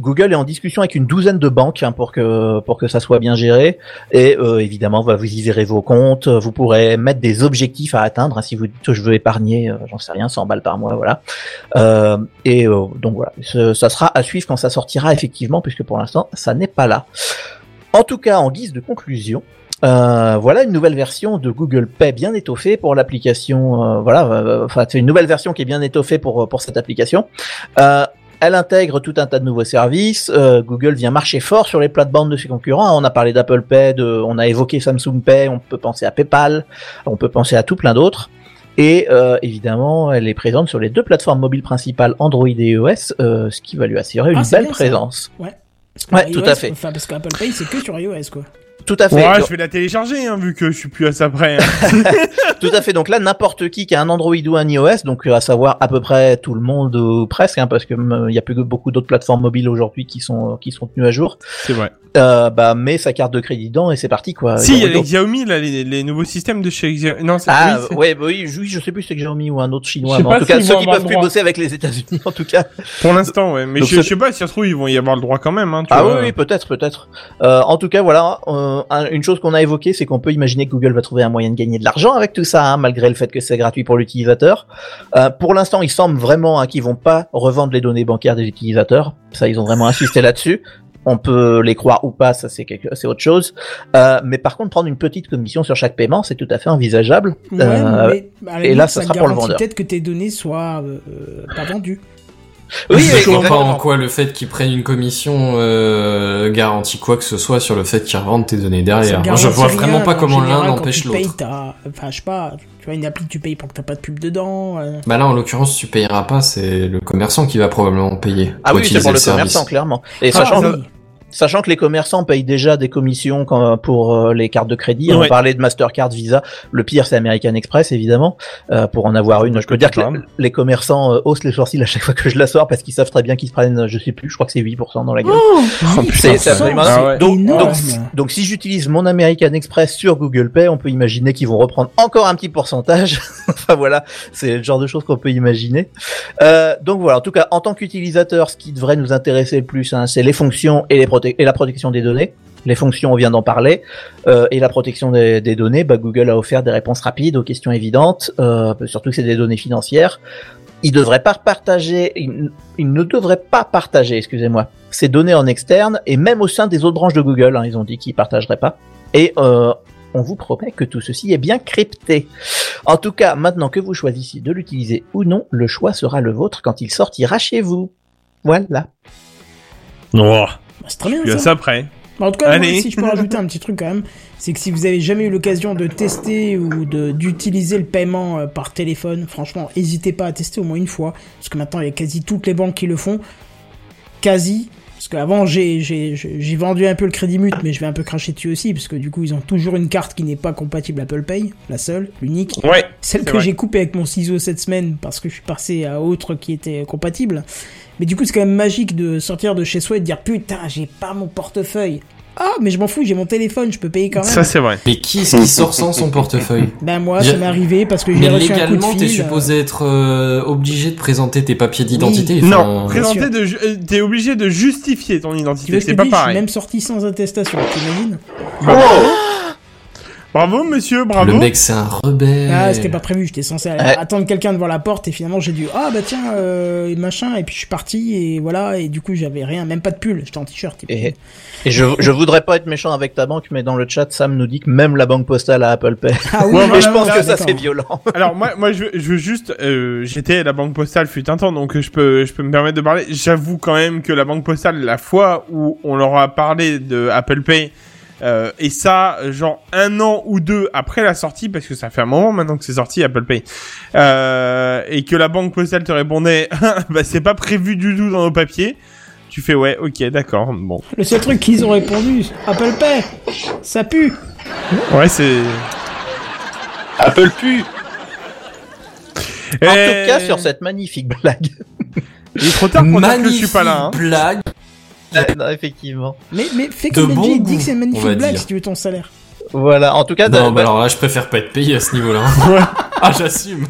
Google est en discussion avec une douzaine de banques hein, pour que pour que ça soit bien géré et euh, évidemment bah, vous y verrez vos comptes, vous pourrez mettre des objectifs à atteindre hein, si vous dites je veux épargner, euh, j'en sais rien, 100 balles par mois, voilà. Euh, et euh, donc voilà, ça sera à suivre quand ça sortira effectivement puisque pour l'instant ça n'est pas là. En tout cas, en guise de conclusion, euh, voilà une nouvelle version de Google Pay bien étoffée pour l'application. voilà, enfin c'est une nouvelle version qui est bien étoffée pour pour cette application. Elle intègre tout un tas de nouveaux services. Euh, Google vient marcher fort sur les plates-bandes de ses concurrents. On a parlé d'Apple Pay, de, on a évoqué Samsung Pay, on peut penser à PayPal, on peut penser à tout plein d'autres. Et euh, évidemment, elle est présente sur les deux plateformes mobiles principales Android et iOS, euh, ce qui va lui assurer une Ah, c'est belle bien, ça. présence. Ouais. IOS, tout à fait. Enfin, parce qu'Apple Pay, c'est que sur iOS, quoi. Tout à fait. Ouais, Donc- je vais la télécharger, hein, vu que je suis plus à ça près. hein. Tout à fait. Donc là, n'importe qui qui a un Android ou un iOS, donc euh, à savoir à peu près tout le monde ou presque, hein, parce que euh, il y a plus que beaucoup d'autres plateformes mobiles aujourd'hui qui sont euh, qui sont tenues à jour. C'est vrai. Euh, bah met sa carte de crédit dedans et c'est parti quoi. si, il y a Donc- les Xiaomi, là, les, les nouveaux systèmes de chez Xiaomi. Non, c'est Ah oui, ouais, bah oui, je, oui, je sais plus si c'est Xiaomi ou un autre chinois. Mais en tout cas, ceux qui peuvent plus droit. bosser avec les États-Unis, en tout cas. Pour l'instant, ouais. Mais Donc je, je sais pas, si ça se trouve, ils vont y avoir le droit quand même, hein, tu Ah vois. oui, oui, peut-être, peut-être. Euh, en tout cas, voilà, euh, un- une chose qu'on a évoquée, c'est qu'on peut imaginer que Google va trouver un moyen de gagner de l'argent avec tout ça, hein, malgré le fait que c'est gratuit pour l'utilisateur. Euh, pour l'instant, il semble vraiment hein, qu'ils vont pas revendre les données bancaires des utilisateurs. Ça, ils ont vraiment insisté là-dessus. On peut les croire ou pas, ça c'est quelque, c'est autre chose. Euh, mais par contre, prendre une petite commission sur chaque paiement, c'est tout à fait envisageable. Ouais, Euh, mais et là, ça sera pour le vendeur. peut-être que tes données soient euh, pas vendues. Oui, je vois pas en quoi le fait qu'ils prennent une commission euh, garantit quoi que ce soit sur le fait qu'ils revendent tes données derrière. Moi, je vois rien, vraiment pas en comment l'un payes, l'autre. Enfin, je sais pas, tu vois, une appli que tu payes pour que t'as pas de pub dedans. euh. Bah là, en l'occurrence, tu payeras pas, c'est le commerçant qui va probablement payer. Ah pour oui, c'est pour le, service. commerçant, clairement. Et Ah, sachant, oui. Sachant que les commerçants payent déjà des commissions quand- pour euh, les cartes de crédit, Ouais. on parlait de Mastercard, Visa, le pire c'est American Express évidemment, euh, pour en avoir une. Je peux dire que les, les commerçants euh, haussent les sourcils à chaque fois que je la sors parce qu'ils savent très bien qu'ils se prennent, je sais plus, je crois que c'est 8% dans la gueule. Oh, C'est- c'est absolument Ah ouais. donc, énorme. donc, donc si j'utilise mon American Express sur Google Pay, on peut imaginer qu'ils vont reprendre encore un petit pourcentage. enfin voilà, c'est le genre de choses qu'on peut imaginer. Euh, donc voilà, en tout cas, en tant qu'utilisateur, ce qui devrait nous intéresser le plus, hein, c'est les fonctions et, les prote- et la protection des données. Les fonctions, on vient d'en parler, euh, et la protection des, données, bah, Google a offert des réponses rapides aux questions évidentes, euh, surtout que c'est des données financières. Il devrait pas partager, il, ne devrait pas partager, excusez-moi, ces données en externe et même au sein des autres branches de Google. hein, ils ont dit qu'ils partageraient pas. Et euh, on vous promet que tout ceci est bien crypté. En tout cas, maintenant que vous choisissiez de l'utiliser ou non, le choix sera le vôtre quand il sortira chez vous. Voilà. Oh, Bah, c'est très bien je suis à ça. ça près. Bah, en tout cas, moi, si je peux rajouter un petit truc quand même, c'est que si vous avez jamais eu l'occasion de tester ou de d'utiliser le paiement euh, par téléphone, franchement, n'hésitez pas à tester au moins une fois, parce que maintenant il y a quasi toutes les banques qui le font, quasi. Parce qu'avant j'ai vendu un peu le crédit mute, mais je vais un peu cracher dessus aussi, parce que du coup ils ont toujours une carte qui n'est pas compatible Apple Pay, la seule, l'unique. Ouais. Celle que j'ai coupée avec mon ciseau cette semaine parce que je suis passé à autre qui était compatible. Mais du coup, c'est quand même magique de sortir de chez soi et de dire putain, j'ai pas mon portefeuille. Ah, mais je m'en fous, j'ai mon téléphone, je peux payer quand même. Ça, c'est vrai. Mais qui est-ce qui sort sans son portefeuille Ben moi, ça m'est arrivé parce que j'ai Mais reçu un coup légalement, de t'es fil. euh, supposé être euh, obligé de présenter tes papiers d'identité. Oui. Non, présenter de, ju- euh, t'es obligé de justifier ton identité, c'est pas dise, je suis pareil. même sorti sans attestation, t'imagines Bravo, monsieur, Le bravo. mec, c'est un rebelle. Ah, c'était pas prévu, j'étais censé Ouais. attendre quelqu'un devant la porte et finalement j'ai dû ah bah tiens euh, machin et puis je suis parti et voilà et du coup j'avais rien, même pas de pull, j'étais en t-shirt. Et, et je, je voudrais pas être méchant avec ta banque, mais dans le chat, Sam nous dit que même la banque postale a Apple Pay. Ah oui, Ouais, voilà, je pense que ça c'est violent. Alors moi, moi, je veux, je veux juste, euh, j'étais à la banque postale fut un temps, donc je peux, je peux me permettre de parler. J'avoue quand même que la banque postale, la fois où on leur a parlé de Apple Pay, euh, et ça, genre un an ou deux après la sortie, parce que ça fait un moment maintenant que c'est sorti Apple Pay, euh, et que la banque postale te répondait, bah c'est pas prévu du tout dans nos papiers. Tu fais ouais, ok, d'accord, bon, Le seul truc qu'ils ont répondu, Apple Pay, ça pue. ouais, c'est. Apple pu En Eh, tout cas, sur cette magnifique blague. Il est trop tard pour dire que je Magnifique suis pas là. Hein. blague. non, effectivement. Mais, mais fais comme Benji, dis que c'est une magnifique blague dire. si tu veux ton salaire. Voilà. En tout cas, Non, bah alors là, je préfère pas être payé à ce niveau-là. ah, j'assume.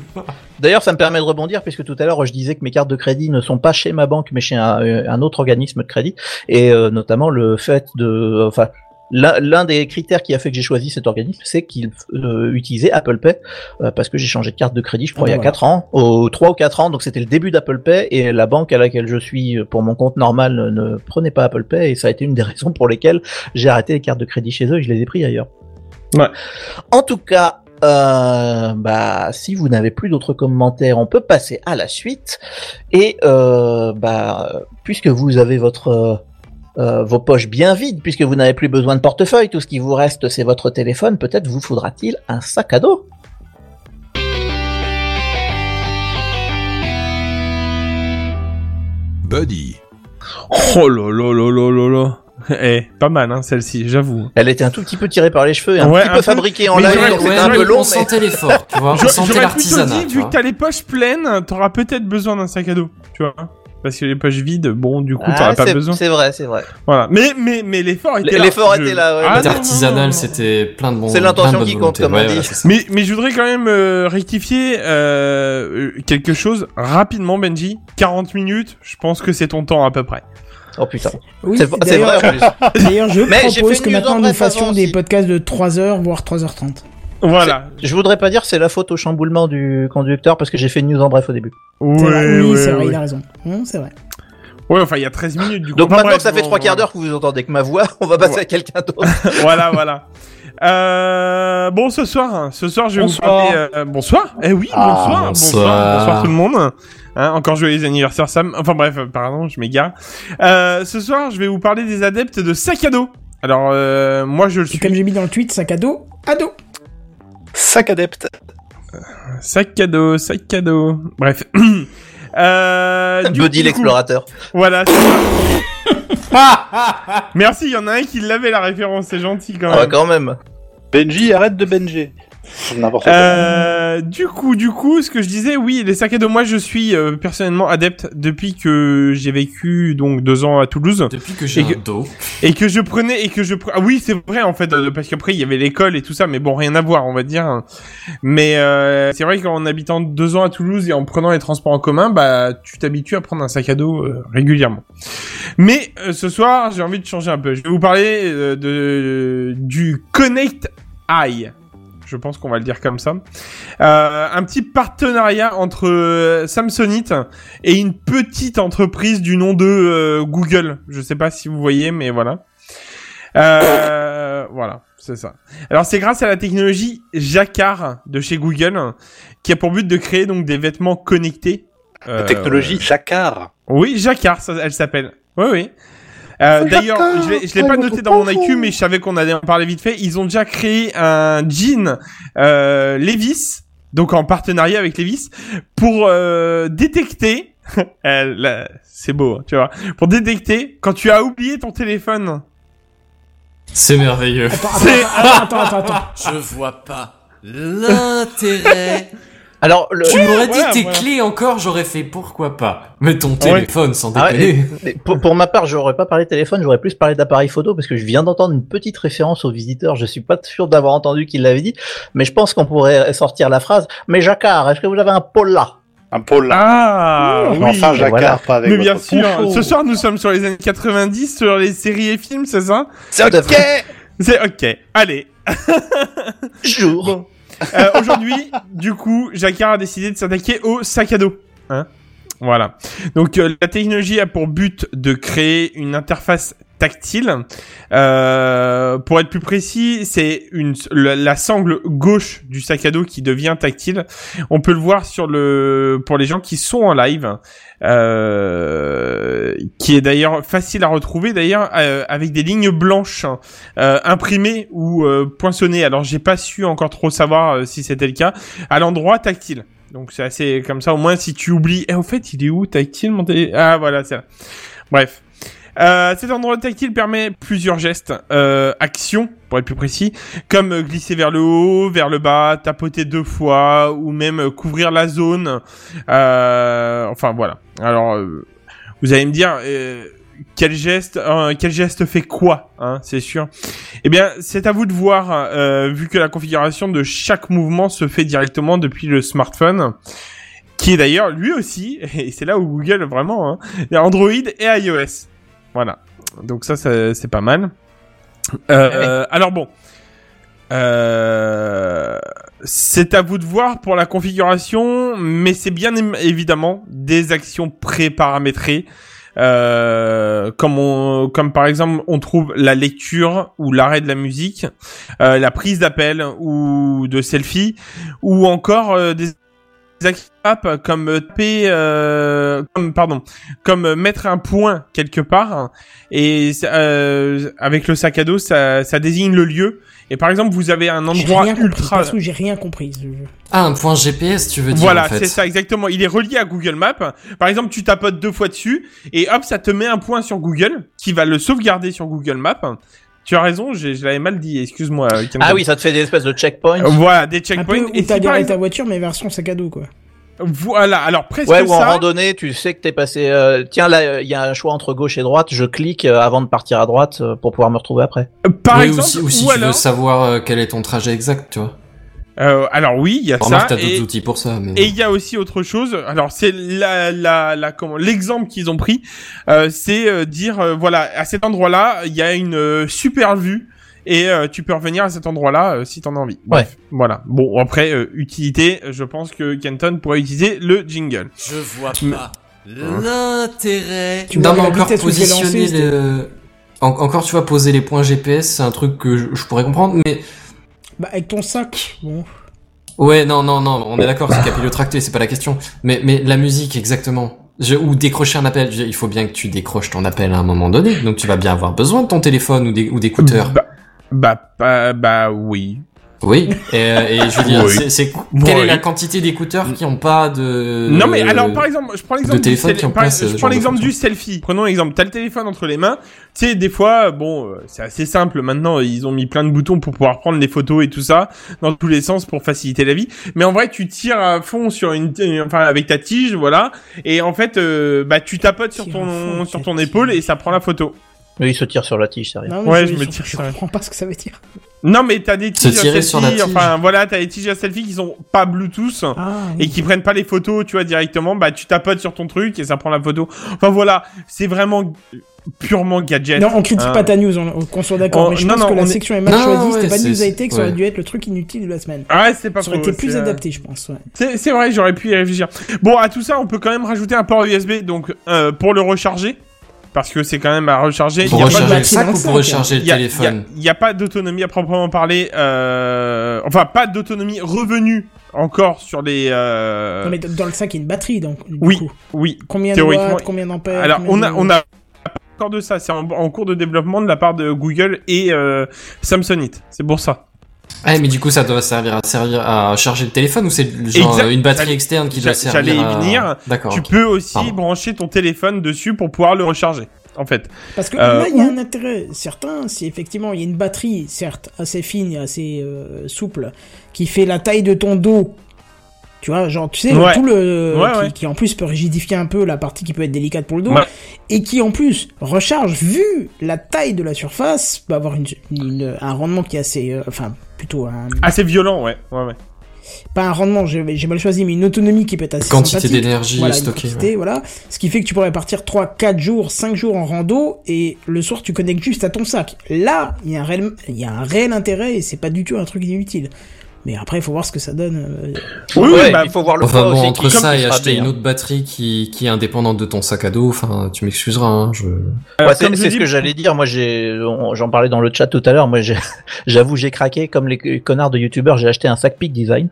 D'ailleurs, ça me permet de rebondir puisque tout à l'heure je disais que mes cartes de crédit ne sont pas chez ma banque mais chez un, euh, un autre organisme de crédit et euh, notamment le fait de, enfin, l'un des critères qui a fait que j'ai choisi cet organisme, c'est qu'il euh, utilisait Apple Pay euh, parce que j'ai changé de carte de crédit, je crois, Ah, il y a voilà. 4 ans, au 3 ou 4 ans, donc c'était le début d'Apple Pay et la banque à laquelle je suis pour mon compte normal ne prenait pas Apple Pay et ça a été une des raisons pour lesquelles j'ai arrêté les cartes de crédit chez eux et je les ai pris ailleurs. Ouais. En tout cas, euh, bah, si vous n'avez plus d'autres commentaires, on peut passer à la suite. Et euh, bah, puisque vous avez votre euh, vos poches bien vides, puisque vous n'avez plus besoin de portefeuille, tout ce qui vous reste c'est votre téléphone, peut-être vous faudra-t-il un sac à dos. Buddy. Oh là là là là là là. Eh, pas mal, hein, celle-ci, j'avoue. Elle était un tout petit peu tirée par les cheveux, et un Ouais, petit un peu peu. fabriquée en live, donc ouais, c'était un peu long. on mais- sentait l'effort, tu vois. On sentait l'artisanat. vu que t'as les poches pleines, t'auras peut-être besoin d'un sac à dos, tu vois. Parce que les poches vides, bon, du coup, Ah, t'auras pas c'est- besoin. C'est vrai, c'est vrai. Voilà. Mais, mais, mais l'effort était là. L'effort Je- était là, ouais. Ah, C'était artisanal, c'était plein de bons. C'est l'intention qui compte, comme on Ouais, dit. c'est ça. Mais, mais je voudrais quand même euh, rectifier euh, quelque chose rapidement, Benji. 40 minutes, je pense que c'est ton temps à peu près. Oh putain. Oui, C'est vrai en plus. D'ailleurs, je Mais propose que maintenant en nous fassions des podcasts de 3h, voire 3h30. Voilà. Je voudrais pas dire c'est la faute au chamboulement du conducteur parce que j'ai fait une news en bref au début. C'est Ouais, vrai, oui, ouais, c'est vrai, ouais. il a raison. Hum, c'est vrai. Ouais, enfin, il y a 13 minutes du coup. Donc Enfin, maintenant bref, que ça fait trois quarts d'heure que vous entendez que ma voix, on va passer Ouais. à quelqu'un d'autre. voilà, voilà. Euh, bon, ce soir, hein, ce soir, je vais Bonsoir. vous parler. euh, bonsoir. Eh oui, Ah, bonsoir, bonsoir, bonsoir, bonsoir. tout le monde. Hein, encore joyeux anniversaire Sam. Enfin bref, euh, pardon, je m'égare. Euh, ce soir, je vais vous parler des adeptes de sac à dos. Alors, euh, moi je le Et suis. comme j'ai mis dans le tweet, sac à dos, ado. Sac adepte. Sac à dos, sac à dos. Bref. euh, Buddy l'explorateur. Voilà. c'est ça. Merci, il y en a un qui l'avait la référence, c'est gentil quand Ah, même. quand même. Benji, arrête de Benji. N'importe quoi. Euh, du coup, du coup, ce que je disais, oui, les sacs à dos, moi je suis euh, personnellement adepte depuis que j'ai vécu donc deux ans à Toulouse. Depuis que j'ai que- un dos. et que je prenais et que je pre- ah oui c'est vrai en fait euh, parce qu'après il y avait l'école et tout ça mais bon rien à voir on va dire. Mais euh, c'est vrai qu'en habitant deux ans à Toulouse et en prenant les transports en commun bah tu t'habitues à prendre un sac à dos euh, régulièrement. Mais euh, ce soir j'ai envie de changer un peu. Je vais vous parler euh, de du Connect Eye je pense qu'on va le dire comme ça. Euh, un petit partenariat entre euh, Samsonite et une petite entreprise du nom de euh, Google. Je sais pas si vous voyez, mais voilà. Euh, voilà, c'est ça. Alors c'est grâce à la technologie Jacquard de chez Google qui a pour but de créer donc des vêtements connectés. La Euh, technologie Jacquard. oui, Jacquard, ça, elle s'appelle. Oui, oui. Euh, D'ailleurs, je l'ai- je l'ai pas noté dans mon IQ, mais je savais qu'on allait en parler vite fait. Ils ont déjà créé un jean euh, Levis, donc en partenariat avec Levis, pour euh, détecter. Euh, là, C'est beau, hein, tu vois. Pour détecter quand tu as oublié ton téléphone. C'est merveilleux. Attends, attends, attends, attends, attends. Je vois pas l'intérêt. Alors, le... Tu m'aurais dit voilà, tes voilà. clés encore, j'aurais fait pourquoi pas. Mais ton téléphone, sans Ah ouais, déconner. pour, pour ma part, j'aurais pas parlé de téléphone, j'aurais plus parlé d'appareil photo parce que je viens d'entendre une petite référence au visiteur. Je suis pas sûr d'avoir entendu qu'il l'avait dit, mais je pense qu'on pourrait sortir la phrase. Mais Jacquard, est-ce que vous avez un Paula? Un pôle là. Ah, oui. enfin, Jacquard, voilà. pas avec Mais bien votre sûr. Ce soir, nous sommes sur les années 90, sur les séries et films, c'est ça? C'est ok C'est ok. Allez. Jour. Euh, Aujourd'hui, du coup, Jacquard a décidé de s'attaquer au sac à dos. Hein? Voilà. Donc euh, la technologie a pour but de créer une interface tactile. Euh, pour être plus précis, c'est une la, sangle gauche du sac à dos qui devient tactile. On peut le voir sur le pour les gens qui sont en live, euh, qui est d'ailleurs facile à retrouver d'ailleurs euh, avec des lignes blanches imprimées ou poinçonnées. Alors j'ai pas su encore trop savoir si c'était le cas à l'endroit tactile. Donc c'est assez comme ça. Au moins si tu oublies, eh, au fait il est où tactile mon Ah voilà c'est là. Bref. Euh, cet endroit tactile permet plusieurs gestes, euh, actions pour être plus précis, comme euh, glisser vers le haut, vers le bas, tapoter deux fois, ou même euh, couvrir la zone. Enfin voilà. Alors vous allez me dire quel geste, euh, quel geste fait quoi, hein, c'est sûr. Eh bien, c'est à vous de voir, euh, vu que la configuration de chaque mouvement se fait directement depuis le smartphone qui est d'ailleurs lui aussi, et c'est là où Google vraiment, hein, il y a Android et iOS. Voilà. Donc ça, ça, c'est pas mal. Euh, alors bon. Euh, c'est à vous de voir pour la configuration, mais c'est bien évidemment des actions pré-paramétrées. Euh, comme on, comme par exemple on trouve la lecture ou l'arrêt de la musique, euh, la prise d'appel ou de selfie, ou encore euh, des comme taper, euh, comme pardon, comme mettre un point quelque part. Et euh, avec le sac à dos ça, ça désigne le lieu et par exemple vous avez un endroit rien ultra j'ai rien compris. Ah, un point GPS, tu veux dire, voilà, en fait. c'est ça exactement. Il est relié à Google Maps. Par exemple, tu tapotes deux fois dessus et hop, ça te met un point sur Google qui va le sauvegarder sur Google Maps. Tu as raison, je l'avais mal dit. Excuse-moi. euh. Ah oui, ça te fait des espèces de checkpoints. Voilà, des Un peu checkpoints. où Et t'as garé ta voiture, mais version sac à dos, quoi. Voilà, alors presque Ouais, ou en randonnée, tu sais que t'es passé. euh, tiens, là, il y a un choix entre gauche et droite. Je clique euh, avant de partir à droite euh, pour pouvoir me retrouver après. Par oui, exemple, aussi, ou si ou tu alors, veux savoir euh, quel est ton trajet exact, tu vois. euh, alors oui, il y a Remarque, ça. t'as d'autres Et... outils pour ça, mais... Et il y a aussi autre chose. Alors c'est la la la comment l'exemple qu'ils ont pris, euh, c'est euh, dire euh, voilà à cet endroit-là il y a une euh, super vue et euh, tu peux revenir à cet endroit-là euh, si t'en as envie. Bref, voilà. Bon après euh, utilité, je pense que Kenton pourrait utiliser le jingle. Je vois Mais- pas l'intérêt. Tu Non, mais encore positionner lancé, le... En- encore, tu vois, poser les points GPS, c'est un truc que je, je pourrais comprendre, mais Bah, avec ton sac, bon. Ouais, non, non, non, on est d'accord, c'est capillotracté, c'est pas la question. Mais, mais la musique, exactement. Je, ou décrocher un appel. Je- il faut bien que tu décroches ton appel à un moment donné. Donc tu vas bien avoir besoin de ton téléphone ou des- ou d'écouteurs. Bah, bah, bah, bah, oui. Oui. Et, euh, et je veux dire, Oui. c'est, c'est quelle Oui. est la quantité d'écouteurs qui ont pas de. Non mais alors par exemple, je prends l'exemple du, par- je prends l'exemple du selfie. Prenons l'exemple, t'as le téléphone entre les mains. Tu sais, des fois, bon, euh, c'est assez simple. Maintenant, ils ont mis plein de boutons pour pouvoir prendre les photos et tout ça dans tous les sens pour faciliter la vie. Mais en vrai, tu tires à fond sur une, enfin avec ta tige, voilà. Et en fait, euh, bah tu tapotes sur ton fond sur ton épaule et ça prend la photo. Mais il se tire sur la tige, c'est rien. Non, mais Ouais, je, je me tire Je sur la- comprends pas ce que ça veut dire. Non mais t'as des Se tiges à selfie. Enfin voilà, t'as des tiges à selfie qui sont pas Bluetooth. Ah, et qui prennent pas les photos, tu vois, directement, bah tu tapotes sur ton truc et ça prend la photo. Enfin voilà, c'est vraiment purement gadget. Non, on critique Hein. pas ta news, on, on- qu'on soit d'accord. Mais je non, pense non, que la on est- section est mal choisie. C'était pas news high tech, ça aurait dû être le truc inutile de la semaine. Ouais, c'est pas Ça aurait été plus euh, adapté, je pense. Ouais. C'est vrai, j'aurais pu y réfléchir. Bon, à tout ça, on peut quand même rajouter un port USB, donc euh, pour le recharger, parce que c'est quand même à recharger. Pour Il y a pas de recharger le sac ou pour recharger le téléphone il y a- pas d'autonomie à proprement parler, euh... enfin pas d'autonomie revenue encore sur les. Euh... Non, mais dans le sac, il y a une batterie, donc. Du Oui, coup. oui. Combien de watts, combien d'ampères Alors combien on a de- on a pas encore de ça, c'est en, en cours de développement de la part de Google et euh, Samsonite. C'est pour ça. Ah, mais du coup, ça doit servir à servir à charger le téléphone ou c'est genre Exact. une batterie externe qui doit servir j'allais y à... venir. D'accord. tu peux aussi Pardon. brancher ton téléphone dessus pour pouvoir le recharger. En fait. Parce que Euh, là, il y a ou- un intérêt certain, si effectivement il y a une batterie, certes, assez fine et assez euh, souple, qui fait la taille de ton dos. Tu vois, genre, tu sais, Ouais. tout le. Ouais, qui, ouais. qui en plus peut rigidifier un peu la partie qui peut être délicate pour le dos. Ouais. Et qui en plus recharge, vu la taille de la surface, peut avoir une, une- un rendement qui est assez. euh, enfin, plutôt un. Assez violent, ouais. Ouais, ouais. Pas un rendement, j'ai mal choisi, mais une autonomie qui peut être assez Quantité sympathique. d'énergie Voilà, une stockée. quantité, ouais. voilà. Ce qui fait que tu pourrais partir 3, 4 jours, 5 jours en rando et le soir tu connectes juste à ton sac. Là, il y a un réel, il y a un réel intérêt et c'est pas du tout un truc inutile. Mais après, il faut voir ce que ça donne. euh, Oui, Ouais, oui, bah, il faut voir le Enfin bon, aussi entre qui- ça et acheter bien. une autre batterie qui, qui est indépendante de ton sac à dos, enfin, tu m'excuseras, hein, je... Alors, Ouais, c'est comme je c'est dis- ce que j'allais dire. Moi, j'ai, j'en parlais dans le chat tout à l'heure. Moi, j'avoue, j'ai craqué comme les connards de youtubeurs. J'ai acheté un sac Peak Design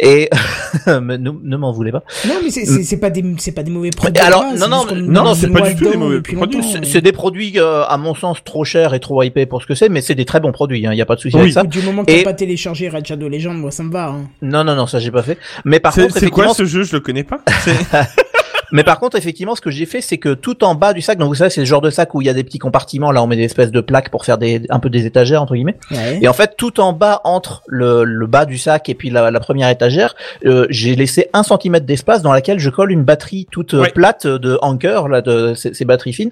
et ne, ne m'en voulez pas. Non, mais c'est- pas des, c'est pas des mauvais produits. Euh. alors, non, c'est non, non, non, c'est pas du tout des mauvais produits. longtemps, C'est des produits, euh, à mon sens, trop chers et trop hypés pour ce que c'est, mais c'est des très bons produits. Il n'y a pas de souci avec ça. Du moment que t'as pas téléchargé Red Shadow Moi ça me va. Hein. Non, non, non, ça j'ai pas fait. Mais par contre, c'est quoi ce jeu? Je le connais pas. Mais par contre, effectivement, ce que j'ai fait, c'est que tout en bas du sac, donc vous savez, c'est le genre de sac où il y a des petits compartiments, là on met des espèces de plaques pour faire des, un peu des étagères, entre guillemets. Ouais. Et en fait, tout en bas, entre le, le bas du sac et puis la, la première étagère, euh, j'ai laissé un centimètre d'espace dans laquelle je colle une batterie toute euh, Ouais. plate de Anker, là, de ces, ces batteries fines,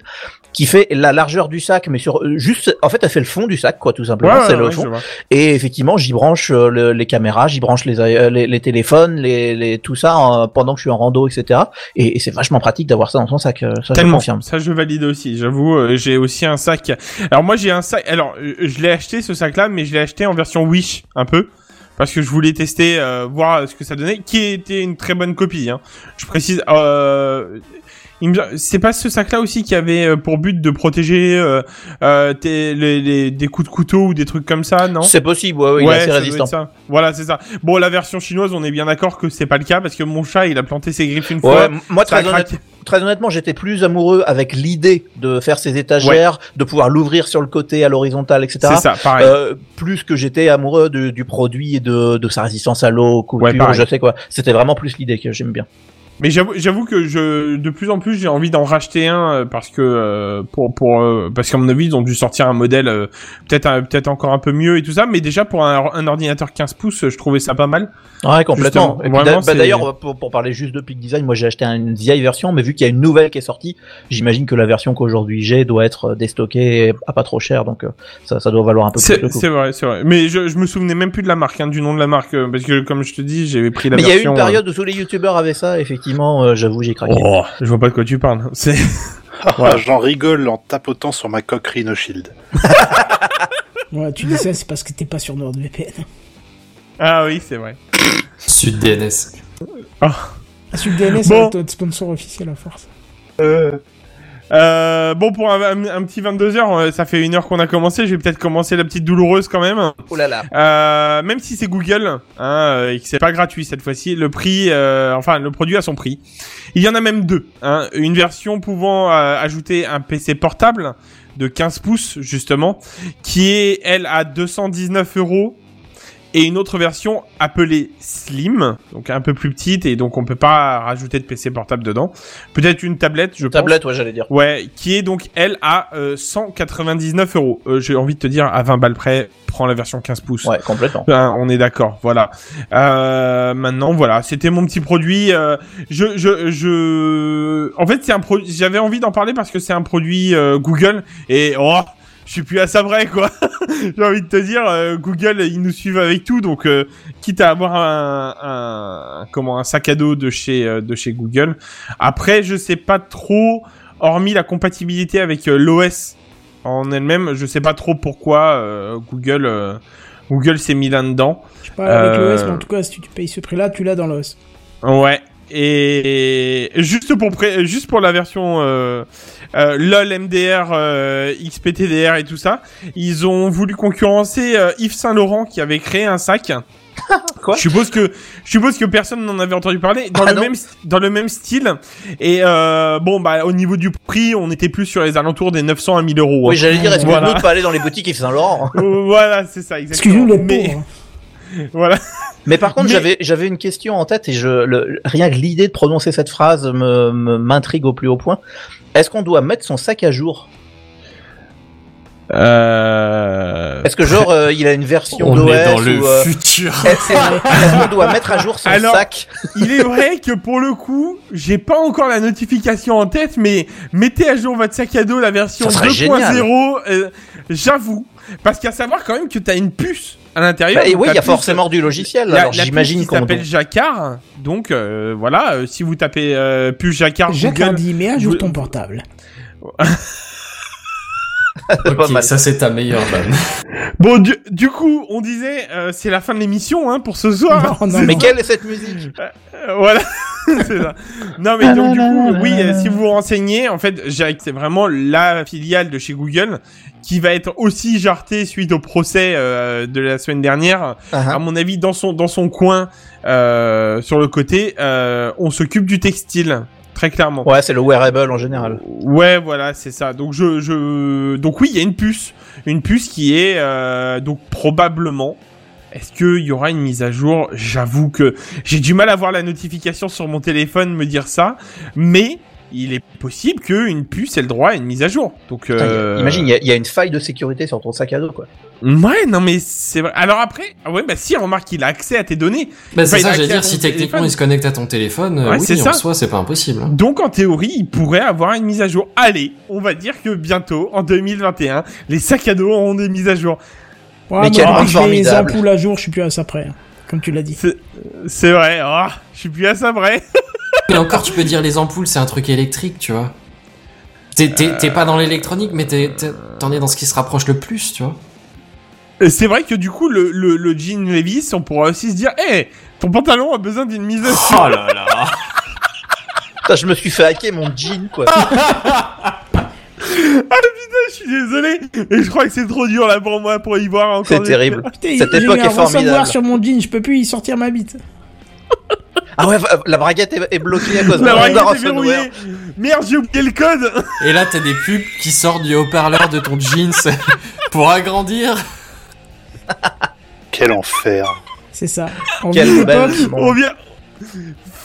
qui fait la largeur du sac, mais sur euh, juste, en fait, elle fait le fond du sac, quoi, tout simplement. Ouais, c'est ouais, le fond. Et effectivement, j'y branche euh, le- les caméras, j'y branche les, euh, les, les téléphones, les, les tout ça euh, pendant que je suis en rando, etc. Et, et c'est vachement pratique d'avoir ça dans son sac. euh, Ça, je Tellement. confirme. Ça, je valide aussi. J'avoue, euh, j'ai aussi un sac. Alors moi, j'ai un sac. Alors, euh, je l'ai acheté ce sac-là, mais je l'ai acheté en version Wish, un peu, parce que je voulais tester, euh, voir ce que ça donnait, qui était une très bonne copie. Hein. Je précise. Euh, C'est pas ce sac-là aussi qui avait euh, pour but de protéger euh, euh, tes- les, les- des coups de couteau ou des trucs comme ça, non? C'est possible, ouais, ouais, il est assez résistant. ça. Voilà, c'est ça. Bon, la version chinoise, on est bien d'accord que c'est pas le cas parce que mon chat, il a planté ses griffes une Ouais, fois. moi très, honnête- craqué. très honnêtement, j'étais plus amoureux avec l'idée de faire ces étagères, de pouvoir l'ouvrir sur le côté à l'horizontale, etc. C'est ça, pareil. Euh, plus que j'étais amoureux de- du produit et de, de sa résistance à l'eau, coupure, je sais quoi. C'était vraiment plus l'idée que j'aime bien. Mais j'avoue, que je, de plus en plus, j'ai envie d'en racheter un euh, parce que euh, pour pour euh, parce qu'à mon avis, ils ont dû sortir un modèle euh, peut-être peut-être encore un peu mieux et tout ça. Mais déjà pour un, un ordinateur 15 pouces, je trouvais ça pas mal. Ouais, complètement. Bah, d'ailleurs, pour, pour parler juste de Peak Design, moi j'ai acheté une vieille version, mais vu qu'il y a une nouvelle qui est sortie, j'imagine que la version qu'aujourd'hui j'ai doit être déstockée à pas trop cher, donc ça, ça doit valoir un peu plus C'est le coup. c'est vrai, c'est vrai. Mais je, je me souvenais même plus de la marque, hein, du nom de la marque, parce que comme je te dis, j'avais pris la Mais il y a eu version. une période où tous les youtubeurs avaient ça, effectivement, euh, j'avoue, j'ai euh, craqué. Oh, je vois pas de quoi tu parles. C'est Ah, J'en rigole en tapotant sur ma coque Rhino Shield. Ouais, tu dis ça, c'est parce que t'es pas sur NordVPN. ah oui, c'est vrai. Sud DNS. Ah, Sud DNS, Bon. c'est notre sponsor officiel à force. Euh, Euh, bon, pour un, un- un petit 22 heures, euh, ça fait une heure qu'on a commencé. Je vais peut-être commencer la petite douloureuse quand même. Oh là là. Euh, même si c'est Google, hein, euh, et que c'est pas gratuit cette fois-ci, le prix, euh, enfin le produit a son prix. Il y en a même deux. Hein, une version pouvant euh, ajouter un PC portable de 15 pouces justement, qui est elle à 219 euros. Et une autre version appelée Slim, donc un peu plus petite et donc on peut pas rajouter de PC portable dedans. Peut-être une tablette, je pense. Tablette, ouais, j'allais dire. Ouais, qui est donc elle à euh, 199 euros. Euh, J'ai envie de te dire à 20 balles près, prends la version 15 pouces. Ouais, complètement. Hein, on est d'accord, voilà. Euh, maintenant, voilà, c'était mon petit produit. euh, je, je, je, en fait, c'est un produit. J'avais envie d'en parler parce que c'est un produit euh, Google et oh, je suis plus à ça vrai quoi. J'ai envie de te dire, euh, Google, ils nous suivent avec tout, donc euh, quitte à avoir un, un, comment, un sac à dos de chez, euh, de chez Google. Après, je sais pas trop, hormis la compatibilité avec euh, l'OS en elle-même, je sais pas trop pourquoi euh, Google. euh, Google s'est mis là-dedans. Je sais pas avec l'OS, mais en tout cas, si tu payes ce prix-là, tu l'as dans l'OS. Ouais. Et juste pour pré- juste pour la version euh, euh, LOL MDR, euh, XPTDR et tout ça, ils ont voulu concurrencer euh, Yves Saint Laurent qui avait créé un sac. Quoi? Je suppose que je suppose que personne n'en avait entendu parler dans Ah le non. même dans le même style. Et euh, bon bah au niveau du prix, on était plus sur les alentours des 900 à 1000 euros. Oui, hein. j'allais dire, est-ce que Voilà. nous de pas aller dans les boutiques Yves Saint Laurent? Voilà, c'est ça exactement. Excusez-nous les Mais-. Voilà. Mais par contre, Mais- j'avais j'avais une question en tête et je le, rien que l'idée de prononcer cette phrase me me- m'intrigue au plus haut point. Est-ce qu'on doit mettre son sac à jour? Euh... Est-ce que genre euh, il a une version On est dans le ou euh, futur. est-ce est-ce qu'on doit mettre à jour son Alors- sac? Il est vrai que pour le coup, j'ai pas encore la notification en tête, mais mettez à jour votre sac à dos la version Ça serait 2.0. euh, J'avoue, parce qu'à savoir quand même que t'as une puce à l'intérieur. Bah, et Oui, il y a forcément du logiciel. La, alors j'imagine qu'on s'appelle Jacquard. Donc euh, voilà, euh, si vous tapez euh, puce Jacquard Jacques Google, dit, mais à jour vous- ton portable. pas Ok, mal. ça c'est ta meilleure vanne. Bon, du, du coup, on disait, euh, c'est la fin de l'émission hein, pour ce soir. Non, non, Mais non. quelle est cette musique? Euh, voilà, ça. Non mais donc du coup, oui, euh, si vous vous renseignez, en fait, Jack, c'est vraiment la filiale de chez Google qui va être aussi jartée suite au procès euh, de la semaine dernière. Ah, À mon avis, dans son dans son coin, euh, sur le côté, euh, on s'occupe du textile, très clairement. Ouais, c'est le wearable en général. Ouais, voilà, c'est ça. Donc je, je, donc oui, il y a une puce, une puce qui est euh, donc probablement. Est-ce qu'il y aura une mise à jour? J'avoue que j'ai du mal à voir la notification sur mon téléphone me dire ça, mais il est possible qu'une puce ait le droit à une mise à jour. Donc Putain, euh... Imagine, il y, a- il y a une faille de sécurité sur ton sac à dos, quoi. Ouais, non mais c'est vrai. Alors après, ah ouais, bah si, remarque qu'il a accès à tes données. Bah, c'est il ça, j'allais dire, si techniquement téléphone. il se connecte à ton téléphone, euh, Ouais, oui, c'est en ça. soi, c'est pas impossible. hein. Donc en théorie, il pourrait avoir une mise à jour. Allez, on va dire que bientôt, en 2021, les sacs à dos auront des mises à jour. Ouais, Mais moi, quel depuis monde je les formidable. ampoules à jour, je suis plus à ça près. hein, Comme tu l'as dit. C'est- vrai, oh, je suis plus à ça vrai. Et encore, tu peux dire les ampoules, c'est un truc électrique, tu vois. T'es t'es pas dans l'électronique, mais t'en es dans ce qui se rapproche le plus, tu vois. C'est vrai que du coup, le, le, le jean Levis, on pourra aussi se dire, hé, ton pantalon a besoin d'une mise à jour. Oh là là Putain, je me suis fait hacker mon jean, quoi. Je suis désolé, et je crois que c'est trop dur là pour moi pour y voir encore. C'est terrible. Putain, Cette époque est formidable. sur mon jean, je peux plus y sortir ma bite. Ah ouais, la braguette est, bloquée à cause La braguette est ransomware. verrouillée. Merde, j'ai oublié le code. Et là, t'as des pubs qui sortent du haut-parleur de ton jeans pour agrandir. Quel enfer. C'est ça. Belle époque, On vient.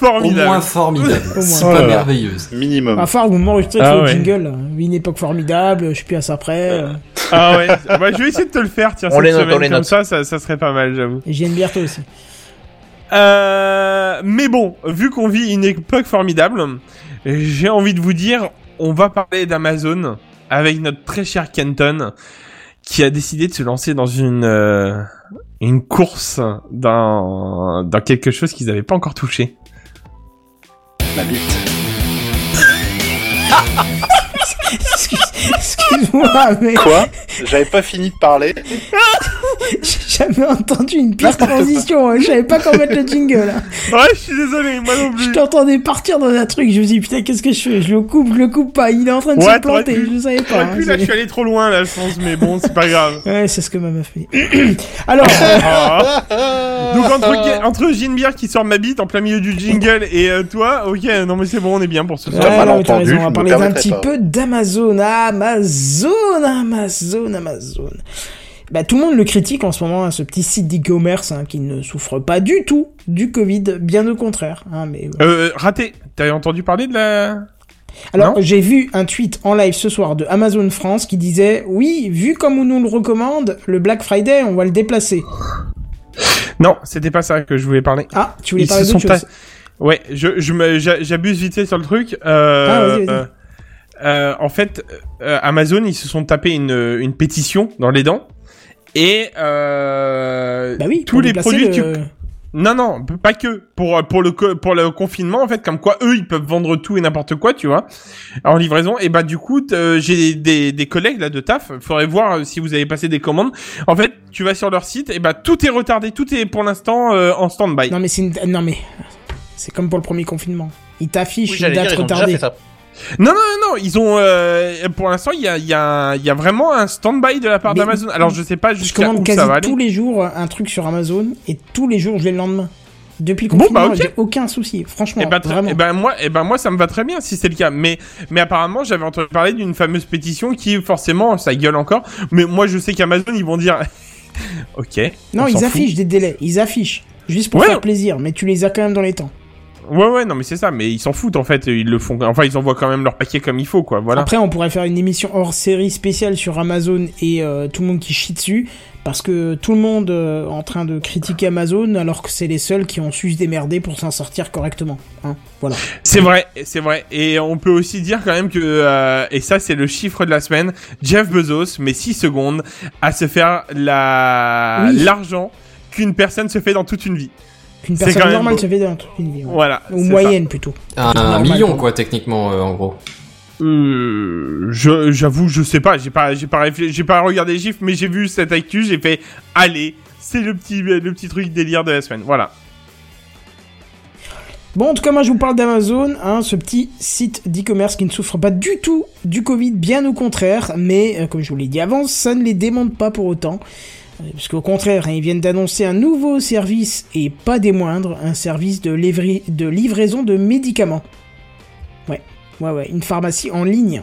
Au Formidable. moins formidable. Au moins. C'est Oh pas merveilleuse. Minimum. à part vous m'enregistrez Ah le ouais. jingle. Une époque formidable, je suis plus à ça près. Ah ouais, bah, je vais essayer de te le faire, tiens, On cette les note, semaine, on les comme note. ça, ça, ça serait pas mal, j'avoue. Et j'ai une bière toi aussi. Euh, mais bon, vu qu'on vit une époque formidable, j'ai envie de vous dire, on va parler d'Amazon avec notre très cher Kenton, qui a décidé de se lancer dans une euh, une course dans dans quelque chose qu'ils n'avaient pas encore touché. La bite. Excuse-moi. mais Quoi J'avais pas fini de parler. j'ai jamais entendu une pire transition. hein. Je savais pas comment mettre le jingle. hein. Ouais, je suis désolé, moi non Je plus. t'entendais partir dans un truc. Je me dis putain, qu'est-ce que je fais? Je le coupe, je le coupe pas. Il est en train de Ouais, se planter. pu. Je savais pas. Hein. pu, là, je suis allé trop loin, là, je pense, mais bon, c'est pas grave. Ouais, c'est ce que ma meuf fait. Alors, euh, Ah. Donc entre, entre Ginebert qui sort ma bite en plein milieu du jingle et euh, toi, ok, non mais c'est bon, on est bien pour ce soir. Ouais, t'as raison, on je va parler un petit pas. peu d'Amazon. Amazon, Amazon, Amazon. Bah, tout le monde le critique en ce moment, hein, ce petit site d'e-commerce hein, qui ne souffre pas du tout du Covid, bien au contraire. Hein, mais Euh, raté, t'avais entendu parler de la... Alors, j'ai vu un tweet en live ce soir de Amazon France qui disait Oui, vu comme on nous le recommande, le Black Friday, on va le déplacer. Non, c'était pas ça que je voulais parler. Ah, tu voulais Ils parler d'autre sont chose Ouais, je, je me, j'abuse vite fait sur le truc. Euh, Ah, vas-y, vas-y. euh, euh, en fait, euh, Amazon, ils se sont tapés une, une pétition dans les dents. Et euh, Bah oui, tous les produits, le- tu... non non, pas que pour pour le pour le confinement en fait, comme quoi eux ils peuvent vendre tout et n'importe quoi, tu vois, en livraison. Et bah du coup, euh, j'ai des des collègues là de taf. Faudrait voir euh, si vous avez passé des commandes. En fait, tu vas sur leur site et bah tout est retardé, tout est pour l'instant euh, en stand-by. Non, mais c'est une... non, mais c'est comme pour le premier confinement. Ils t'affichent Oui, une j'allais dire, date ils ont déjà retardée. Non, non, non, non, ils ont, euh, pour l'instant, il y a, y, a, il y a vraiment un stand-by de la part d'Amazon. Alors, je sais pas jusqu'à où quasi ça va aller. tous les jours un truc sur Amazon et tous les jours je l'ai le lendemain. Depuis le Bon, confinement, bah, ok. j'ai aucun souci. Franchement, Et ben, très- vraiment. eh ben, moi, eh ben, moi, ça me va très bien si c'est le cas. Mais, mais apparemment, j'avais entendu parler d'une fameuse pétition qui, forcément, ça gueule encore. Mais moi, je sais qu'Amazon, ils vont dire, ok. non, on ils fout. affichent des délais. Ils affichent. Juste pour Ouais. faire plaisir, mais tu les as quand même dans les temps. Ouais, ouais, non, mais c'est ça. Mais ils s'en foutent, en fait. Ils le font. Enfin, ils envoient quand même leur paquet comme il faut, quoi. Voilà. Après, on pourrait faire une émission hors série spéciale sur Amazon et euh, tout le monde qui chie dessus. Parce que tout le monde euh, en train de critiquer Amazon alors que c'est les seuls qui ont su se démerder pour s'en sortir correctement. Hein, voilà. C'est vrai, c'est vrai. Et on peut aussi dire quand même que, euh, et ça c'est le chiffre de la semaine, Jeff Bezos met 6 secondes à se faire la Oui. l'argent qu'une personne se fait dans toute une vie. Qu'une C'est personne quand même normale beau. se fait dans toute une vie. ouais. Voilà. Ou moyenne plutôt. Un, Normal, million, quoi. quoi, techniquement, euh, en gros. Euh, je, j'avoue, je sais pas, j'ai pas, j'ai pas j'ai pas regardé les chiffres, mais j'ai vu cette actu, j'ai fait, allez, c'est le petit, le petit truc délire de la semaine. Voilà. Bon, en tout cas, moi, je vous parle d'Amazon, hein, ce petit site d'e-commerce qui ne souffre pas du tout du Covid, bien au contraire, mais euh, comme je vous l'ai dit avant, ça ne les démonte pas pour autant. Euh, Parce qu'au contraire, hein, ils viennent d'annoncer un nouveau service, et pas des moindres, un service de livraison de médicaments. Ouais, ouais, ouais, une pharmacie en ligne.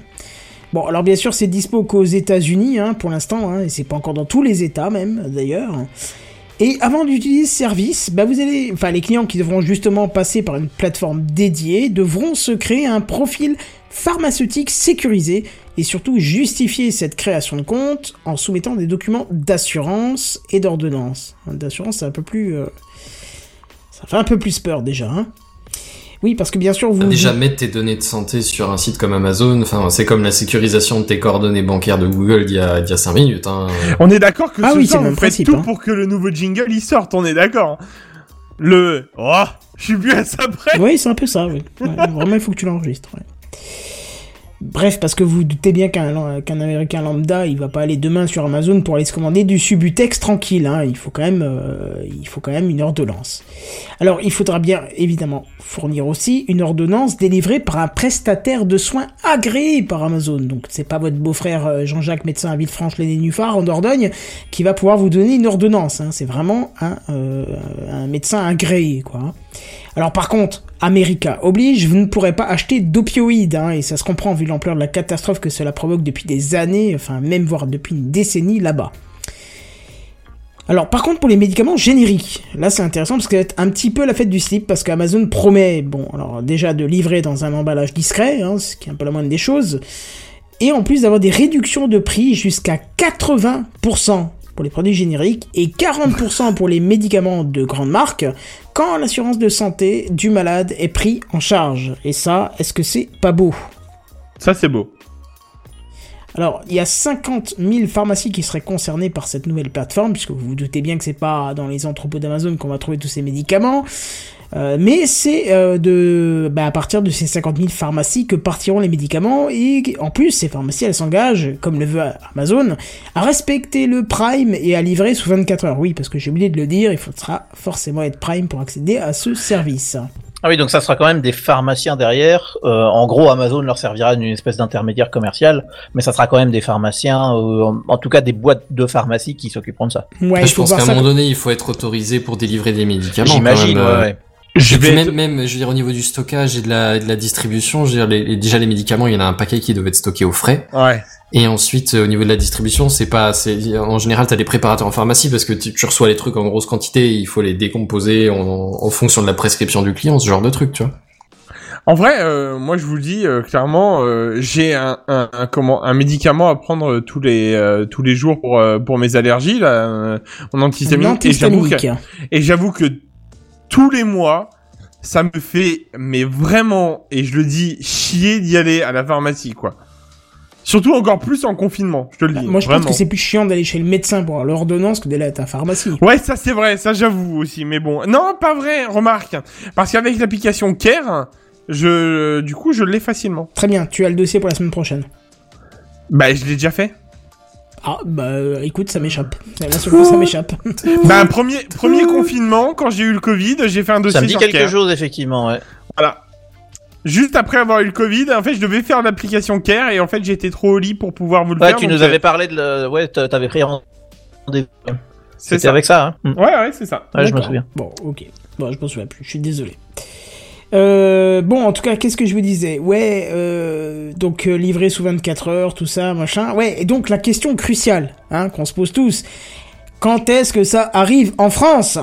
Bon, alors bien sûr, c'est dispo qu'aux États-Unis hein, pour l'instant, hein, et c'est pas encore dans tous les États même, d'ailleurs. Et avant d'utiliser ce service, bah vous allez, enfin les clients qui devront justement passer par une plateforme dédiée devront se créer un profil pharmaceutique sécurisé et surtout justifier cette création de compte en soumettant des documents d'assurance et d'ordonnance. Hein, D'assurance, c'est un peu plus, euh, ça fait un peu plus peur déjà. Hein. Oui, parce que bien sûr vous Déjà, mettre tes données de santé sur un site comme Amazon, enfin, c'est comme la sécurisation de tes coordonnées bancaires de Google d'il y a, d'il y a 5 minutes. Hein. On est d'accord que Ah ce oui, soir, même faites principe, tout hein. pour que le nouveau jingle il sorte, on est d'accord. Le, oh, je suis plus à ça près. Oui, c'est un peu ça, oui. Ouais, vraiment, il faut que tu l'enregistres. ouais. Bref, parce que vous doutez bien qu'un Américain lambda, il va pas aller demain sur Amazon pour aller se commander du Subutex tranquille. Hein. Il faut quand même, euh, il faut quand même une ordonnance. Alors, il faudra bien évidemment fournir aussi une ordonnance délivrée par un prestataire de soins agréé par Amazon. Donc, c'est pas votre beau-frère euh, Jean-Jacques médecin à Villefranche les Nénuphars en Dordogne qui va pouvoir vous donner une ordonnance. Hein. C'est vraiment euh, un médecin agréé, quoi. Alors par contre, America oblige, vous ne pourrez pas acheter d'opioïdes, hein, et ça se comprend vu l'ampleur de la catastrophe que cela provoque depuis des années, enfin même voire depuis une décennie là-bas. Alors par contre pour les médicaments génériques, là c'est intéressant parce que c'est un petit peu la fête du slip parce qu'Amazon promet, bon alors déjà de livrer dans un emballage discret, hein, ce qui est un peu la moindre des choses, et en plus d'avoir des réductions de prix jusqu'à 80% pour les produits génériques et 40% pour les médicaments de grande marque quand l'assurance de santé du malade est pris en charge. Et ça, est-ce que c'est pas beau? Ça c'est beau. Alors, il y a 50 000 pharmacies qui seraient concernées par cette nouvelle plateforme, puisque vous vous doutez bien que c'est pas dans les entrepôts d'Amazon qu'on va trouver tous ces médicaments. Euh, mais c'est euh, de, bah, à partir de ces 50 000 pharmacies que partiront les médicaments et en plus ces pharmacies elles s'engagent, comme le veut Amazon, à respecter le Prime et à livrer sous 24 heures. Oui, parce que j'ai oublié de le dire, il faudra forcément être Prime pour accéder à ce service. Ah oui, donc ça sera quand même des pharmaciens derrière. Euh, en gros, Amazon leur servira d'une espèce d'intermédiaire commercial, mais ça sera quand même des pharmaciens, euh, en, en tout cas des boîtes de pharmacie qui s'occuperont de ça. Ouais, je pense qu'à un moment donné, il faut être autorisé pour délivrer des médicaments. quand J'imagine, même, ouais, euh. ouais. Je vais même, même, je veux dire, au niveau du stockage et de la, de la distribution, je veux dire, les- déjà les médicaments, il y en a un paquet qui devait être stocké au frais. Ouais. Et ensuite, euh, au niveau de la distribution, c'est pas, c'est, en général, t'as des préparateurs en pharmacie parce que tu, tu reçois les trucs en grosse quantité, il faut les décomposer en, en fonction de la prescription du client, ce genre de truc, tu vois. En vrai, euh, moi je vous le dis euh, clairement, euh, j'ai un, un, un- comment un médicament à prendre euh, tous les euh, tous les jours pour euh, pour mes allergies là, euh, Un antihistaminique et j'avoue que antihistaminique. et j'avoue que tous les mois ça me fait mais vraiment et je le dis chier d'y aller à la pharmacie quoi. Surtout encore plus en confinement, je te le Bah, dis. moi, je vraiment. pense que c'est plus chiant d'aller chez le médecin pour avoir l'ordonnance que d'aller à ta pharmacie. Ouais, ça c'est vrai, ça j'avoue aussi, mais bon. Non, pas vrai, remarque. Parce qu'avec l'application Care, je, du coup, je l'ai facilement. Très bien, tu as le dossier pour la semaine prochaine. Bah, je l'ai déjà fait. Ah, bah, euh, écoute, ça m'échappe. La seule fois, ça m'échappe. Bah, premier, premier confinement, quand j'ai eu le Covid, j'ai fait un dossier Ça me dit sur quelque Care. chose, effectivement, ouais. Voilà. Juste après avoir eu le Covid, en fait, je devais faire l'application Care et en fait, j'étais trop au lit pour pouvoir vous le Ouais, faire. tu donc, nous avais parlé de le... Ouais, t'a- t'avais pris rendez-vous. C'est C'était avec ça, hein. Ouais, ouais, c'est ça. Ouais, je me souviens. Bon, ok. Bon, je m'en souviens plus. Je suis désolé. Euh, bon, en tout cas, qu'est-ce que je vous disais? Ouais, euh, donc euh, livré sous 24 heures, tout ça, machin. Ouais, et donc la question cruciale, hein, qu'on se pose tous. Quand est-ce que ça arrive en France?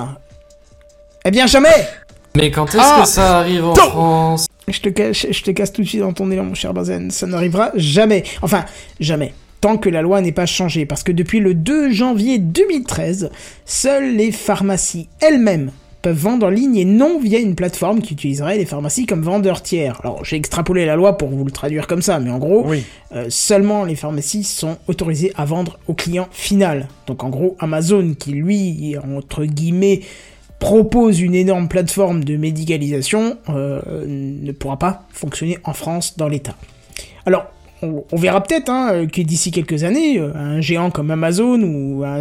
Eh bien, jamais Mais quand est-ce Ah que ça arrive en France? Je te, cache, je te casse tout de suite dans ton élan, mon cher Bazen. Ça n'arrivera jamais. Enfin, jamais. Tant que la loi n'est pas changée. Parce que depuis le 2 janvier 2013, seules les pharmacies elles-mêmes peuvent vendre en ligne et non via une plateforme qui utiliserait les pharmacies comme vendeurs tiers. Alors, j'ai extrapolé la loi pour vous le traduire comme ça, mais en gros, Oui. euh, seulement les pharmacies sont autorisées à vendre au client final. Donc en gros, Amazon qui lui, entre guillemets, propose une énorme plateforme de médicalisation, euh, ne pourra pas fonctionner en France dans l'État. Alors, on, on verra peut-être hein, que d'ici quelques années, euh, un géant comme Amazon ou un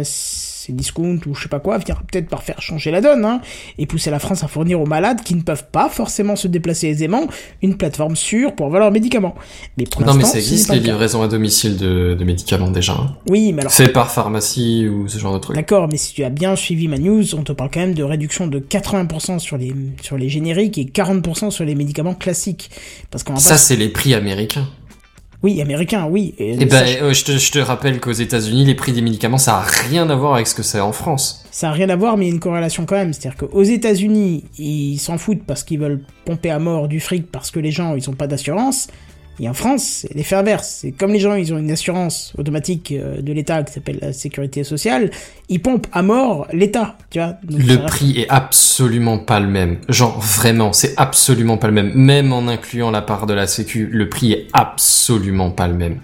Cdiscount ou je sais pas quoi peut-être par faire changer la donne hein, et pousser la France à fournir aux malades qui ne peuvent pas forcément se déplacer aisément une plateforme sûre pour avoir leurs médicaments. Mais pour Non, mais ça existe les livraisons à domicile de, de médicaments déjà. hein. Oui, mais alors Fait par pharmacie ou ce genre de truc. D'accord, mais si tu as bien suivi ma news, on te parle quand même de réduction de 80% sur les, sur les génériques et 40% sur les médicaments classiques. Parce qu'on Ça, pas... c'est les prix américains. Oui, américain, oui. Et, Et ben, ça, euh, je te, je te rappelle qu'aux États-Unis, les prix des médicaments, ça a rien à voir avec ce que c'est en France. ça a rien à voir, mais il y a une corrélation quand même. C'est-à-dire qu'aux États-Unis, ils s'en foutent parce qu'ils veulent pomper à mort du fric parce que les gens, ils ont pas d'assurance. Et en France, c'est l'effet inverse. C'est comme les gens, ils ont une assurance automatique euh, de l'État qui s'appelle la sécurité sociale, ils pompent à mort l'État, tu vois. Donc, Le prix est absolument pas le même. Genre, vraiment, c'est absolument pas le même. Même en incluant la part de la sécu, le prix est absolument pas le même.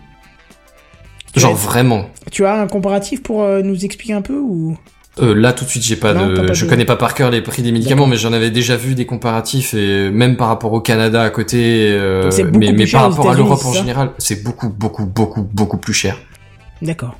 Genre, Ouais. vraiment. Tu as un comparatif pour euh, nous expliquer un peu ou? Euh, là, tout de suite, j'ai pas Non, de, pas je connais pas par cœur les prix des médicaments, mais j'en avais déjà vu des comparatifs et même par rapport au Canada à côté, euh, mais, par rapport à l'Europe en général, c'est beaucoup, beaucoup, beaucoup, beaucoup plus cher. D'accord.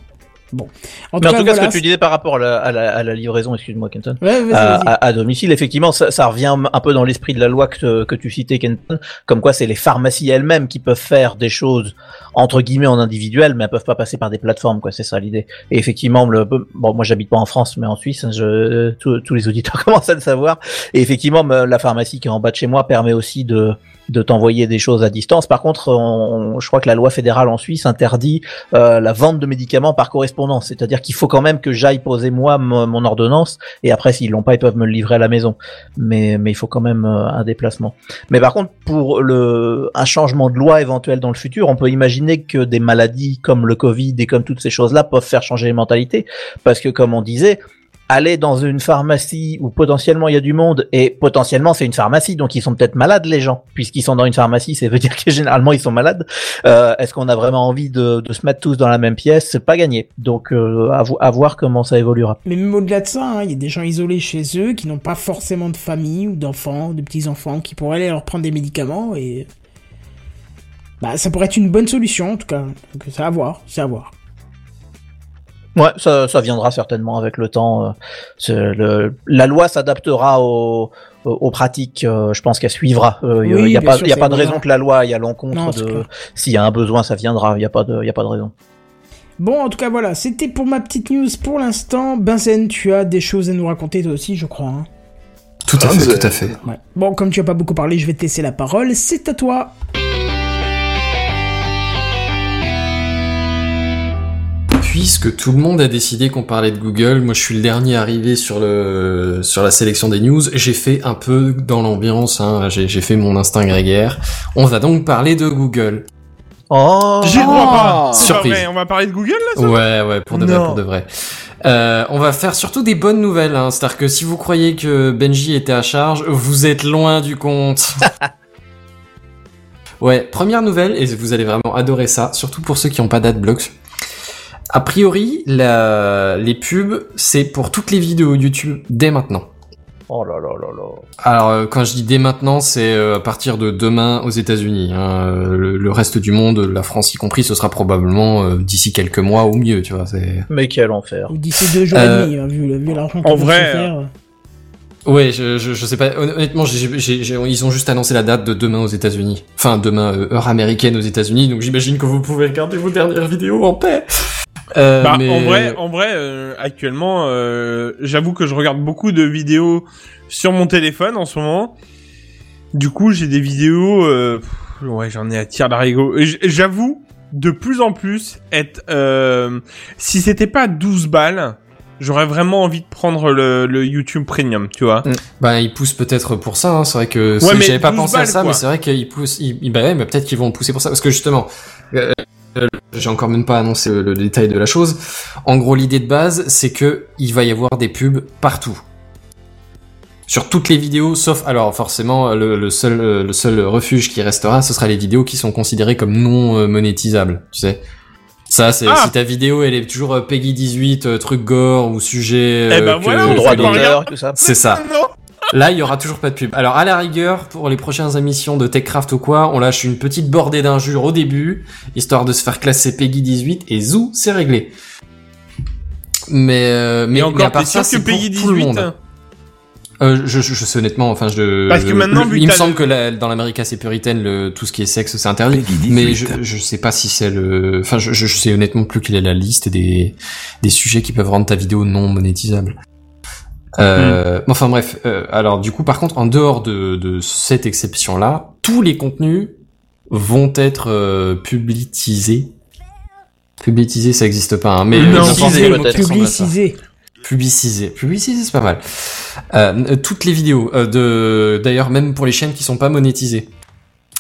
Bon. En Mais en tout cas, voilà, ce que tu disais par rapport à la, à la, à la livraison, excuse-moi, Kenton, Ouais, à, à- domicile, effectivement, ça, ça revient un peu dans l'esprit de la loi que, que tu citais, Kenton, comme quoi c'est les pharmacies elles-mêmes qui peuvent faire des choses entre guillemets en individuel, mais elles peuvent pas passer par des plateformes, quoi. C'est ça l'idée. Et effectivement, le, bon, moi j'habite pas en France, mais en Suisse, je, tous- tous les auditeurs commencent à le savoir. Et effectivement, me- la pharmacie qui est en bas de chez moi permet aussi de de t'envoyer des choses à distance. Par contre, on- je crois que la loi fédérale en Suisse interdit euh, la vente de médicaments par correspondance, c'est-à-dire qu'il faut quand même que j'aille poser moi mon, ordonnance et après s'ils l'ont pas, ils peuvent me le livrer à la maison. Mais mais il faut quand même euh, un déplacement. Mais par contre, pour le un changement de loi éventuel dans le futur, on peut imaginer que des maladies comme le Covid et comme toutes ces choses-là peuvent faire changer les mentalités, parce que comme on disait. Aller dans une pharmacie où potentiellement il y a du monde et potentiellement c'est une pharmacie donc ils sont peut-être malades les gens. Puisqu'ils sont dans une pharmacie ça veut dire que généralement ils sont malades. Euh, est-ce qu'on a vraiment envie de, de se mettre tous dans la même pièce? C'est pas gagné. Donc euh, à, à voir comment ça évoluera. Mais même au-delà de ça, hein, il y a des gens isolés chez eux qui n'ont pas forcément de famille ou d'enfants, de petits-enfants, qui pourraient aller leur prendre des médicaments et... Bah, ça pourrait être une bonne solution, en tout cas. Donc, c'est à voir, c'est à voir. Ouais ça, ça viendra certainement avec le temps euh, le, la loi s'adaptera aux, aux aux pratiques euh, je pense qu'elle suivra Euh, il Oui, y a pas sûr, y a pas de raison que la loi aille à l'encontre de s'il y a un besoin ça viendra il y a pas de y a pas de raison Bon, en tout cas, voilà, c'était pour ma petite news pour l'instant. Benzen, tu as des choses à nous raconter toi aussi, je crois. hein. Tout à fait, tout à fait. Ouais. Bon, comme tu as pas beaucoup parlé, je vais te laisser la parole. C'est à toi. Puisque tout le monde a décidé qu'on parlait de Google, moi je suis le dernier arrivé sur le sur la sélection des news. J'ai fait un peu dans l'ambiance, hein, j'ai j'ai fait mon instinct grégaire. On va donc parler de Google. oh J'y crois pas. Pas Surprise. vrai. On va parler de Google là. ça Ouais, ouais, pour de vrai, Non. pour de vrai. Euh, on va faire surtout des bonnes nouvelles, hein. c'est-à-dire que si vous croyez que Benji était à charge, vous êtes loin du compte. ouais, première nouvelle, et vous allez vraiment adorer ça, surtout pour ceux qui n'ont pas d'adblocks. A priori, la... les pubs, c'est pour toutes les vidéos YouTube dès maintenant. oh là là là là Alors, euh, quand je dis dès maintenant, c'est euh, à partir de demain aux États-Unis. hein. Euh, Le, le reste du monde, la France y compris, ce sera probablement euh, d'ici quelques mois ou mieux, tu vois. Mais quel enfer Ou d'ici deux jours Euh, et demi, hein, vu, l'argent en vrai, faire. Ouais, je, je, je sais pas. Hon- Honnêtement, ils ont juste annoncé la date de demain aux États-Unis. Enfin, demain heure américaine aux États-Unis. Donc j'imagine que vous pouvez regarder vos dernières vidéos en paix. Euh, Bah, mais- en vrai, en vrai, euh, actuellement, euh, j'avoue que je regarde beaucoup de vidéos sur mon téléphone en ce moment. Du coup, j'ai des vidéos, euh, pff, ouais, j'en ai à tirer j- J'avoue, de plus en plus, être, euh, si c'était pas 12 balles, j'aurais vraiment envie de prendre le, le YouTube Premium, tu vois. Bah, ils poussent peut-être pour ça. Hein. C'est vrai que Ouais, j'avais pas 12 pensé à ça, quoi. mais c'est vrai qu'ils poussent. Ils, bah ouais, mais peut-être qu'ils vont pousser pour ça, parce que justement, j'ai encore même pas annoncé le, le détail de la chose. En gros, l'idée de base, c'est que il va y avoir des pubs partout. Sur toutes les vidéos, sauf alors forcément le, le seul euh, le seul refuge qui restera, ce sera les vidéos qui sont considérées comme non euh, monétisables, tu sais. Ça, c'est Ah si ta vidéo elle est toujours euh, Peggy 18, euh, truc gore ou sujet. Eh ben que- voilà, droit d'auteur tout ça C'est ça. Non. Là, il y aura toujours pas de pub. Alors, à la rigueur, pour les prochaines émissions de TechCraft ou quoi, on lâche une petite bordée d'injures au début, histoire de se faire classer Peggy 18, et zou, c'est réglé. Mais, euh, mais, Mais mais à encore, part ça, sûr c'est que pour Peggy tout le 18 monde. Euh, je, je, je sais honnêtement, enfin, je. Parce que je- maintenant, vu il me semble le- que la- dans l'Amérique assez puritaine, le, tout ce qui est sexe, c'est interdit. Mais je, je sais pas si c'est le. Enfin, je, je sais honnêtement plus quelle est la liste des des sujets qui peuvent rendre ta vidéo non monétisable. Euh, Enfin bref. euh, alors du coup, par contre, en dehors de de cette exception-là, tous les contenus vont être euh, publicisés. Publicisés, ça existe pas, hein, mais Non, euh, n'importe publicisé, quel mot qui peut-être. ressemble à ça. Publicisé. Publiciser. Publiciser, c'est pas mal. Euh, euh, toutes les vidéos, euh, de, d'ailleurs, même pour les chaînes qui sont pas monétisées.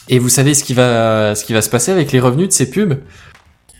Et vous savez ce qui va, ce qui va se passer avec les revenus de ces pubs?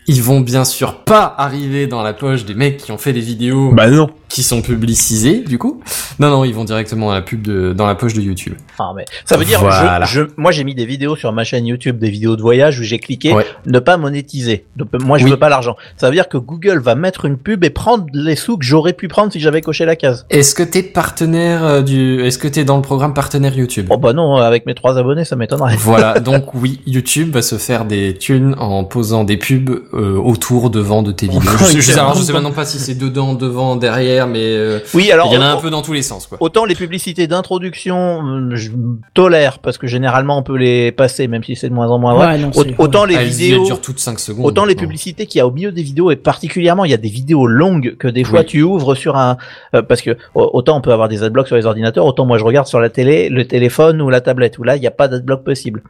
Ils vont bien sûr pas arriver dans la poche des mecs qui ont fait les vidéos Bah non. Qui sont publicisés, du coup. Non, non, ils vont directement à la pub de, dans la poche de YouTube. Ah, mais ça veut dire, Voilà. je, je- moi j'ai mis des vidéos sur ma chaîne YouTube, des vidéos de voyage où j'ai cliqué Ouais. ne pas monétiser. Donc, moi je Oui. veux pas l'argent. Ça veut dire que Google va mettre une pub et prendre les sous que j'aurais pu prendre si j'avais coché la case. Est-ce que t'es partenaire euh, du, est-ce que t'es dans le programme partenaire YouTube? Oh bah non, avec mes trois abonnés ça m'étonnerait. Voilà, donc oui, YouTube va se faire des thunes en posant des pubs euh, autour, devant de tes vidéos. Je, sais- je sais- alors je sais maintenant pas si c'est dedans, devant, derrière, mais euh, Oui, alors il y en a un peu dans tous les sens, quoi. Autant les publicités d'introduction, hum, je tolère parce que généralement on peut les passer, même si c'est de moins en moins vrai. Ouais, non, autant les Ah, vidéos, durent toutes 5 secondes. autant les publicités qu'il y a au milieu des vidéos et particulièrement il y a des vidéos longues que des fois Oui. tu ouvres sur un euh, parce que au- autant on peut avoir des adblocks sur les ordinateurs, autant moi je regarde sur la télé, le téléphone ou la tablette où là il n'y a pas d'adblock possible.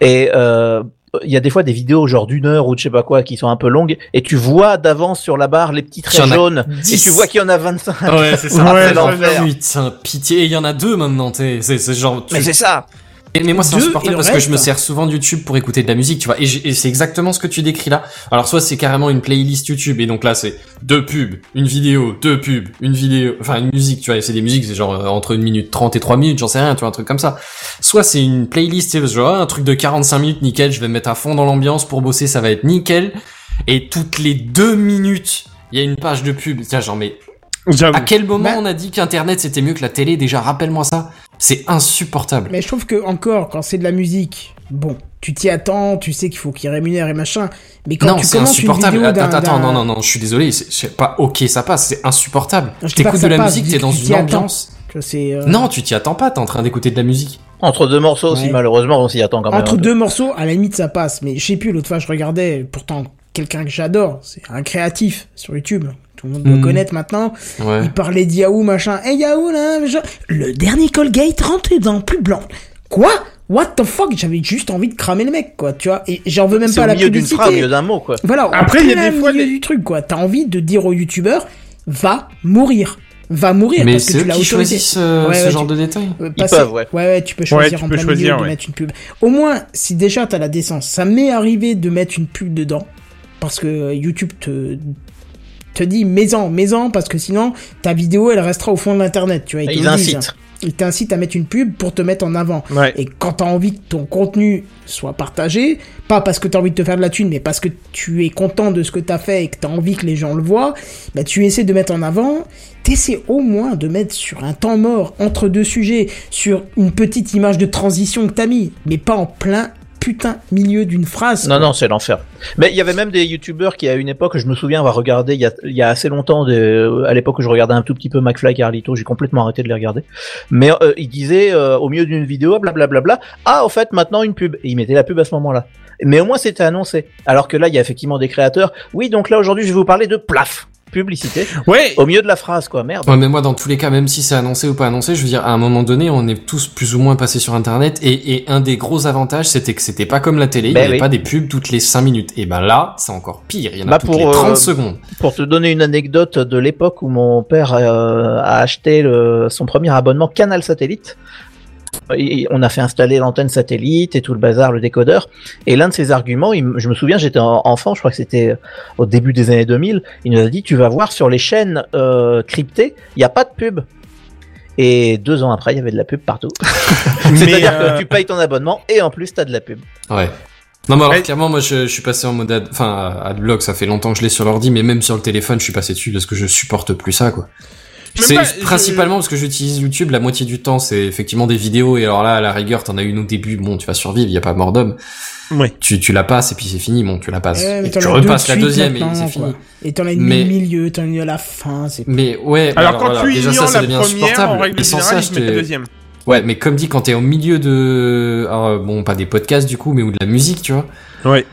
Et euh, il y a des fois des vidéos genre d'une heure ou de je sais pas quoi qui sont un peu longues et tu vois d'avance sur la barre les petits traits jaunes et 10. tu vois qu'il y en a 25. Ouais, c'est ça. Ah, Ouais, c'est ça, l'enfer. Putain, pitié. Et il y en a deux maintenant, t'es, c'est, c'est genre, tu- Mais c'est ça. Mais, mais moi, c'est insupportable le parce que je me sers souvent de YouTube pour écouter de la musique, tu vois. Et, c'est exactement ce que tu décris là. Alors, soit c'est carrément une playlist YouTube, et donc là, c'est deux pubs, une vidéo, deux pubs, une vidéo, enfin, une musique, tu vois. Et c'est des musiques, c'est genre euh, entre une minute 30 et 3 minutes, j'en sais rien, tu vois, un truc comme ça. Soit c'est une playlist, c'est genre ah, un truc de 45 minutes, nickel, je vais me mettre à fond dans l'ambiance pour bosser, ça va être nickel. Et toutes les deux minutes, il y a une page de pub. Tiens, genre, mais à quel moment on a dit qu'Internet c'était mieux que la télé? Déjà, rappelle-moi ça. C'est insupportable. Mais je trouve que encore quand c'est de la musique, bon, tu t'y attends, tu sais qu'il faut qu'il rémunère et machin. Mais quand non, tu c'est commences une insupportable. vidéo Attends, d'un- attends, non, non, non, je suis désolé. C'est c'est pas ok, ça passe. C'est insupportable. Non, je T'écoutes de la passe, musique, t'es dans une ambiance. Euh, Non, tu t'y attends pas. T'es en train d'écouter de la musique. Entre deux morceaux aussi, Ouais. malheureusement, on s'y attend quand même. entre un deux morceaux, à la limite ça passe. Mais je sais plus, l'autre fois je regardais, pourtant quelqu'un que j'adore, c'est un créatif sur YouTube. Tout le monde doit Mhm. connaître maintenant. Ouais. Il parlait d'Yahoo, machin. Hey Yahoo, là, machin. Le dernier Colgate rentre dans plus blanc. Quoi? What the fuck? J'avais juste envie de cramer le mec, quoi, tu vois. Et j'en veux même C'est pas au la milieu d'une publicité. phrase, au milieu d'un mot, quoi. Voilà. Après, il y a des fois des- du truc, quoi. T'as envie de dire au youtubeur, va mourir. Va mourir Mais parce que c'est tu eux l'as choisissent euh, Ouais, ce ouais, genre tu- de détails. Euh, Ils passer- peuvent, ouais. Ouais, ouais, tu peux choisir tu en peux plein choisir, milieu ouais. de mettre une pub. Au moins, si déjà t'as la décence, ça m'est arrivé de mettre une pub dedans, parce que YouTube te te dit mets-en, mets-en, parce que sinon ta vidéo elle restera au fond de l'internet, tu vois. Ils disent. incitent. Ils t'incitent à mettre une pub pour te mettre en avant. Ouais. Et quand t'as envie que ton contenu soit partagé, pas parce que t'as envie de te faire de la thune, mais parce que tu es content de ce que t'as fait et que t'as envie que les gens le voient, bah tu essaies de mettre en avant, t'essaies au moins de mettre sur un temps mort, entre deux sujets, sur une petite image de transition que t'as mis, mais pas en plein putain milieu d'une phrase. Non, non, c'est l'enfer. Mais il y avait même des youtubeurs qui, à une époque, je me souviens avoir regardé, il y a, il y a assez longtemps, de, à l'époque où je regardais un tout petit peu McFly et Carlito, j'ai complètement arrêté de les regarder. Mais euh, ils disaient, euh, au milieu d'une vidéo, blablabla, ah, au fait, maintenant une pub. Et ils mettaient la pub à ce moment-là. Mais au moins, c'était annoncé. Alors que là, il y a effectivement des créateurs. Oui, donc là, aujourd'hui, je vais vous parler de plaf. Publicité. Ouais. Au milieu de la phrase, quoi. Merde. Ouais, mais moi, dans tous les cas, même si c'est annoncé ou pas annoncé, je veux dire, à un moment donné, on est tous plus ou moins passés sur Internet, et, et un des gros avantages, c'était que c'était pas comme la télé, il Ben n'y avait oui. pas des pubs toutes les 5 minutes. Et ben là, c'est encore pire, il y en a Bah, toutes pour, les 30 euh, secondes. Pour te donner une anecdote de l'époque où mon père euh, a acheté le- son premier abonnement Canal Satellite, et on a fait installer l'antenne satellite et tout le bazar, le décodeur. Et l'un de ses arguments, il je me souviens, j'étais en- enfant, je crois que c'était au début des années 2000, il nous a dit, tu vas voir sur les chaînes euh, cryptées, il n'y a pas de pub. Et deux ans après, il y avait de la pub partout. C'est-à-dire euh, que tu payes ton abonnement et en plus, tu as de la pub. Ouais. Non, mais alors, Ouais. clairement, moi, je, je suis passé en mode, ad- enfin, adblock, ça fait longtemps que je l'ai sur l'ordi, mais même sur le téléphone, je suis passé dessus parce que je supporte plus ça, quoi. C'est principalement parce que j'utilise YouTube, la moitié du temps, c'est effectivement des vidéos, et alors là, à la rigueur, t'en as une au début, bon, tu vas survivre, il y a pas mort d'homme. Ouais. Tu, tu la passes, et puis c'est fini, bon, tu la passes. Ouais, Et tu repasses la deuxième, et c'est fini. Et t'en as une Mais- au milieu, t'en as une à la fin, c'est Mais ouais, Alors, quand voilà, tu déjà ça, ça devient insupportable. Et sans ça, je la deuxième. Ouais, mais comme dit, quand t'es au milieu de, alors, bon, pas des podcasts du coup, mais ou de la musique, tu vois. Ouais.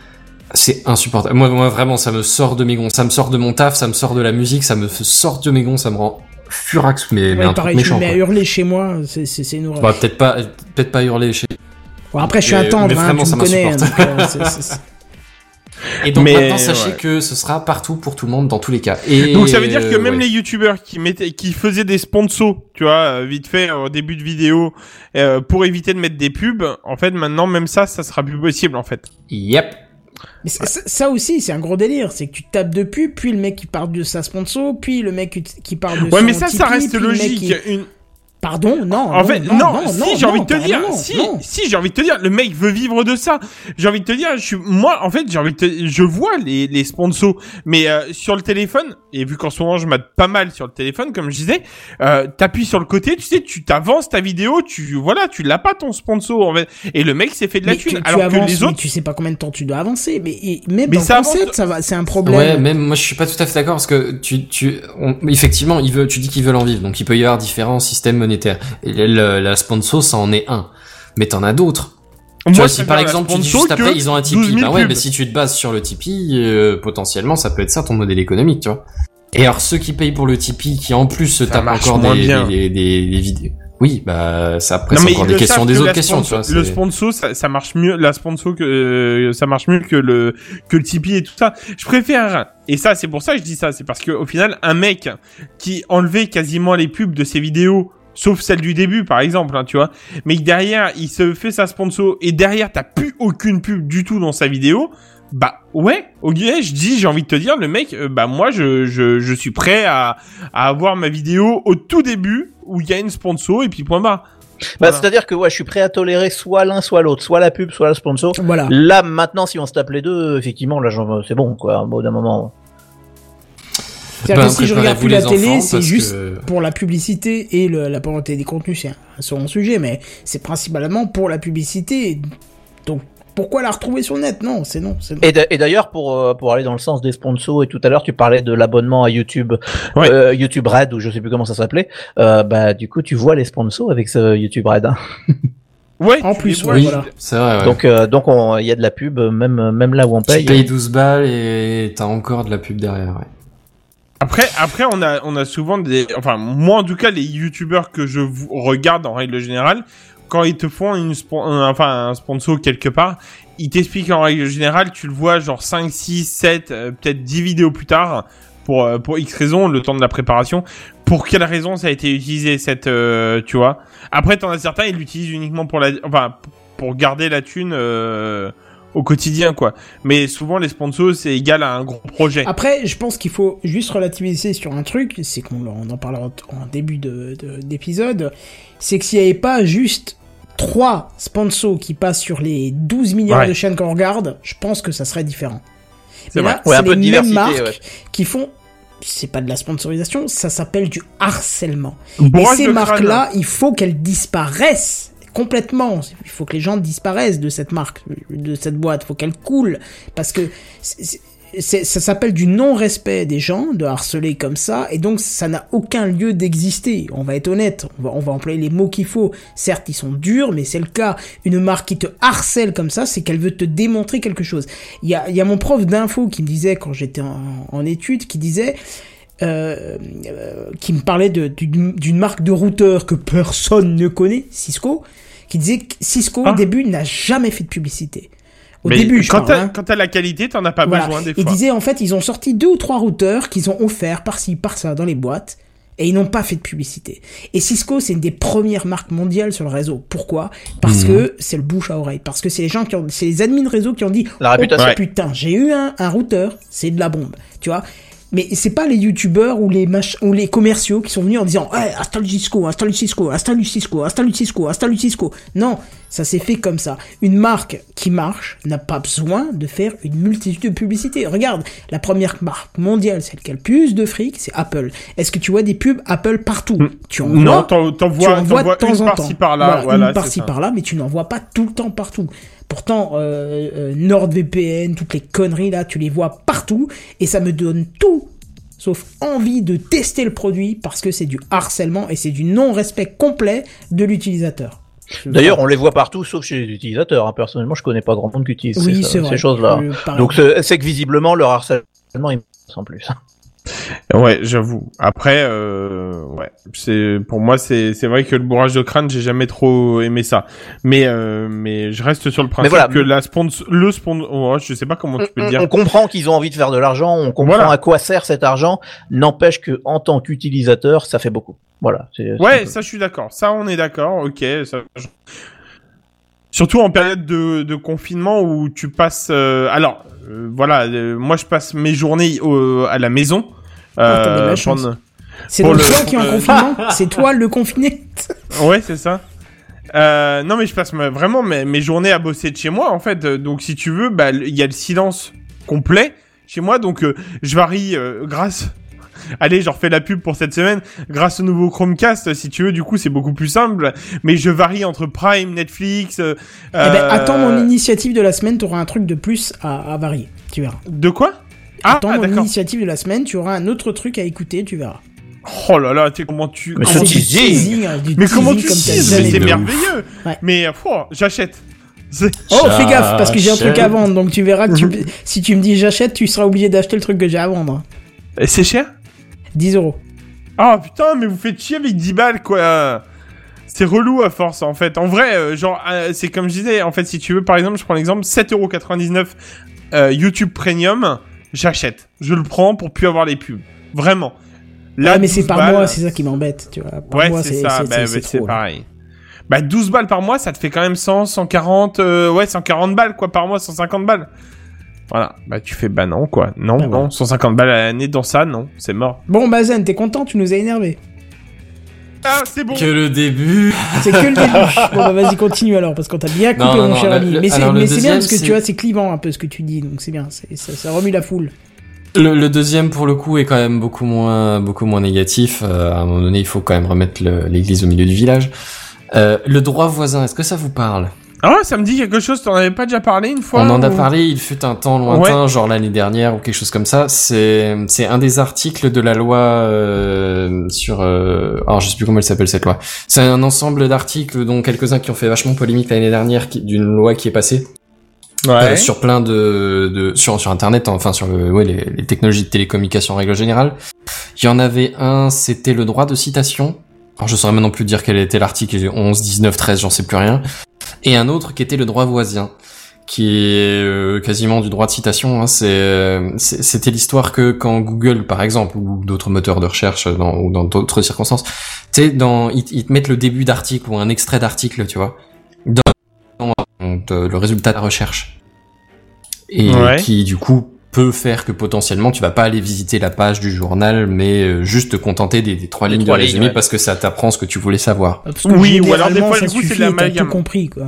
C'est insupportable. Moi, moi, vraiment, ça me sort de mes gonds. Ça me sort de mon taf, ça me sort de la musique, ça me sort de mes gonds, ça me rend furax, mais, mais Ouais, un pareil, truc tu me méchant. mets à hurler chez moi, c'est c'est- c'est une horreur. Bah, peut-être pas, peut-être pas hurler chez. Bon, après, je suis mais- un tendre, mais hein, tu me connais. hein, donc, euh, Et donc Mais, maintenant, sachez ouais. que ce sera partout pour tout le monde dans tous les cas. Et Donc ça veut dire que même ouais. les youtubeurs qui mettaient, qui faisaient des sponsors, tu vois, euh, vite fait au début de vidéo, euh, pour éviter de mettre des pubs, en fait maintenant même ça, ça sera plus possible en fait. Yep. Mais ça, aussi, c'est un gros délire. C'est que tu tapes de pub, puis le mec qui parle de sa sponsor, puis le mec qui- parle de Ouais, son mais ça, ça reste logique. qui- Une... Pardon, non. En fait, non, si j'ai envie de te dire, si, non. si j'ai envie de te dire, le mec veut vivre de ça. J'ai envie de te dire, je suis, moi, en fait, j'ai envie de te, je vois les, les sponsors, mais euh, sur le téléphone, et vu qu'en ce moment je mate pas mal sur le téléphone, comme je disais, euh, t'appuies sur le côté, tu sais, tu t'avances ta vidéo, tu, voilà, tu l'as pas ton sponsor, en fait, et le mec s'est fait de la Mais thune, tu alors avances, que les mais autres, tu sais pas combien de temps tu dois avancer. Mais et même Mais dans ça le avance- ça va, c'est un problème. Ouais, même moi je suis pas tout à fait d'accord parce que tu, tu, on- effectivement, il veut, tu dis qu'ils veulent en vivre, donc il peut y avoir différents systèmes monétaires. Et le- le- la sponsor, ça en est un, mais t'en as d'autres. Tu vois, si par exemple tu dis juste après ils ont un 12 Tipeee, 000 bah ouais, pubs. mais si tu te bases sur le Tipeee, euh, potentiellement ça peut être ça ton modèle économique, tu vois. Et alors ceux qui payent pour le Tipeee, qui en plus se Ça tapent encore moins des, bien. des, des, des vidéos. Oui, bah ça après c'est encore des questions, des que autres questions, tu sponsor- vois. Le sponsor, ça, ça marche mieux, la sponsor que, euh, ça marche mieux que le, que le Tipeee et tout ça. Je préfère, et ça, c'est pour ça que je dis ça, c'est parce que, au final, un mec qui enlevait quasiment les pubs de ses vidéos Sauf celle du début, par exemple, hein, tu vois. Mais derrière, il se fait sa sponsor et derrière, t'as plus aucune pub du tout dans sa vidéo. Bah ouais, ok, je dis, j'ai envie de te dire, le mec, euh, bah moi, je, je, je suis prêt à, à avoir ma vidéo au tout début où il y a une sponsor et puis point barre. Bah, c'est-à-dire que ouais, je suis prêt à tolérer soit l'un, soit l'autre, soit la pub, soit le sponsor. Voilà. Là, maintenant, si on se tape les deux, effectivement, là, j'en- c'est bon, quoi, au bout d'un moment. C'est-à-dire Ben, que si je regarde plus la télé, c'est juste que- pour la publicité et le- la parenté des contenus, c'est un, second sujet, mais c'est principalement pour la publicité. Donc, pourquoi la retrouver sur le net? Non, c'est non. c'est non. Et d'a- et d'ailleurs, pour, euh, pour aller dans le sens des sponsors, et tout à l'heure, tu parlais de l'abonnement à YouTube, Ouais. euh, YouTube Red, ou je sais plus comment ça s'appelait, euh, bah, du coup, tu vois les sponsors avec ce YouTube Red. hein. Ouais. En tu plus, ouais, je- voilà. C'est vrai, ouais. Donc, euh, donc, on- il y a de la pub, même, même là où on tu paye. payes 12 balles et t'as encore de la pub derrière, ouais. Après, après, on a, on a souvent des, enfin, moi en tout cas, les youtubeurs que je regarde en règle générale, quand ils te font une, un- enfin, un sponsor quelque part, ils t'expliquent en règle générale, tu le vois genre 5, 6, 7, euh, peut-être 10 vidéos plus tard, pour, euh, pour X raisons, le temps de la préparation, pour quelle raison ça a été utilisé, cette, euh, tu vois? Après, t'en as certains, ils l'utilisent uniquement pour la, enfin, pour garder la thune, euh, au quotidien, quoi. Mais souvent, les sponsors, c'est égal à un gros projet. Après, je pense qu'il faut juste relativiser sur un truc, c'est qu'on on en parlera en début de- de- d'épisode, c'est que s'il n'y avait pas juste trois sponsors qui passent sur les 12 milliards Ouais. de chaînes qu'on regarde, je pense que ça serait différent. C'est Mais vrai. là, Ouais, c'est peu les de mêmes marques ouais. qui font, c'est pas de la sponsorisation, ça s'appelle du harcèlement. Et ces marques-là, il faut qu'elles disparaissent complètement. Il faut que les gens disparaissent de cette marque, de cette boîte. Il faut qu'elles coulent. Parce que ça s'appelle du non-respect des gens, de harceler comme ça. Et donc, ça n'a aucun lieu d'exister. On va être honnête. On va, on va employer les mots qu'il faut. Certes, ils sont durs, mais c'est le cas. Une marque qui te harcèle comme ça, c'est qu'elle veut te démontrer quelque chose. Il y a, mon prof d'info qui me disait, quand j'étais en, en études, qui disait, euh, euh, qui me parlait d'une marque de routeur que personne ne connaît, Cisco, qui disait que Cisco Ah. au début n'a jamais fait de publicité. Au Mais début, je quand parle, t'as hein. quand t'as la qualité, t'en as pas Voilà. besoin des Il fois. disait en fait, ils ont sorti deux ou trois routeurs qu'ils ont offerts par-ci, par-ça dans les boîtes. Et ils n'ont pas fait de publicité. Et Cisco, c'est une des premières marques mondiales sur le réseau. Pourquoi? Parce Mhm. que c'est le bouche à oreille. Parce que c'est les gens qui ont, c'est les admins réseau qui ont dit, La réputation. oh, Ouais. putain, j'ai eu un, un routeur, c'est de la bombe. Tu vois? Mais c'est pas les youtubeurs ou les mach ou les commerciaux qui sont venus en disant hey, installe Cisco, installe Cisco, installe Cisco, installe Cisco, installe Cisco. Non, ça s'est fait comme ça. Une marque qui marche n'a pas besoin de faire une multitude de publicités. Regarde, la première marque mondiale, celle qui a le plus de fric, c'est Apple. Est-ce que tu vois des pubs Apple partout Tu en. Non, vois, t'en vois, de temps une en par-ci par-là. Voilà, Voilà, une par-ci par-là, mais tu n'en vois pas tout le temps partout. Pourtant, euh, euh, NordVPN, toutes les conneries là, tu les vois partout, et ça me donne tout sauf envie de tester le produit parce que c'est du harcèlement et c'est du non-respect complet de l'utilisateur. D'ailleurs, on les voit partout, sauf chez les utilisateurs. hein. Personnellement, je connais pas grand monde qui utilise Oui, ces, choses-là. Euh. Donc, c'est c'est que visiblement, leur harcèlement est en plus. Ouais, j'avoue. Après, euh, ouais, c'est pour moi c'est c'est vrai que le bourrage de crâne, j'ai jamais trop aimé ça. Mais euh, mais je reste sur le principe voilà. que la sponsor, le sponsor, oh, je sais pas comment tu peux on, dire. on comprend qu'ils ont envie de faire de l'argent, on comprend Voilà. à quoi sert cet argent. N'empêche que, en tant qu'utilisateur, ça fait beaucoup. Voilà. Ouais, ça je suis d'accord. Ça on est d'accord. Ok. Ça... je- Surtout en période de, de confinement où tu passes. euh, Alors euh, voilà, euh, moi je passe mes journées à la maison. Ah, Euh, C'est donc le- toi qui es en confinement C'est toi le confiné Ouais, c'est ça. Euh, non, mais je passe vraiment mes, mes journées à bosser de chez moi, en fait. Euh, Donc, si tu veux, bah, il y a le silence complet chez moi. Donc, euh, je varie euh, grâce... Allez, je refais la pub pour cette semaine. Grâce au nouveau Chromecast, si tu veux, du coup, c'est beaucoup plus simple. Mais je varie entre Prime, Netflix... Eh ben, attends mon initiative de la semaine, tu auras un truc de plus à, à varier. Tu verras. De quoi? Ah, Attends ah, mon initiative de la semaine, tu auras un autre truc à écouter, tu verras. Oh là là, tu sais comment tu... Mais ce c'est du teasing. hein, Mais comment tu teases Mais c'est vu. merveilleux Ouais. Mais, oh, j'achète. Oh, fais gaffe, parce que j'ai un truc à vendre, donc tu verras que tu- si tu me dis j'achète, tu seras obligé d'acheter le truc que j'ai à vendre. Et C'est cher? 10 euros. Ah putain, mais vous faites chier avec 10 balles quoi. C'est relou à force en fait. En vrai, euh, genre, euh, c'est comme je disais, en fait, si tu veux, par exemple, je prends l'exemple, 7,99€ euh, YouTube Premium, j'achète. Je le prends pour plus avoir les pubs. Vraiment. Là, Ah, mais c'est 12 par balles- mois, c'est ça qui m'embête, tu vois. Par Ouais, c'est ça, bah, bah, c'est trop, là. pareil. Bah, 12 balles par mois, ça te fait quand même 100, 140, euh, ouais, 140 balles, quoi, par mois, 150 balles. Voilà. Bah, tu fais, bah non, quoi. Non, Bah, non, voilà. 150 balles à l'année dans ça, non, c'est mort. Bon, Bazen, t'es content, tu nous as énervé. Ah, c'est bon. Que le début. C'est que le début. bon, bah vas-y, continue alors, parce qu'on t'a bien coupé, Non, non, mon non, cher le- ami. le- mais c'est bien parce que tu vois, c'est clivant un peu ce que tu dis, donc c'est bien. Ça, ça remue la foule. Le, le deuxième, pour le coup, est quand même beaucoup moins, beaucoup moins négatif. Euh, à un moment donné, il faut quand même remettre l'église au milieu du village. Euh, le droit voisin, est-ce que ça vous parle? Ah, ça me dit quelque chose, t'en avais pas déjà parlé une fois On en a parlé, il fut un temps lointain, genre l'année dernière ou quelque chose comme ça. C'est c'est un des articles de la loi euh, sur. Euh, alors je sais plus comment elle s'appelle cette loi. C'est un ensemble d'articles dont quelques-uns qui ont fait vachement polémique l'année dernière, d'une loi qui est passée Ouais. euh, sur plein de, de sur sur internet, enfin sur le, ouais, les, les technologies de télécommunication en règle générale. Il y en avait un, c'était le droit de citation. Alors je saurais maintenant plus dire quel était l'article 11, 19, 13, j'en sais plus rien. Et un autre qui était le droit voisin, qui est euh, quasiment du droit de citation. Hein, c'est, euh, c'était l'histoire que quand Google, par exemple, ou d'autres moteurs de recherche dans, ou dans d'autres circonstances, tu sais, dans ils, ils te mettent le début d'article ou un extrait d'article, tu vois, dans, dans, euh, le résultat de la recherche, et Ouais. qui du coup peut faire que potentiellement tu vas pas aller visiter la page du journal, mais euh, juste te contenter des, des trois lignes trois de lignes, résumé ouais. parce que ça t'apprend ce que tu voulais savoir. Oui, ou alors des fois, du coup, c'est de l'amalgame. tout compris, quoi.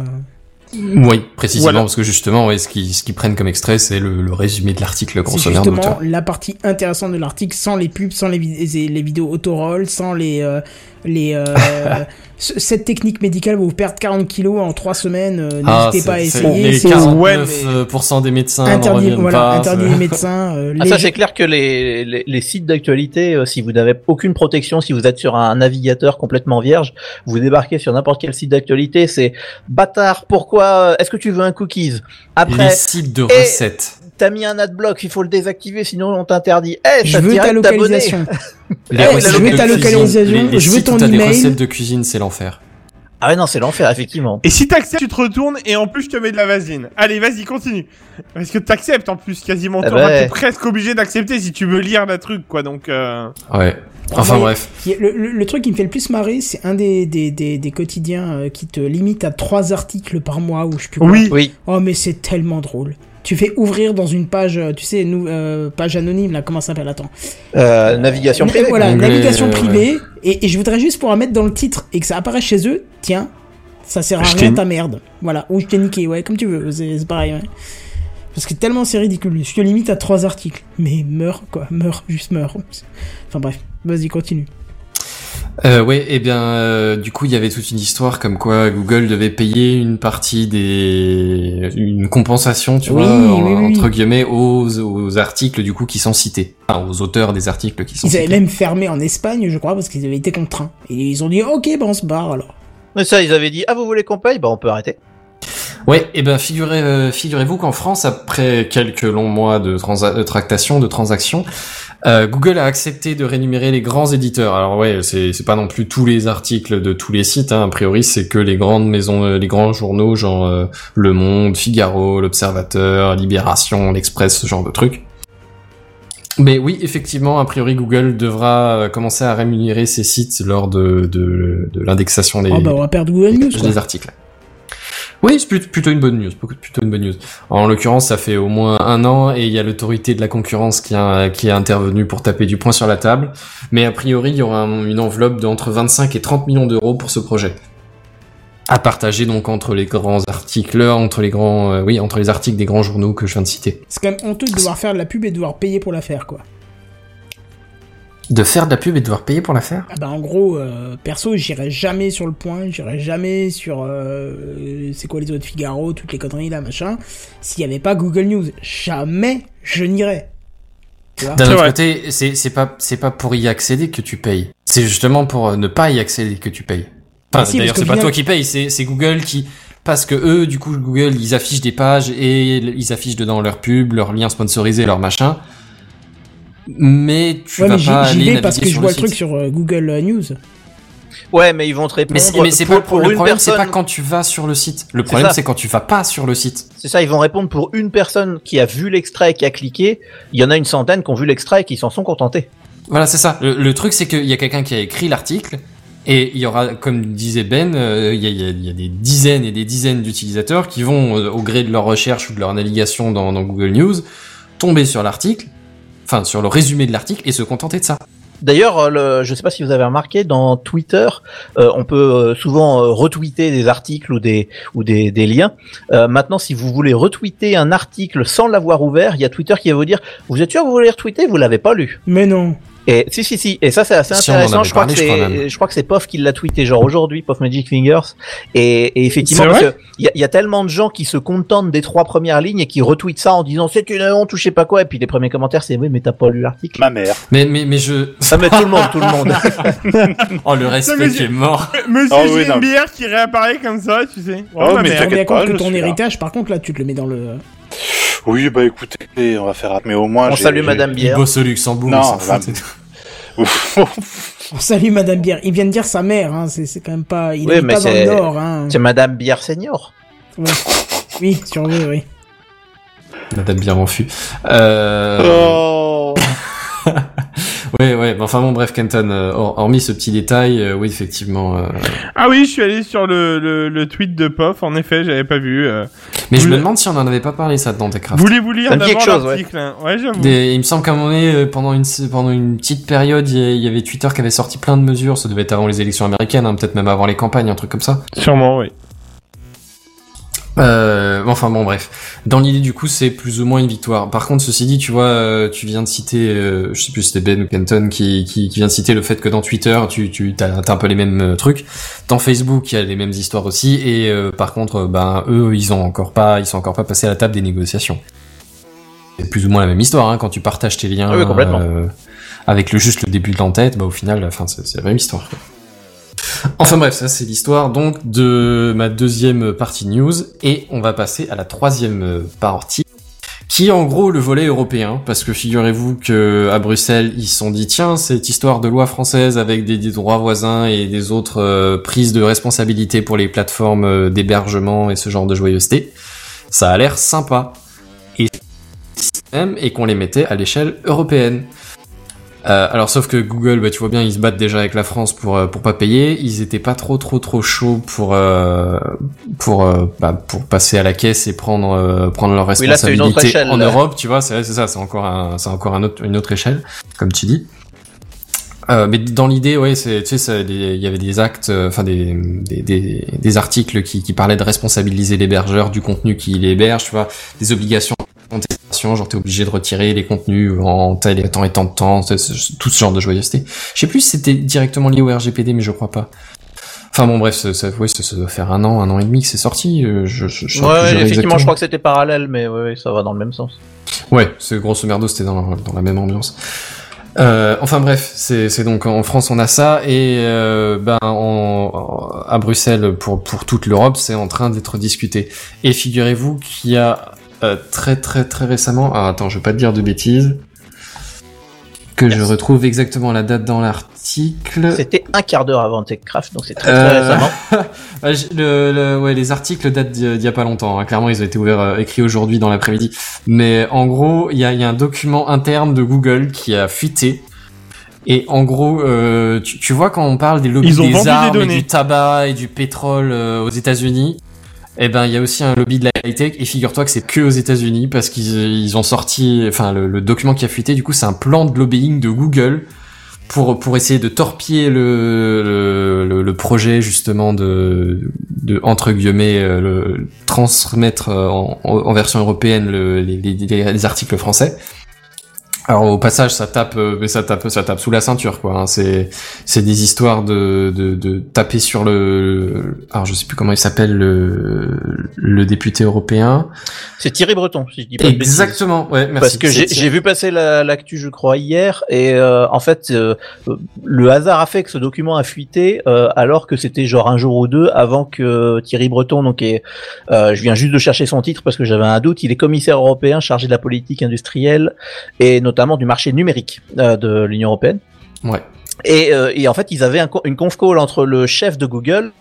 Oui, précisément Voilà. parce que justement, ouais, ce qu'ils ce qu'ils prennent comme extrait, c'est le, le résumé de l'article C'est grosso modo. justement la partie intéressante de l'article, sans les pubs, sans les, vid- les vidéos autoroll, sans les... euh, les euh, cette technique médicale va vous perdre 40 kilos en 3 semaines, euh, Ah, n'hésitez pas à essayer. Les c'est 49% Ouais, mais- des médecins interdit, voilà, pas. interdit les médecins. euh, Ah, les- ça c'est clair que les, les, les sites d'actualité, euh, si vous n'avez aucune protection, si vous êtes sur un navigateur complètement vierge, vous débarquez sur n'importe quel site d'actualité, c'est bâtard, pourquoi euh, est-ce que tu veux un cookies? Les Après, sites de Et- recettes. T'as mis un adblock, il faut le désactiver sinon on t'interdit. Eh, je ça te veux ta localisation. Eh, je veux ta localisation, les- les je veux où ton t'as des email. recettes de cuisine, c'est l'enfer. Ah ouais non, c'est l'enfer effectivement. Et si t'acceptes, tu te retournes et en plus je te mets de la vaseline. Allez, vas-y, continue. Parce que t'acceptes en plus quasiment. Eh T'auras- ben. T'es presque obligé d'accepter si tu veux lire la truc, quoi. Donc, euh... Ouais. Enfin Ouais. bref. Le, le- le truc qui me fait le plus marrer, c'est un des, des, des, des quotidiens euh, qui te limite à trois articles par mois ou je sais plus quoi. Oui. Oui. Oh mais c'est tellement drôle. Tu fais ouvrir dans une page, euh, tu sais, nous, euh, page anonyme là, comment ça s'appelle Attends. Euh, navigation Na- privée. Voilà, navigation privée. Et, et je voudrais juste pouvoir mettre dans le titre et que ça apparaisse chez eux. Tiens, ça sert à Je rien ta merde. Voilà, ou je t'ai niqué, ouais, comme tu veux. C'est c'est pareil. Ouais. Parce que tellement c'est ridicule. Je te limite à trois articles. Mais meurs quoi, meurs, juste meurs. Enfin bref, vas-y continue. Euh, ouais, et bien, euh, du coup, il y avait toute une histoire comme quoi Google devait payer une partie des, une compensation, tu Oui, vois, en- oui, oui. entre guillemets, aux, aux articles du coup qui sont cités, enfin, aux auteurs des articles qui sont Ils avaient même fermé en Espagne, je crois, parce qu'ils avaient été contraints. Et ils ont dit ok, ben on se barre alors. Mais ça ils avaient dit ah vous voulez qu'on paye? Bah on peut arrêter. Ouais, et ben figurez, euh, figurez-vous qu'en France, après quelques longs mois de, transa- de tractation, de transactions, euh, Google a accepté de rémunérer les grands éditeurs. Alors ouais, c'est pas non plus tous les articles de tous les sites. Hein. A priori, c'est que les grandes maisons, euh, les grands journaux, genre euh, Le Monde, Figaro, L'Observateur, Libération, L'Express, ce genre de trucs. Mais oui, effectivement, a priori, Google devra commencer à rémunérer ses sites lors de, de, de l'indexation des, Oh bah on va perdre Google News quoi. des articles. Oui, c'est plut- plutôt une bonne news, plutôt une bonne news. En l'occurrence, ça fait au moins un an et il y a l'autorité de la concurrence qui a, qui est intervenue pour taper du poing sur la table. Mais a priori, il y aura un- une enveloppe d'entre 25 et 30 millions d'euros pour ce projet. À partager donc entre les grands articles, entre les grands, euh, oui, entre les articles des grands journaux que je viens de citer. C'est quand même honteux de devoir faire de la pub et de devoir payer pour la faire quoi. De faire de la pub et de devoir payer pour la faire? Ah bah en gros, euh, perso, j'irai jamais sur le point, j'irai jamais sur euh, c'est quoi les autres Figaro, toutes les conneries là, machin. S'il y avait pas Google News, jamais je n'irais. D'un C'est autre côté, c'est c'est pas c'est pas pour y accéder que tu payes. C'est justement pour euh, ne pas y accéder que tu payes. Enfin, Ah si, d'ailleurs, c'est pas final- toi qui paye, c'est c'est Google qui parce que eux, du coup, Google, ils affichent des pages et ils affichent dedans leurs pubs, leurs liens sponsorisés, leurs machins. Mais tu Ouais, vas mais pas j'y aller vais parce que je vois le le truc sur euh, Google euh, News. Ouais mais ils vont te répondre. Mais c'est mais c'est pour, pas pour le une problème, c'est pas quand tu vas sur le site. Le problème, c'est quand tu vas pas sur le site. C'est ça, ils vont répondre pour une personne qui a vu l'extrait et qui a cliqué. Il y en a une centaine qui ont vu l'extrait et qui s'en sont contentés. Voilà, c'est ça. Le, le truc, c'est qu'il y a quelqu'un qui a écrit l'article. Et il y aura, comme disait Ben, euh, il y, a, il y a- il y a des dizaines et des dizaines d'utilisateurs qui vont, euh, au gré de leur recherche ou de leur navigation dans, dans Google News, tomber sur l'article, enfin sur le résumé de l'article et se contenter de ça. D'ailleurs, euh, je ne sais pas si vous avez remarqué, dans Twitter, euh, on peut euh, souvent retweeter des articles ou des ou des, des liens. Euh, maintenant, si vous voulez retweeter un article sans l'avoir ouvert, il y a Twitter qui va vous dire "Vous êtes sûr que vous voulez retweeter? Vous l'avez pas lu." Mais non. Et si si si, et ça c'est assez Si, intéressant. Je crois parlé, que je crois c'est, je crois que c'est Pof qui l'a tweeté genre aujourd'hui, Pof Magic Fingers. Et, et effectivement, parce que il y a, il y a tellement de gens qui se contentent des trois premières lignes et qui retweetent ça en disant c'est une honte ou je sais pas quoi. Et puis les premiers commentaires c'est oui mais t'as pas lu l'article. Ma mère. Mais, mais, mais je... Ça met tout le monde, tout le monde. Oh, le respect qui j'ai- est mort. Monsieur Ah oui. JMBR qui réapparaît comme ça, tu sais. Oh, Oh, ma mais mère. Tu te rends bien compte que ton héritage, par contre, là, tu te le mets dans le. Oui, bah écoutez, on va faire. Mais au moins. On salue Madame Il Bière. bosse au Luxembourg, Non, il tout. Oh, salut Madame Bière. Il vient de dire sa mère, hein. C'est, c'est quand même pas. Il Oui, mais pas dans le c'est- Nord, hein. C'est Madame Bière Senior. Ouais. Oui, sur oui, oui. Madame bien refus. Euh... Oh. Ouais, ouais. mais Enfin bon, bref, Kenton, euh, hor- hormis ce petit détail, euh, oui, effectivement. euh, Ah oui, je suis allé sur le, le, le tweet de Pof, en effet, j'avais pas vu. euh. Mais je me demande si on en avait pas parlé ça dans Techcraft. Voulez-vous lire d'abord chose, ouais. l'article hein? Ouais, j'avoue. Il me semble qu'à un moment donné, pendant une, pendant une petite période, il y a- il y avait Twitter qui avait sorti plein de mesures. Ça devait être avant les élections américaines, hein, peut-être même avant les campagnes, un truc comme ça. Sûrement, oui. Euh, enfin bon, bref. Dans l'idée du coup, c'est plus ou moins une victoire. Par contre, ceci dit, tu vois, euh, tu viens de citer, euh, je sais plus si c'était Ben ou Kenton qui, qui, qui vient de citer le fait que dans Twitter, tu, tu as, un peu les mêmes euh, trucs. Dans Facebook, il y a les mêmes histoires aussi. Et euh, par contre, ben eux, ils ont encore pas, ils sont encore pas passés à la table des négociations. C'est plus ou moins la même histoire. Hein, quand tu partages tes liens Ah oui, euh, avec le juste le début de l'entête, bah au final, enfin, c'est c'est la même histoire. quoi. Enfin bref, ça c'est l'histoire donc de ma deuxième partie news et on va passer à la troisième euh, partie qui est en gros le volet européen parce que figurez-vous que à Bruxelles ils se sont dit tiens cette histoire de loi française avec des, droits voisins et des autres euh, prises de responsabilité pour les plateformes euh, d'hébergement et ce genre de joyeuseté ça a l'air sympa. Et qu'on les mettait à l'échelle européenne euh, alors sauf que Google, bah, tu vois bien, ils se battent déjà avec la France pour euh, pour pas payer. Ils étaient pas trop trop trop chauds pour euh, pour bah, pour passer à la caisse et prendre prendre leur Oui, là, une autre responsabilité échelle, en là. Europe. Tu vois, c'est ça, c'est encore un c'est encore un autre, une autre échelle, comme tu dis. Mais dans l'idée, ouais, c'est, tu sais, il y avait des actes, enfin des, des, des, des articles qui, qui parlaient de responsabiliser l'hébergeur du contenu qu'il héberge, tu vois, des obligations genre t'es obligé de retirer les contenus en tel et temps et tant de temps, tout ce genre de joyeuseté. Je sais plus si c'était directement lié au RGPD, mais je crois pas. Enfin bon, bref, ça, ça, ouais, ça, ça doit faire un an, un an et demi que c'est sorti. euh, Je, Ouais, effectivement, je crois que c'était parallèle, mais ouais, ça va dans le même sens. Ouais, c'est grosso merdo, c'était dans, dans la même ambiance. Euh, enfin bref, c'est c'est donc en France on a ça et euh, ben en- en- à Bruxelles pour pour toute l'Europe c'est en train d'être discuté. Et figurez-vous qu'il y a euh, très très très récemment, ah, attends je vais pas te dire de bêtises, que je retrouve exactement la date dans l'article. C'était un quart d'heure avant TechCraft, donc c'est très très Euh, récemment. Ah, j'ai- le, le- ouais, les articles datent d'il y a pas longtemps. hein. Clairement, ils ont été ouverts, euh, écrits aujourd'hui dans l'après-midi. Mais en gros, il y a, il y a un document interne de Google qui a fuité. Et en gros, euh, tu, tu vois quand on parle des lobbies des armes et données. du tabac et du pétrole euh, aux États-Unis, eh ben il y a aussi un lobby de la high-tech. Et figure-toi que c'est que aux États-Unis parce qu'ils ils ont sorti, enfin le, document qui a fuité, du coup, c'est un plan de lobbying de Google pour pour essayer de torpiller le le, projet justement de entre guillemets euh, transmettre euh, en, version européenne le, les, les, les- les articles français. Alors au passage ça tape euh, mais ça tape ça tape sous la ceinture quoi. hein. C'est c'est des histoires de, de de taper sur le alors je sais plus comment il s'appelle le le député européen. C'est Thierry Breton, si je dis pas de. Exactement ouais merci. Parce que j'ai vu passer la- l'actu, je crois, hier, et euh, en fait, euh, le hasard a fait que ce document a fuité, euh, alors que c'était genre un jour ou deux avant que Thierry Breton, donc est, euh, je viens juste de chercher son titre parce que j'avais un doute, il est commissaire européen chargé de la politique industrielle et notamment du marché numérique euh, de l'Union européenne. Ouais. Et, euh, et en fait, ils avaient un une conf call entre le chef de Google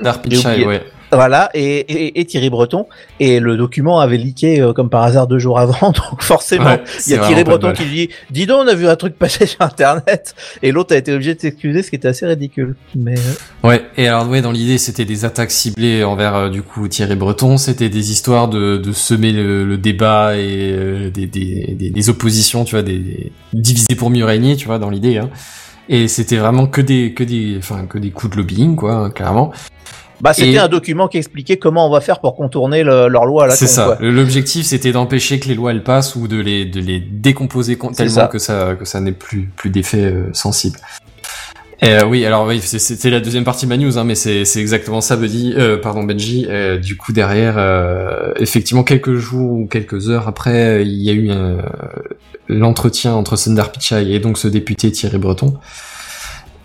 Dark ouais. Voilà, et, et, et Thierry Breton. Et le document avait leaké euh, comme par hasard deux jours avant, donc forcément, il y a Thierry Breton qui dit « Dis donc, on a vu un truc passer sur Internet !» Et l'autre a été obligé de s'excuser, ce qui était assez ridicule. Mais euh, Ouais, et alors ouais, dans l'idée, c'était des attaques ciblées envers euh, du coup Thierry Breton, c'était des histoires de, de semer le, le débat et euh, des, des, des, des oppositions, tu vois, des, des diviser pour mieux régner, tu vois, dans l'idée. Hein. Et c'était vraiment que des que des enfin que des coups de lobbying, quoi, hein, clairement. Bah, c'était Et- un document qui expliquait comment on va faire pour contourner le- leur loi C'est ça. L'objectif, c'était d'empêcher que les lois elles passent ou de les de les décomposer tellement ça. que ça que ça n'ait plus plus d'effet euh, sensible. Euh, oui, alors oui, c'était la deuxième partie de ma news, hein, mais c'est c'est exactement ça, Buddy. Euh, pardon, Benji. Euh, du coup, derrière, euh, effectivement, quelques jours ou quelques heures après, il y a eu euh, l'entretien entre Sundar Pichai et donc ce député Thierry Breton.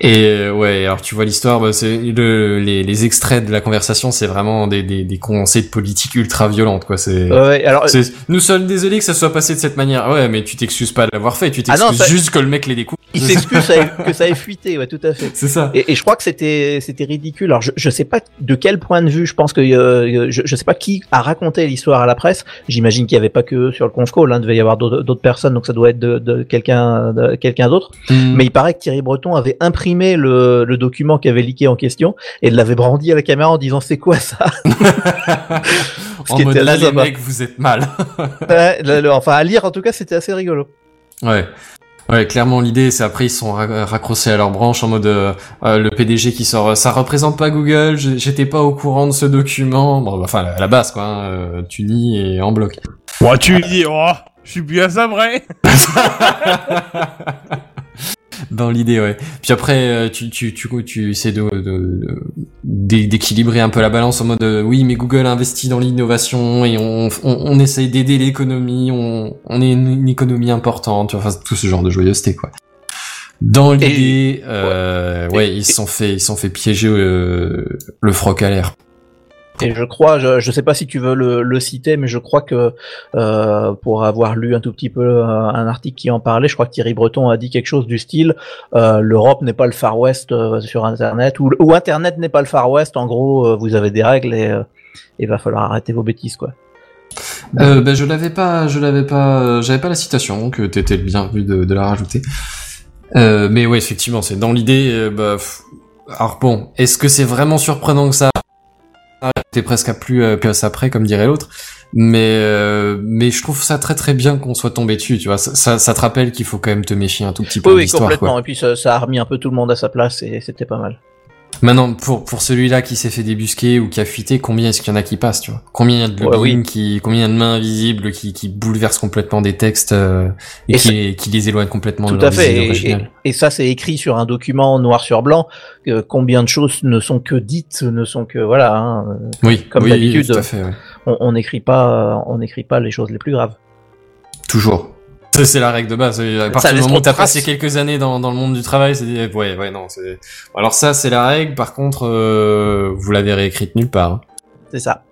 Et euh, ouais, alors tu vois l'histoire, bah, c'est le, les, les extraits de la conversation, c'est vraiment des, des, des de politique ultra violente, quoi. C'est Ouais, alors, nous sommes désolés que ça soit passé de cette manière. Ouais, mais tu t'excuses pas de l'avoir fait, tu Ah t'excuses ça- juste que le mec les découpe. il s'excuse que ça ait- fuité, ouais, tout à fait. C'est ça. Et, et je crois que c'était c'était ridicule. Alors je, je sais pas de quel point de vue. Je pense que euh, je, je sais pas qui a raconté l'histoire à la presse. J'imagine qu'il y avait pas que sur le conf call. Hein, il devait y avoir d'autres personnes, donc ça doit être de, de quelqu'un quelqu'un d'autre. Mm. Mais il paraît que Thierry Breton avait imprimé le, le document qui avait leaké en question et l'avait brandi à la caméra en disant c'est quoi ça? Ce en qui mode était là, assez les mecs, vous êtes mal. Ouais, le- Enfin à lire en tout cas c'était assez rigolo. ouais. Ouais, clairement l'idée c'est après ils sont ra- raccrochés à leur branche en mode euh, euh, le PDG qui sort euh, ça représente pas Google, j'étais pas au courant de ce document. Bon bah, enfin à la base quoi, hein, euh, tu nies et en bloc. Bon, tu dis, oh, je suis bien ça vrai. Dans l'idée, ouais. Puis après, euh, tu, tu, tu, tu essaies de, de- de- d'é- d'équilibrer un peu la balance en mode, euh, oui, mais Google investit dans l'innovation et on, on, on essaye d'aider l'économie, on, on est une, une économie importante, tu vois, enfin, tout ce genre de joyeuseté, quoi. Dans l'idée, euh, ouais, ils se sont fait, ils se sont fait piéger euh, le froc à l'air. Et je crois, je, je sais pas si tu veux le, le citer, mais je crois que euh, pour avoir lu un tout petit peu euh, un article qui en parlait, je crois que Thierry Breton a dit quelque chose du style euh, l'Europe n'est pas le Far West sur Internet ou, Internet n'est pas le Far West. En gros, vous avez des règles et il va falloir arrêter vos bêtises, quoi. Ben, je l'avais pas, je l'avais pas, j'avais pas la citation, donc t'étais le bienvenu de, de la rajouter. Mais ouais, effectivement, c'est dans l'idée. bah, alors bon, est-ce que c'est vraiment surprenant que ça T'es presque à plus euh, que ça près, comme dirait l'autre. Mais euh, mais je trouve ça très très bien qu'on soit tombé dessus, tu vois. Ça, ça, ça te rappelle qu'il faut quand même te méfier un tout petit peu Oui, de oui, l'histoire, complètement. quoi. Et puis ça, ça a remis un peu tout le monde à sa place et c'était pas mal. Maintenant, pour pour celui-là qui s'est fait débusquer ou qui a fuité, combien est-ce qu'il y en a qui passent, tu vois? Combien il y a de Ouais, oui. qui, combien il y a de mains invisibles qui qui bouleversent complètement des textes euh, et, Et qui qui les éloignent complètement Tout de leur à fait. Et, et, originale. et ça, c'est écrit sur un document noir sur blanc. combien de choses ne sont que dites, ne sont que voilà. Hein, euh, Oui, comme oui, d'habitude. ouais. on on n'écrit pas, on n'écrit pas les choses les plus graves. Toujours. C'est la règle de base. À partir du moment où t'as passé quelques années dans, dans le monde du travail, c'est dit, ouais, ouais, non, c'est, alors ça, c'est la règle. Par contre, euh, vous l'avez réécrite nulle part. hein. C'est ça.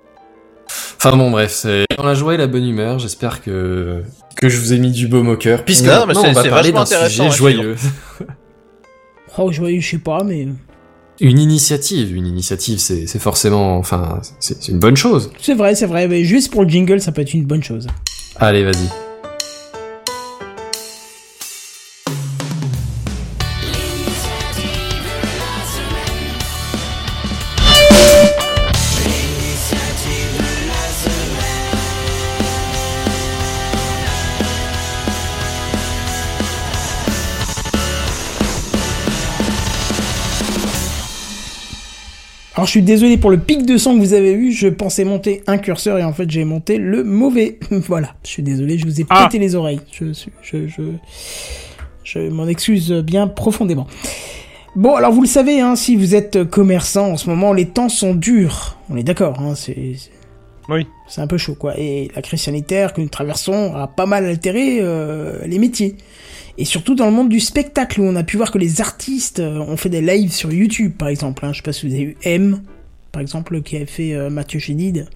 Enfin bon, bref, c'est dans la joie et la bonne humeur. J'espère que, que je vous ai mis du baume au cœur. Puisque Non, maintenant, c'est- on va parler d'un sujet à joyeux. Oh, je, je sais pas, mais Une initiative. Une initiative, c'est, c'est forcément, enfin, c'est, c'est une bonne chose. c'est vrai, c'est vrai. Mais juste pour le jingle, ça peut être une bonne chose. Allez, vas-y. Je suis désolé pour le pic de son que vous avez eu, je pensais monter un curseur et en fait j'ai monté le mauvais. voilà, je suis désolé, je vous ai Ah. pété les oreilles. Je, je, je, je m'en excuse bien profondément. Bon, alors vous le savez, hein, si vous êtes commerçant en ce moment, les temps sont durs. On est d'accord, hein, c'est... c'est- Oui. C'est un peu chaud, quoi. Et la crise sanitaire que nous traversons a pas mal altéré euh, les métiers. Et surtout dans le monde du spectacle, où on a pu voir que les artistes euh, ont fait des lives sur YouTube, par exemple. Hein. Je sais pas si vous avez eu M, par exemple, qui avait fait euh, Mathieu Chédid,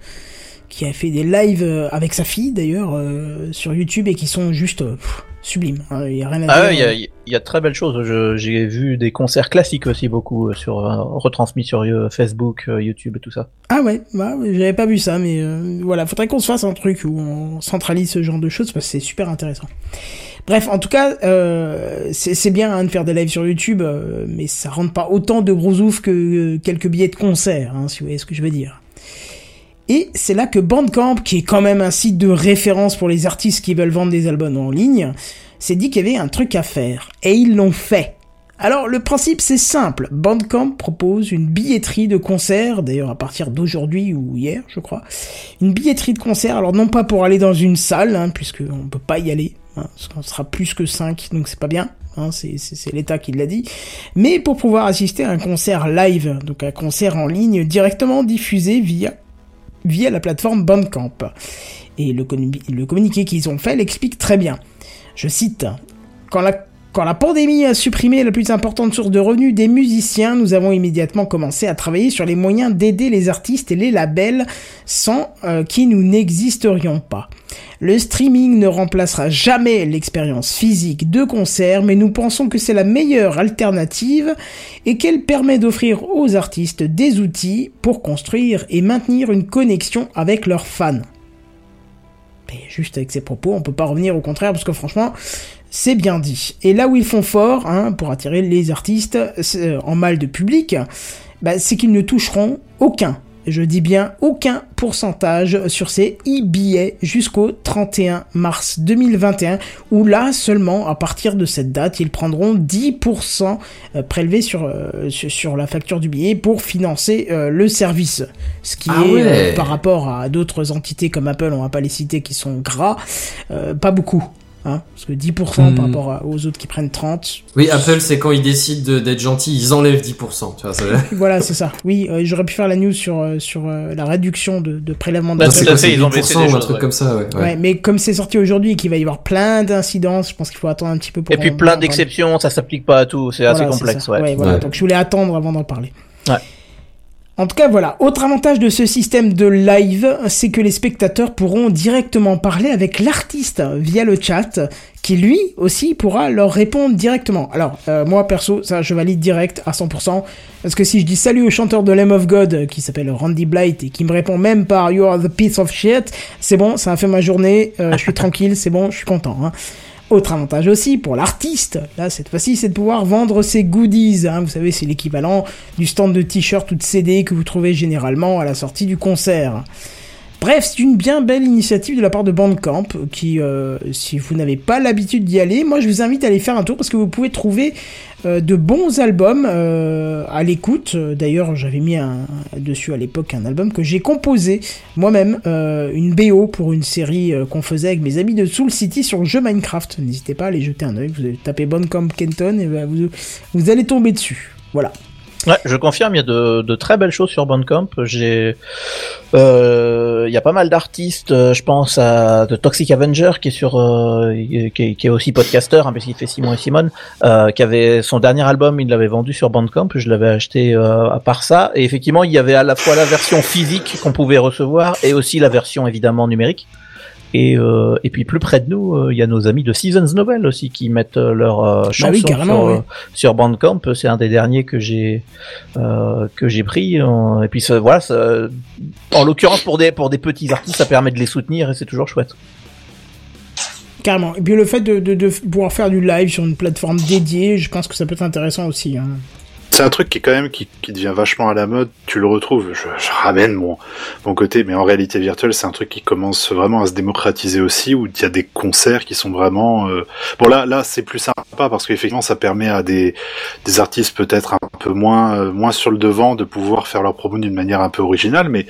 qui a fait des lives euh, avec sa fille, d'ailleurs, euh, sur YouTube, et qui sont juste euh, pff, sublime. hein, Il y a rien à Ah dire. ouais, il y a, il y a de très belles choses. J'ai vu des concerts classiques aussi beaucoup sur euh, retransmis sur euh, Facebook, YouTube et tout ça. Ah ouais, bah, j'avais pas vu ça, mais voilà, faudrait qu'on se fasse un truc où on centralise ce genre de choses parce que c'est super intéressant. Bref, en tout cas, euh, c'est bien hein, de faire des lives sur YouTube, euh, mais ça rentre pas autant de gros ouf que euh, quelques billets de concert, hein, si vous voyez ce que je veux dire. Et c'est là que Bandcamp, qui est quand même un site de référence pour les artistes qui veulent vendre des albums en ligne, s'est dit qu'il y avait un truc à faire. Et ils l'ont fait. Alors le principe c'est simple, Bandcamp propose une billetterie de concert, d'ailleurs à partir d'aujourd'hui ou hier je crois, une billetterie de concert, alors non pas pour aller dans une salle, hein, puisque on peut pas y aller, hein, qu'on sera plus que 5, donc c'est pas bien, hein, c'est- l'État qui l'a dit, mais pour pouvoir assister à un concert live, donc un concert en ligne directement diffusé via, via la plateforme Bandcamp. Et le communiqué qu'ils ont fait l'explique très bien. Je cite, quand la quand la pandémie a supprimé la plus importante source de revenus des musiciens, nous avons immédiatement commencé à travailler sur les moyens d'aider les artistes et les labels sans euh, qui nous n'existerions pas. Le streaming ne remplacera jamais l'expérience physique de concert, mais nous pensons que c'est la meilleure alternative et qu'elle permet d'offrir aux artistes des outils pour construire et maintenir une connexion avec leurs fans. Et juste avec ces propos, on peut pas revenir au contraire parce que franchement, c'est bien dit. Et là où ils font fort, hein, pour attirer les artistes euh, en mal de public, bah, c'est qu'ils ne toucheront aucun, je dis bien aucun pourcentage sur ces e-billets jusqu'au 31 mars 2021, où là seulement, à partir de cette date, ils prendront 10% euh, prélevés sur, euh, sur, la facture du billet pour financer le service. Ce qui Ah est, ouais. par rapport à d'autres entités comme Apple, on va pas les citer, qui sont gras, pas beaucoup. Hein, parce que 10% par Hmm. rapport à- aux autres qui prennent 30. Oui, Apple, c'est quand ils décident de- d'être gentils, ils enlèvent 10%. Tu vois, ça... Voilà, c'est ça. Oui, euh, j'aurais pu faire la news sur, euh, sur euh, la réduction de, de prélèvement Bah, d'Apple. ils ont baissé 10% des ou un choses, truc ouais. comme ça, ouais. Ouais. ouais. mais comme c'est sorti aujourd'hui et qu'il va y avoir plein d'incidences, je pense qu'il faut attendre un petit peu pour. Et puis en- plein d'exceptions, ça s'applique pas à tout, c'est assez Voilà, complexe, ça. ouais. voilà. Ouais. Donc je voulais attendre avant d'en parler. Ouais. En tout cas, voilà. Autre avantage de ce système de live, c'est que les spectateurs pourront directement parler avec l'artiste via le chat, qui lui aussi pourra leur répondre directement. Alors, euh, moi perso, ça je valide direct à 100%, parce que si je dis salut au chanteur de Lamb of God, qui s'appelle Randy Blight, et qui me répond même par You are the piece of shit, c'est bon, ça a fait ma journée, euh, je suis tranquille, c'est bon, je suis content. Hein. Autre avantage aussi pour l'artiste, là cette fois-ci, c'est de pouvoir vendre ses goodies. Hein. Vous savez, c'est l'équivalent du stand de t-shirt ou de CD que vous trouvez généralement à la sortie du concert. Bref, c'est une bien belle initiative de la part de Bandcamp qui, euh, si vous n'avez pas l'habitude d'y aller, moi je vous invite à aller faire un tour parce que vous pouvez trouver euh, de bons albums euh, à l'écoute. D'ailleurs, j'avais mis un, dessus à l'époque un album que j'ai composé moi-même, une BO pour une série qu'on faisait avec mes amis de Soul City sur le jeu Minecraft. N'hésitez pas à aller jeter un œil. Vous tapez Bandcamp Kenton et ben, vous, vous allez tomber dessus. Voilà. Ouais, je confirme, il y a de, de très belles choses sur Bandcamp. J'ai, euh, il y a pas mal d'artistes. euh, Je pense à The Toxic Avenger qui est sur, euh, qui, est, qui est aussi podcasteur, hein, parce qu'il fait Simon et Simone, euh, qui avait son dernier album, il l'avait vendu sur Bandcamp. Je l'avais acheté euh, à part ça. Et effectivement, il y avait à la fois la version physique qu'on pouvait recevoir et aussi la version évidemment numérique. Et, euh, et puis plus près de nous, euh, il y a nos amis de Seasons Novel aussi qui mettent euh, chansons oui, carrément, sur, oui. sur Bandcamp. C'est un des derniers que j'ai que j'ai pris. et puis ça, voilà, ça- en l'occurrence pour des pour des petits artistes, ça permet de les soutenir et c'est toujours chouette. Carrément. Et puis le fait de, de, de pouvoir faire du live sur une plateforme dédiée, je pense que ça peut être intéressant aussi. Hein. C'est un truc qui quand même qui, qui devient vachement à la mode. Tu le retrouves. Je, je ramène mon mon côté, mais en réalité virtuelle, c'est un truc qui commence vraiment à se démocratiser aussi, où il y a des concerts qui sont vraiment. euh, Bon là, là, c'est plus sympa parce qu'effectivement, ça permet à des des artistes peut-être un peu moins euh, moins sur le devant de pouvoir faire leur promo d'une manière un peu originale, mais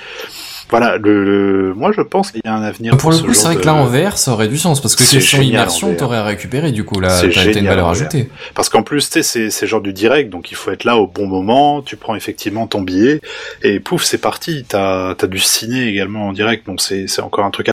voilà. Le, le- moi, je pense qu'il y a un avenir. Pour le ce coup, c'est vrai que de- là en VR, ça aurait du sens parce que C'est en immersion, t'aurais récupéré du coup là, t'as une valeur ajoutée. Parce qu'en plus, tu sais, c'est, c'est genre du direct, donc il faut être là au bon moment, tu prends effectivement ton billet, et pouf, c'est parti. T'as, t'as du ciné également en direct, donc c'est, c'est encore un truc à...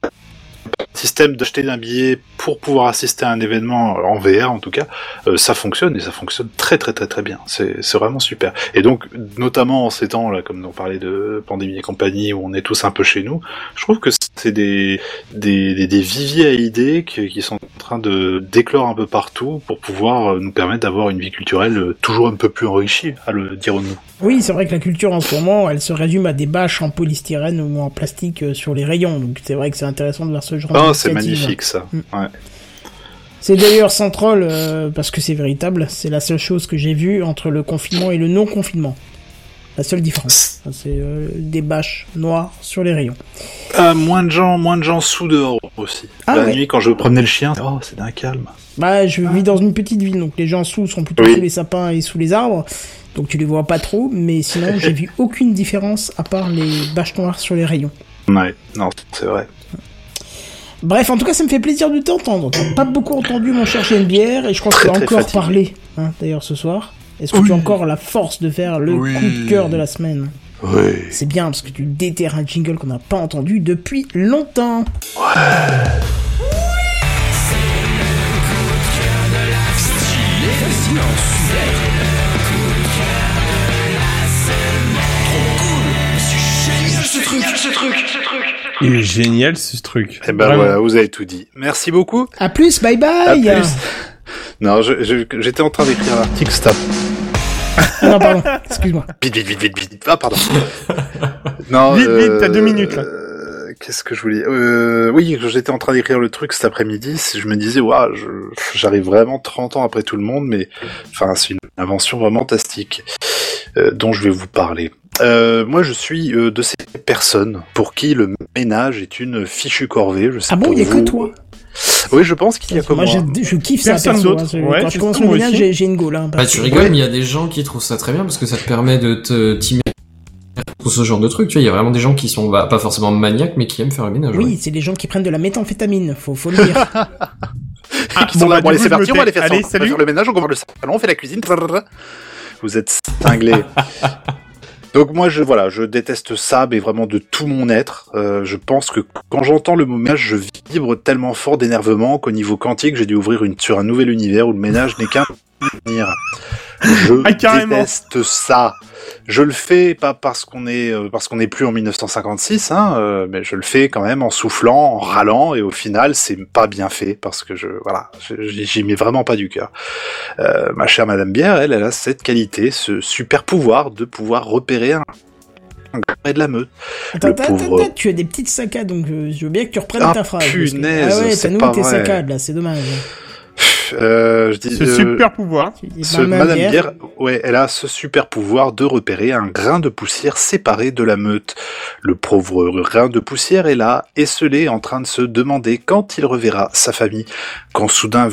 Système d'acheter un billet pour pouvoir assister à un événement en VR en tout cas, euh, ça fonctionne et ça fonctionne très très très très bien. C'est, c'est vraiment super. Et donc notamment en ces temps là, comme on parlait de pandémie et compagnie où on est tous un peu chez nous, je trouve que c'est des, des, des, des viviers à idées qui, qui sont en train de d'éclore un peu partout pour pouvoir euh, nous permettre d'avoir une vie culturelle euh, toujours un peu plus enrichie, à le dirons-nous. Oui, c'est vrai que la culture en ce moment, elle se résume à des bâches en polystyrène ou en plastique euh, sur les rayons. Donc c'est vrai que c'est intéressant de voir ce genre Oh, c'est magnifique ça. Mm. Ouais. C'est d'ailleurs central euh, parce que c'est véritable. C'est la seule chose que j'ai vue entre le confinement et le non-confinement. La seule différence, c'est euh, des bâches noires sur les rayons. Ah, moins de gens, moins de gens sous dehors aussi. Ah la ouais. nuit, quand je promenais le chien, oh, c'est d'un calme. Bah, je vis dans une petite ville, donc les gens sous sont plutôt Oui. sous les sapins et sous les arbres, donc tu les vois pas trop. Mais sinon, j'ai vu aucune différence à part les bâches noires sur les rayons. Ouais, non, c'est vrai. Bref, en tout cas, ça me fait plaisir de t'entendre. T'as pas beaucoup entendu mon cher GNBR et je crois que tu vas encore fatigué. parler, hein, d'ailleurs, ce soir. Est-ce que tu as encore la force de faire le Oui. coup de cœur de la semaine Oui. C'est bien parce que tu déterres un jingle qu'on n'a pas entendu depuis longtemps. Il est génial ce truc. Eh ben Vraiment. voilà, vous avez tout dit. Merci beaucoup. À plus, bye À bye. plus. Non, j'étais en train d'écrire l'article, stop. Ah non, pardon, excuse-moi. Vite, vite, vite, vite, vite. Ah, pardon. non, Vite, vite, t'as deux minutes, là. euh, Qu'est-ce que je voulais euh, Oui, j'étais en train d'écrire le truc cet après-midi. Je me disais, waouh, j'arrive vraiment 30 ans après tout le monde, mais enfin, c'est une invention vraiment fantastique euh, dont je vais vous parler. Euh, moi, je suis euh, de ces personnes pour qui le ménage est une fichue corvée. Je sais Ah bon, il y a que toi? Oui, je pense qu'il y a que Moi, moi. je, je kiffe ça, Personne perso. d'autre. hein. C'est- Ouais, Quand je commence le ménage, j'ai une gaule. Hein, Bah, tu rigoles, mais il y a des gens qui trouvent ça très bien parce que ça te permet de te pour ce genre de truc. Tu vois, il y a vraiment des gens qui sont bah, pas forcément maniaques, mais qui aiment faire le ménage. Oui, ouais. c'est les gens qui prennent de la méthamphétamine, faut, faut le dire. Ah, qui sont là. bah, Bon, allez, c'est parti, on va aller faire ça. On va faire le ménage, on va voir le salon, on fait la cuisine. Vous êtes cinglés. Donc moi, je voilà, je déteste ça, mais vraiment de tout mon être. Euh, je pense que quand j'entends le mot ménage, je vibre tellement fort d'énervement qu'au niveau quantique, j'ai dû ouvrir une sur un nouvel univers où le ménage n'est qu'un Je Ah, carrément. déteste ça. Je le fais pas parce qu'on est euh, parce qu'on n'est plus en 1956, hein, euh, mais je le fais quand même en soufflant, en râlant, et au final, c'est pas bien fait parce que je voilà, j'y mets vraiment pas du cœur. Euh, ma chère Madame Bière, elle, elle a cette qualité, ce super pouvoir de pouvoir repérer un, gars de la meute. Attends, attends, pauvre- attends, tu as des petites saccades, donc euh, je veux bien que tu reprennes Ah, ta phrase. parce que- punaise, ah ouais, t'as nous pas tes vrai. saccades là, c'est dommage. Euh, je dis, Ce euh, super pouvoir. Tu dis, Ce Madame Madame Bière, Bière, ouais, elle a ce super pouvoir de repérer un grain de poussière séparé de la meute. Le pauvre grain de poussière est là, esselé, en train de se demander quand il reverra sa famille, quand soudain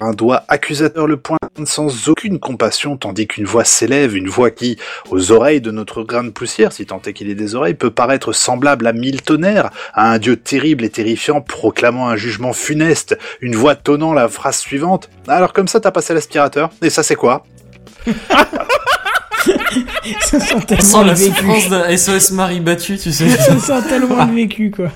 un doigt accusateur le pointe sans aucune compassion, tandis qu'une voix s'élève, une voix qui, aux oreilles de notre grain de poussière, si tant est qu'il ait des oreilles, peut paraître semblable à mille tonnerres, à un dieu terrible et terrifiant proclamant un jugement funeste, une voix tonnant la phrase suivante. Alors comme ça, t'as passé l'aspirateur, et ça c'est quoi? Ça sent tellement sent le la vécu. souffrance d'un SOS Marie battu, tu sais. Ça sent tellement le vécu, quoi.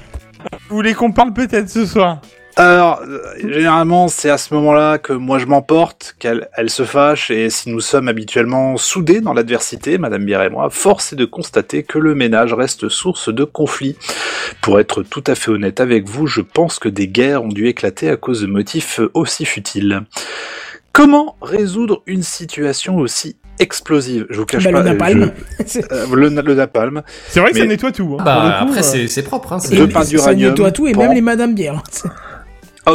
Vous voulez qu'on parle peut-être ce soir? Alors, euh, généralement, c'est à ce moment-là que moi je m'emporte, qu'elle elle se fâche, et si nous sommes habituellement soudés dans l'adversité, Madame Bière et moi, force est de constater que le ménage reste source de conflits. Pour être tout à fait honnête avec vous, je pense que des guerres ont dû éclater à cause de motifs aussi futiles. Comment résoudre une situation aussi explosive? Je vous cache Bah, pas. le euh, napalm. je- euh, le, le napalm. C'est vrai que ça nettoie tout. Hein. Bah, coup, après, euh, c'est c'est propre. Hein, c'est- De pain ça d'uranium, nettoie tout, et pan. même les Madame Bière. Oh,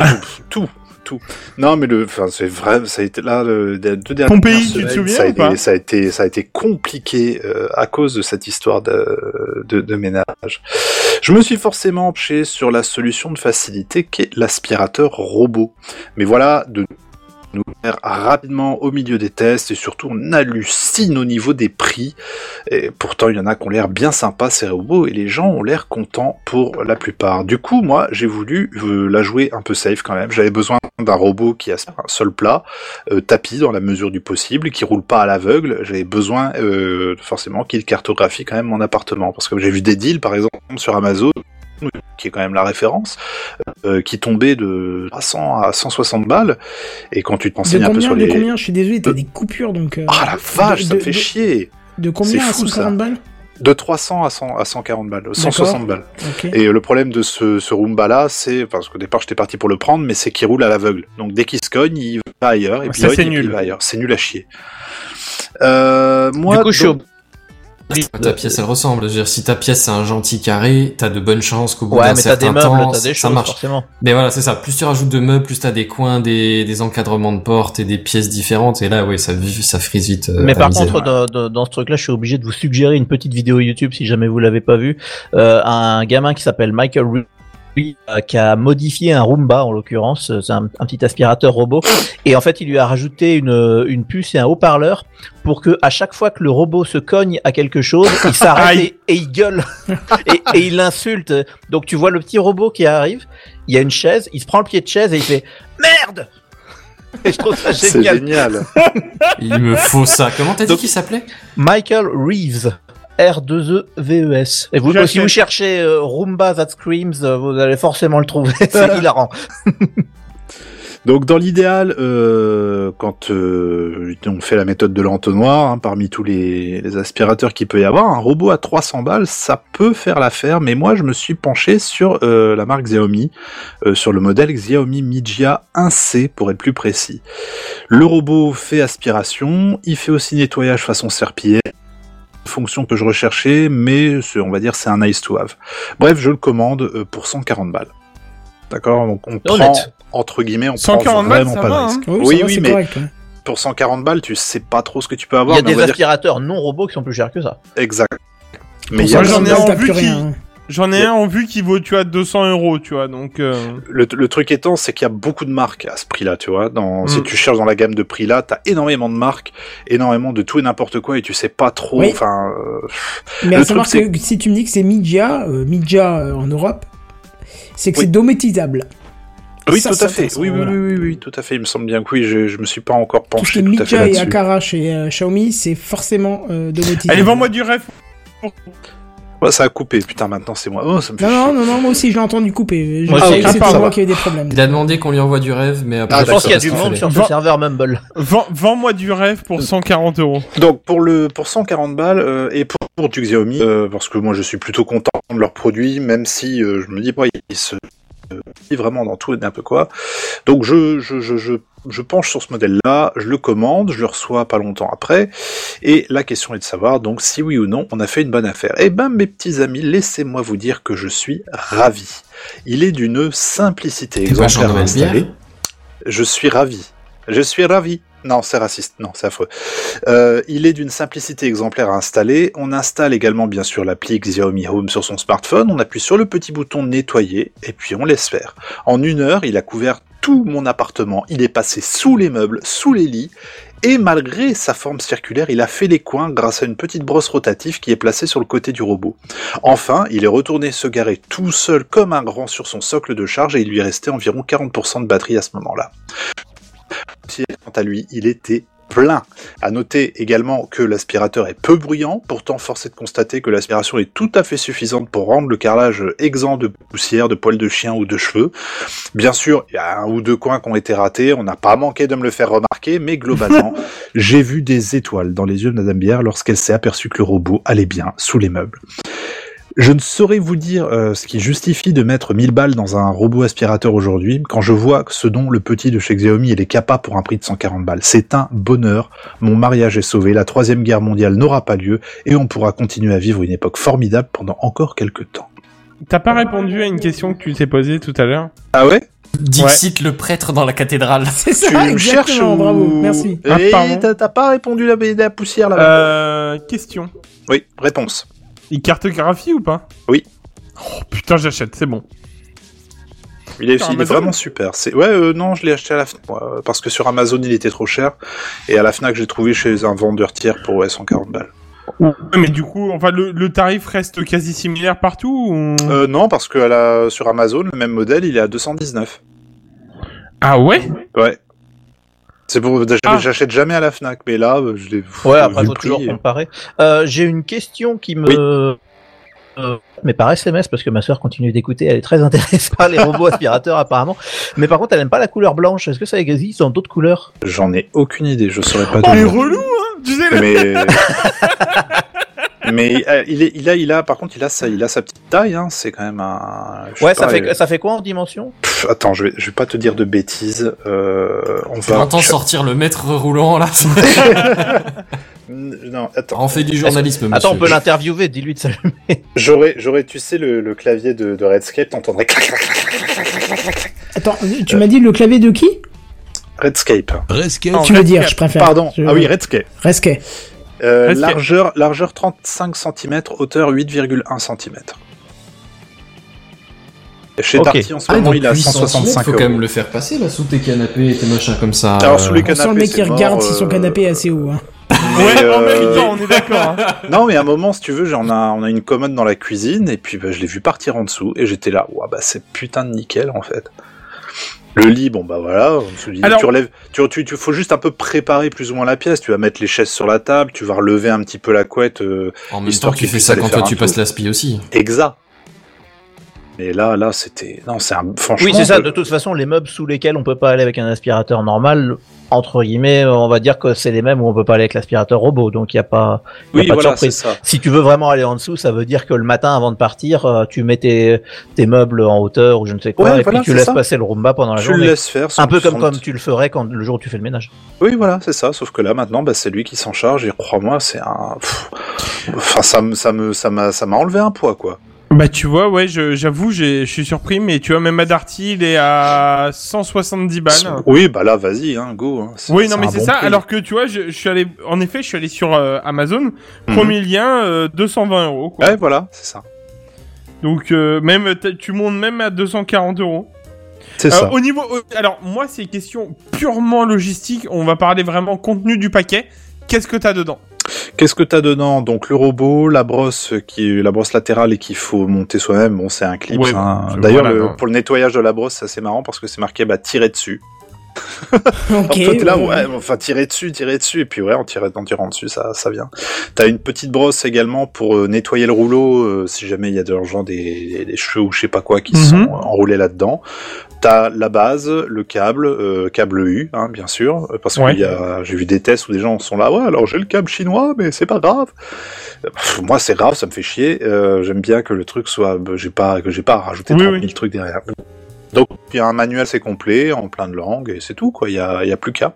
tout, tout, tout. Non, mais le, enfin, c'est vrai, ça a été là, le, les deux dernières Pompéi, tu te semaines, souviens ça a, ou pas ça a été, ça a été compliqué euh, à cause de cette histoire de, de, de ménage. Je me suis forcément penché sur la solution de facilité qu'est l'aspirateur robot. Mais voilà, de nous faire rapidement au milieu des tests et surtout on hallucine au niveau des prix. Et pourtant il y en a qui ont l'air bien sympas ces robots et les gens ont l'air contents pour la plupart. Du coup moi j'ai voulu euh, la jouer un peu safe quand même. J'avais besoin d'un robot qui a un seul plat, euh, tapis dans la mesure du possible, qui roule pas à l'aveugle. J'avais besoin euh, forcément qu'il cartographie quand même mon appartement parce que j'ai vu des deals par exemple sur Amazon qui est quand même la référence, euh, qui tombait de 300 à 160 balles, et quand tu te De renseignes un peu combien, sur de les... combien? Je suis désolé, t'as des coupures, donc... euh, Ah la vache, de- ça me de- fait de- chier De combien C'est à fou, 140 balles? De 300 à, 100, à 140 balles, 160 balles. Ok. Et euh, le problème de ce, ce Roomba là, c'est, parce qu'au départ j'étais parti pour le prendre, mais c'est qu'il roule à l'aveugle. Donc dès qu'il se cogne, il va ailleurs, et puis Ça, il nul. il va ailleurs. C'est nul à chier. Euh, moi, du coup, je suis Ta pièce, elle ressemble. Je veux dire, si ta pièce c'est un gentil carré, t'as de bonnes chances qu'au bout Ouais, d'un t'as des certain meubles, temps, t'as des ça choses, marche. forcément. Mais voilà, c'est ça. Plus tu rajoutes de meubles, plus t'as des coins, des, des encadrements de portes et des pièces différentes. Et là, oui, ça, ça frise vite. euh, Mais par misère. contre, dans, dans- dans ce truc-là, je suis obligé de vous suggérer une petite vidéo YouTube si jamais vous l'avez pas vu. Euh, un gamin qui s'appelle Michael Ru- euh, qui a modifié un Roomba en l'occurrence, euh, c'est un, un petit aspirateur robot, et en fait il lui a rajouté une, une puce et un haut-parleur pour que à chaque fois que le robot se cogne à quelque chose, il s'arrête et, et il gueule et, et il l'insulte. Donc tu vois le petit robot qui arrive, il y a une chaise, il se prend le pied de chaise et il fait merde. Et je trouve ça c'est génial. génial. Il me faut ça. Comment t'as dit qu'il s'appelait? Michael Reeves. R2E-V-E-S. E Et vous, si vous cherchez euh, Roomba That Screams, euh, vous allez forcément le trouver. C'est hilarant. Donc dans l'idéal, euh, quand euh, on fait la méthode de l'entonnoir, hein, parmi tous les, les aspirateurs qu'il peut y avoir, un robot à 300 balles, ça peut faire l'affaire. Mais moi, je me suis penché sur euh, la marque Xiaomi, euh, sur le modèle Xiaomi Mijia 1C pour être plus précis. Le robot fait aspiration, il fait aussi nettoyage façon serpillière. Fonction que je recherchais, mais on va dire c'est un nice to have. Bref, je le commande euh, pour 140 balles. D'accord, donc on prend Honnête. entre guillemets, on 140 prend balles, vraiment ça pas va, de hein. risque. Oui, Oui, oui, mais correct, ouais. pour 140 balles, tu sais pas trop ce que tu peux Il avoir. y a mais des dire aspirateurs non robots qui sont plus chers que ça. exact. Mais il j'en ai j'en un t'as vu plus qui- rien. J'en ai un en vue qui vaut, tu vois, 200 euros, tu vois, donc... euh, le, le truc étant, c'est qu'il y a beaucoup de marques à ce prix-là, tu vois. Dans, Si Mm. tu cherches dans la gamme de prix là, t'as énormément de marques, énormément de tout et n'importe quoi, et tu sais pas trop. Oui. Enfin, euh, Mais Le à savoir que si tu me dis que c'est Midja, euh, Midja euh, en Europe, c'est que Oui. c'est domotisable. oui, Ça, tout à fait. Oui, oui, voilà. oui, oui, oui, tout à fait. Il me semble bien que oui. Je, je me suis pas encore Tout penché est tout à fait Midja et là-dessus. Akara chez euh, Xiaomi, c'est forcément euh, domotisable. Allez, vends-moi du rêve. Ouais, ça a coupé. Putain, maintenant c'est moi. Oh, ça me fait Non, chier. non, non, non, moi aussi je l'ai entendu couper. Je Moi, sais que ah, c'était moi qui avait des problèmes. Il a demandé qu'on lui envoie du rêve, mais après. Ah, je pense qu'il y a du monde sur ce serveur Mumble. Vends- Vends-moi du rêve pour 140 euros. Donc pour le pour 140 balles euh, et pour, pour du Xiaomi euh, parce que moi je suis plutôt content de leurs produits même si euh, je me dis pas ils se euh, vraiment dans tout et n'importe quoi. Donc je je je je je penche sur ce modèle-là, je le commande, je le reçois pas longtemps après, et la question est de savoir donc si oui ou non on a fait une bonne affaire. Eh ben mes petits amis, laissez-moi vous dire que je suis ravi. Il est d'une simplicité exemplaire Je suis ravi. Je suis ravi. Non, c'est raciste. Non, c'est affreux. Euh, il est d'une simplicité exemplaire à installer. On installe également bien sûr l'appli Xiaomi Home sur son smartphone. On appuie sur le petit bouton nettoyer et puis on laisse faire. En une heure, il a couvert tout mon appartement. Il est passé sous les meubles, sous les lits. Et malgré sa forme circulaire, il a fait les coins grâce à une petite brosse rotative qui est placée sur le côté du robot. Enfin, il est retourné se garer tout seul comme un grand sur son socle de charge et il lui restait environ 40% de batterie à ce moment-là. Quant à lui, il était plein. À noter également que l'aspirateur est peu bruyant, pourtant force est de constater que l'aspiration est tout à fait suffisante pour rendre le carrelage exempt de poussière, de poils de chien ou de cheveux. Bien sûr, il y a un ou deux coins qui ont été ratés, on n'a pas manqué de me le faire remarquer, mais globalement, j'ai vu des étoiles dans les yeux de Madame Bière lorsqu'elle s'est aperçue que le robot allait bien sous les meubles. Je ne saurais vous dire euh, ce qui justifie de mettre 1000 balles dans un robot aspirateur aujourd'hui quand je vois ce dont le petit de chez Xiaomi il est capable pour un prix de 140 balles. C'est un bonheur. Mon mariage est sauvé, la troisième guerre mondiale n'aura pas lieu et on pourra continuer à vivre une époque formidable pendant encore quelques temps. T'as pas répondu à une question que tu t'es posée tout à l'heure? Ah ouais? Dixit le prêtre dans la cathédrale. C'est Tu ça, me cherches exactement, ou... bravo, merci. Ah, Eh, t'as- T'as pas répondu la, la poussière là-bas Euh... Question. Oui, réponse. Il cartographie ou pas? Oui. Oh putain, j'achète, c'est bon. Il est, il vraiment super. C'est ouais, euh, non, je l'ai acheté à la Fnac moi, euh, parce que sur Amazon il était trop cher et à la Fnac j'ai trouvé chez un vendeur tiers pour ouais, 140 balles. Ouais, mais du coup, enfin, le, le tarif reste quasi similaire partout ou... Euh, non, parce que à la, sur Amazon le même modèle il est à 219. Ah ouais? Ouais. C'est pour j'achète- Ah. j'achète jamais à la Fnac, mais là euh, je l'ai. Ouais, après faut toujours comparer. Euh, J'ai une question qui me... Oui. Euh, mais par SMS parce que ma sœur continue d'écouter, elle est très intéressée par les robots aspirateurs apparemment. Mais par contre, elle aime pas la couleur blanche. Est-ce que ça existe dans d'autres couleurs? J'en ai aucune idée, je saurais pas Oh, te il est relou, hein Tu sais, Mais mais euh, il, est, il, a, il a, par contre, il a sa, il a sa petite taille. Hein. C'est quand même un. Ouais, ça fait, euh... ça fait quoi en dimension? Pff, Attends, je vais, je vais pas te dire de bêtises. Euh, on va. J'entends sortir le maître roulant là. non, attends. On fait du journalisme. Monsieur. Attends, on peut l'interviewer. Dis-lui de s'allumer. J'aurais, j'aurais, tu sais, le, le clavier de, de Redscape, t'entendrais. Attends, tu euh. m'as dit le clavier de qui? Redscape. Redscape. tu veux dire, je préfère. Pardon. Je... Ah oui, Redscape. Redscape. Euh, largeur, largeur 35 cm, hauteur 8,1 cm. Chez Ok. Darty, en ce Ah, moment, il a 8 centimètres, 165 faut euros. quand même le faire passer là sous tes canapés et tes machins comme ça. Alors, euh, sous les On sent le canapés, mec qui regarde mort, si son euh, canapé est assez haut. Hein. Ouais, Mais, en même euh, temps, on est d'accord. hein. Non, mais à un moment, si tu veux, j'en a, on a une commode dans la cuisine, et puis bah, je l'ai vu partir en dessous, et j'étais là, ouah, bah c'est putain de nickel en fait. Le lit, bon bah voilà, on se dit, Alors- tu relèves, tu, tu, tu faut juste un peu préparer plus ou moins la pièce. Tu vas mettre les chaises sur la table, tu vas relever un petit peu la couette, euh, En même temps, tu qu'il fais ça quand toi tu passes l'aspi aussi. exact. Mais là, là, c'était, non, c'est un, franchement. Oui, c'est ça. De toute façon, les meubles sous lesquels on peut pas aller avec un aspirateur normal, entre guillemets, on va dire que c'est les mêmes où on peut pas aller avec l'aspirateur robot. Donc il y a pas, y a Oui, pas de voilà, c'est surprise. ça. Si tu veux vraiment aller en dessous, ça veut dire que le matin, avant de partir, euh, tu mets tes, tes meubles en hauteur ou je ne sais quoi, Ouais, et voilà, puis tu laisses ça. passer le Roomba pendant la Tu le journée. laisses faire. Un peu comme, comme tu le ferais quand le jour où tu fais le ménage. Oui, voilà, c'est ça. Sauf que là, maintenant, bah, c'est lui qui s'en charge. Et crois-moi, c'est un. pff, Enfin, ça me, ça me, ça m'a enlevé un poids, quoi. Bah tu vois, ouais, je- j'avoue, je suis surpris, mais tu vois, même à Darty, il est à 170 balles. Oui, bah là, vas-y, hein, go. hein. Oui, non, mais c'est bon ça. prix. Alors que tu vois, je, je suis allé, en effet, je suis allé sur euh, Amazon, Mhm. premier lien, euh, 220 euros. Quoi. Ouais, voilà, c'est ça. Donc euh, même, tu montes même à 240 euros. C'est Euh, ça. au niveau, euh, alors moi, c'est une question purement logistique. On va parler vraiment contenu du paquet. Qu'est-ce que t'as dedans? Qu'est-ce que t'as dedans Donc le robot, la brosse qui est la brosse latérale et qu'il faut monter soi-même. Bon, c'est un clip. Ouais, hein. c'est- D'ailleurs, voilà, le- non. pour le nettoyage de la brosse, c'est assez marrant parce que c'est marqué bah tirer dessus. Ok. Alors, toi, t'es là, ouais. ouais, enfin tirer dessus, tirer dessus, et puis ouais, en tirant, en tirant dessus, ça, ça vient. T'as une petite brosse également pour euh, nettoyer le rouleau, euh, si jamais il y a de l'argent, des, des, des cheveux ou je sais pas quoi qui Mhm. sont euh, enroulés là-dedans. T'as la base, le câble, euh, câble U, hein, bien sûr, euh, parce que j'ai vu des tests où des gens sont là, ouais, alors j'ai le câble chinois, mais c'est pas grave. Pff, moi, c'est grave, ça me fait chier. Euh, J'aime bien que le truc soit, bah, j'ai pas, que j'ai pas à rajouter Oui, 30 oui. 000 trucs derrière. Donc il y a un manuel assez complet en plein de langues et c'est tout quoi. Il y a, il y a plus qu'à.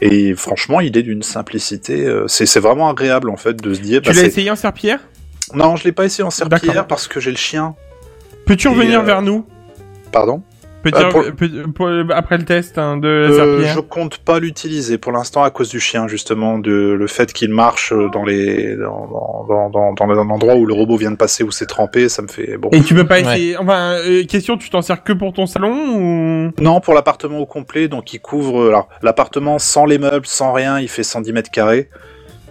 Et franchement, il est d'une simplicité. euh, c'est c'est vraiment agréable en fait de se dire. Tu bah, l'as c'est- essayé en serpillière? Non, je l'ai pas essayé en serpillière D'accord. parce que j'ai le chien. Peux-tu revenir vers nous? Pardon? Euh, pour- pour- après le test hein, de la Euh, je compte pas l'utiliser pour l'instant à cause du chien justement, de le fait qu'il marche dans les dans dans dans, dans, dans l'endroit où le robot vient de passer où c'est trempé, ça me fait bon. Et tu peux pas Ouais. essayer. Enfin, euh, question, tu t'en sers que pour ton salon ou? Non, pour l'appartement au complet, donc il couvre alors l'appartement sans les meubles, sans rien, il fait 110 mètres carrés.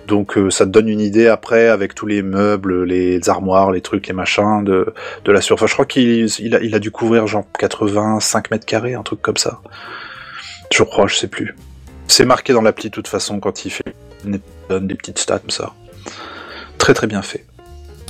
Donc euh, ça te donne une idée après avec tous les meubles, les armoires, les trucs, les machins de, de la surface. Je crois qu'il il a, il a dû couvrir genre 85 mètres carrés, un truc comme ça. Je crois, je sais plus. C'est marqué dans l'appli de toute façon quand il fait donne des petites stats comme ça. Très très bien fait.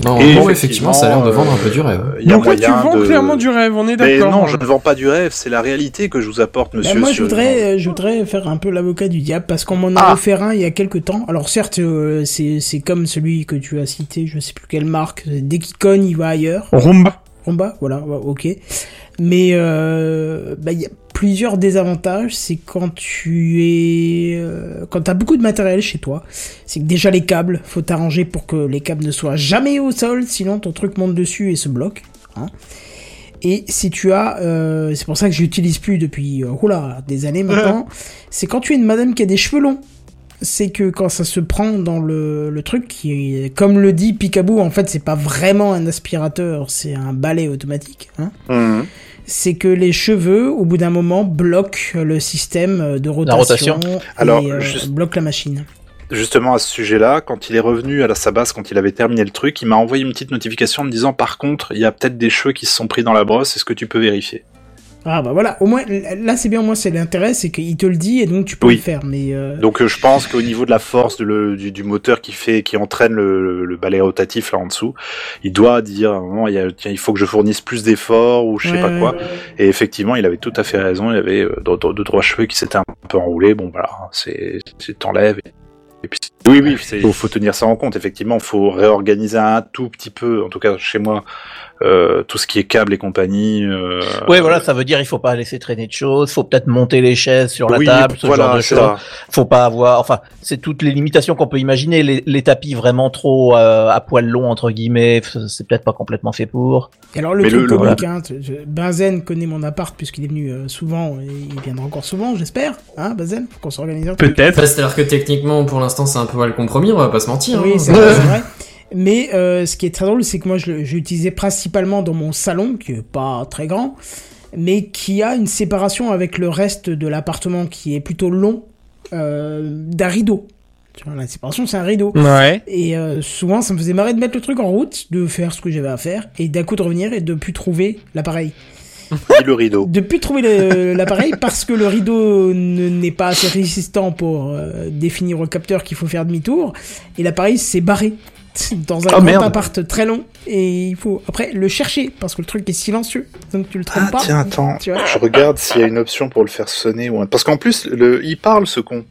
Non, Et bon, effectivement, ça a l'air de vendre un peu du rêve. euh, il y a Donc là, tu vends de- clairement du rêve. On est Mais d'accord. non, je ne vends pas du rêve, c'est la réalité que je vous apporte, Bah, monsieur. moi, je voudrais, euh, je voudrais faire un peu l'avocat du diable parce qu'on m'en a Ah. offert un il y a quelques temps. Alors certes, euh, c'est c'est comme celui que tu as cité, je sais plus quelle marque. Dès qu'il cogne, il va ailleurs. Rumba. Rumba, voilà, ok. Mais euh, bah, il y a plusieurs désavantages. C'est quand tu es, euh, quand t'as beaucoup de matériel chez toi, c'est que déjà les câbles, faut t'arranger pour que les câbles ne soient jamais au sol, sinon ton truc monte dessus et se bloque. Hein. Et si tu as, euh, c'est pour ça que j'utilise plus depuis, euh, oula, des années maintenant. c'est quand tu es une madame qui a des cheveux longs. C'est que quand ça se prend dans le, le truc, qui comme le dit Picaboo, en fait, c'est pas vraiment un aspirateur, c'est un balai automatique. Hein Mhm. C'est que les cheveux, au bout d'un moment, bloquent le système de rotation, rotation. et Alors, euh, juste- bloquent la machine. Justement à ce sujet-là, quand il est revenu à la sa base, quand il avait terminé le truc, il m'a envoyé une petite notification en me disant par contre, il y a peut-être des cheveux qui se sont pris dans la brosse, est-ce que tu peux vérifier? Ah bah voilà, au moins, là c'est bien, au moins c'est l'intérêt, c'est qu'il te le dit et donc tu peux Oui. le faire. Mais euh, Donc euh, je pense qu'au niveau de la force de le- du, du moteur qui fait, qui entraîne le, le balai rotatif là en dessous, il doit dire à un moment, il, y a- tiens, il faut que je fournisse plus d'efforts ou je sais Ouais, pas ouais, quoi. ouais. Et effectivement, il avait tout à fait raison. Il y avait euh, deux, deux, deux, trois cheveux qui s'étaient un peu enroulés. Bon voilà, c'est, c'est t'enlèves. Et puis, oui, oui, il faut, faut tenir ça en compte. Effectivement, faut réorganiser un tout petit peu, en tout cas chez moi, euh, tout ce qui est câble et compagnie. Euh, Ouais, voilà, ça veut dire il faut pas laisser traîner de choses, faut peut-être monter les chaises sur la oui, table, ce voilà, genre de choses. Faut pas avoir, enfin, c'est toutes les limitations qu'on peut imaginer. Les, les tapis vraiment trop euh, à poil long entre guillemets, c'est peut-être pas complètement fait pour. Et alors le truc le- le- comique, hein, Benzen connaît mon appart puisqu'il est venu euh, souvent et il viendra encore souvent, j'espère. Hein, Benzen, Faut qu'on s'organise. Peut-être. Enfin, C'est-à-dire que techniquement, pour l'instant, c'est un peu mal compromis, on va pas se mentir. Oui, hein. c'est vrai. Mais euh, ce qui est très drôle, c'est que moi, je l'utilisais principalement dans mon salon, qui est pas très grand, mais qui a une séparation avec le reste de l'appartement qui est plutôt long euh, d'un rideau. Tu vois, la séparation, c'est un rideau. Ouais. Et euh, souvent, ça me faisait marrer de mettre le truc en route, de faire ce que j'avais à faire, et d'un coup de revenir et de plus trouver l'appareil. Et le rideau. De plus trouver l'appareil parce que le rideau ne- n'est pas assez résistant pour euh, définir au capteur qu'il faut faire demi-tour, et l'appareil s'est barré dans un Ah, grand merde. appart très long, et il faut après le chercher parce que le truc est silencieux, donc tu le trompes Ah pas. tiens, attends, Tu vois je regarde s'il y a une option pour le faire sonner ou un... Parce qu'en plus, le... il parle ce con.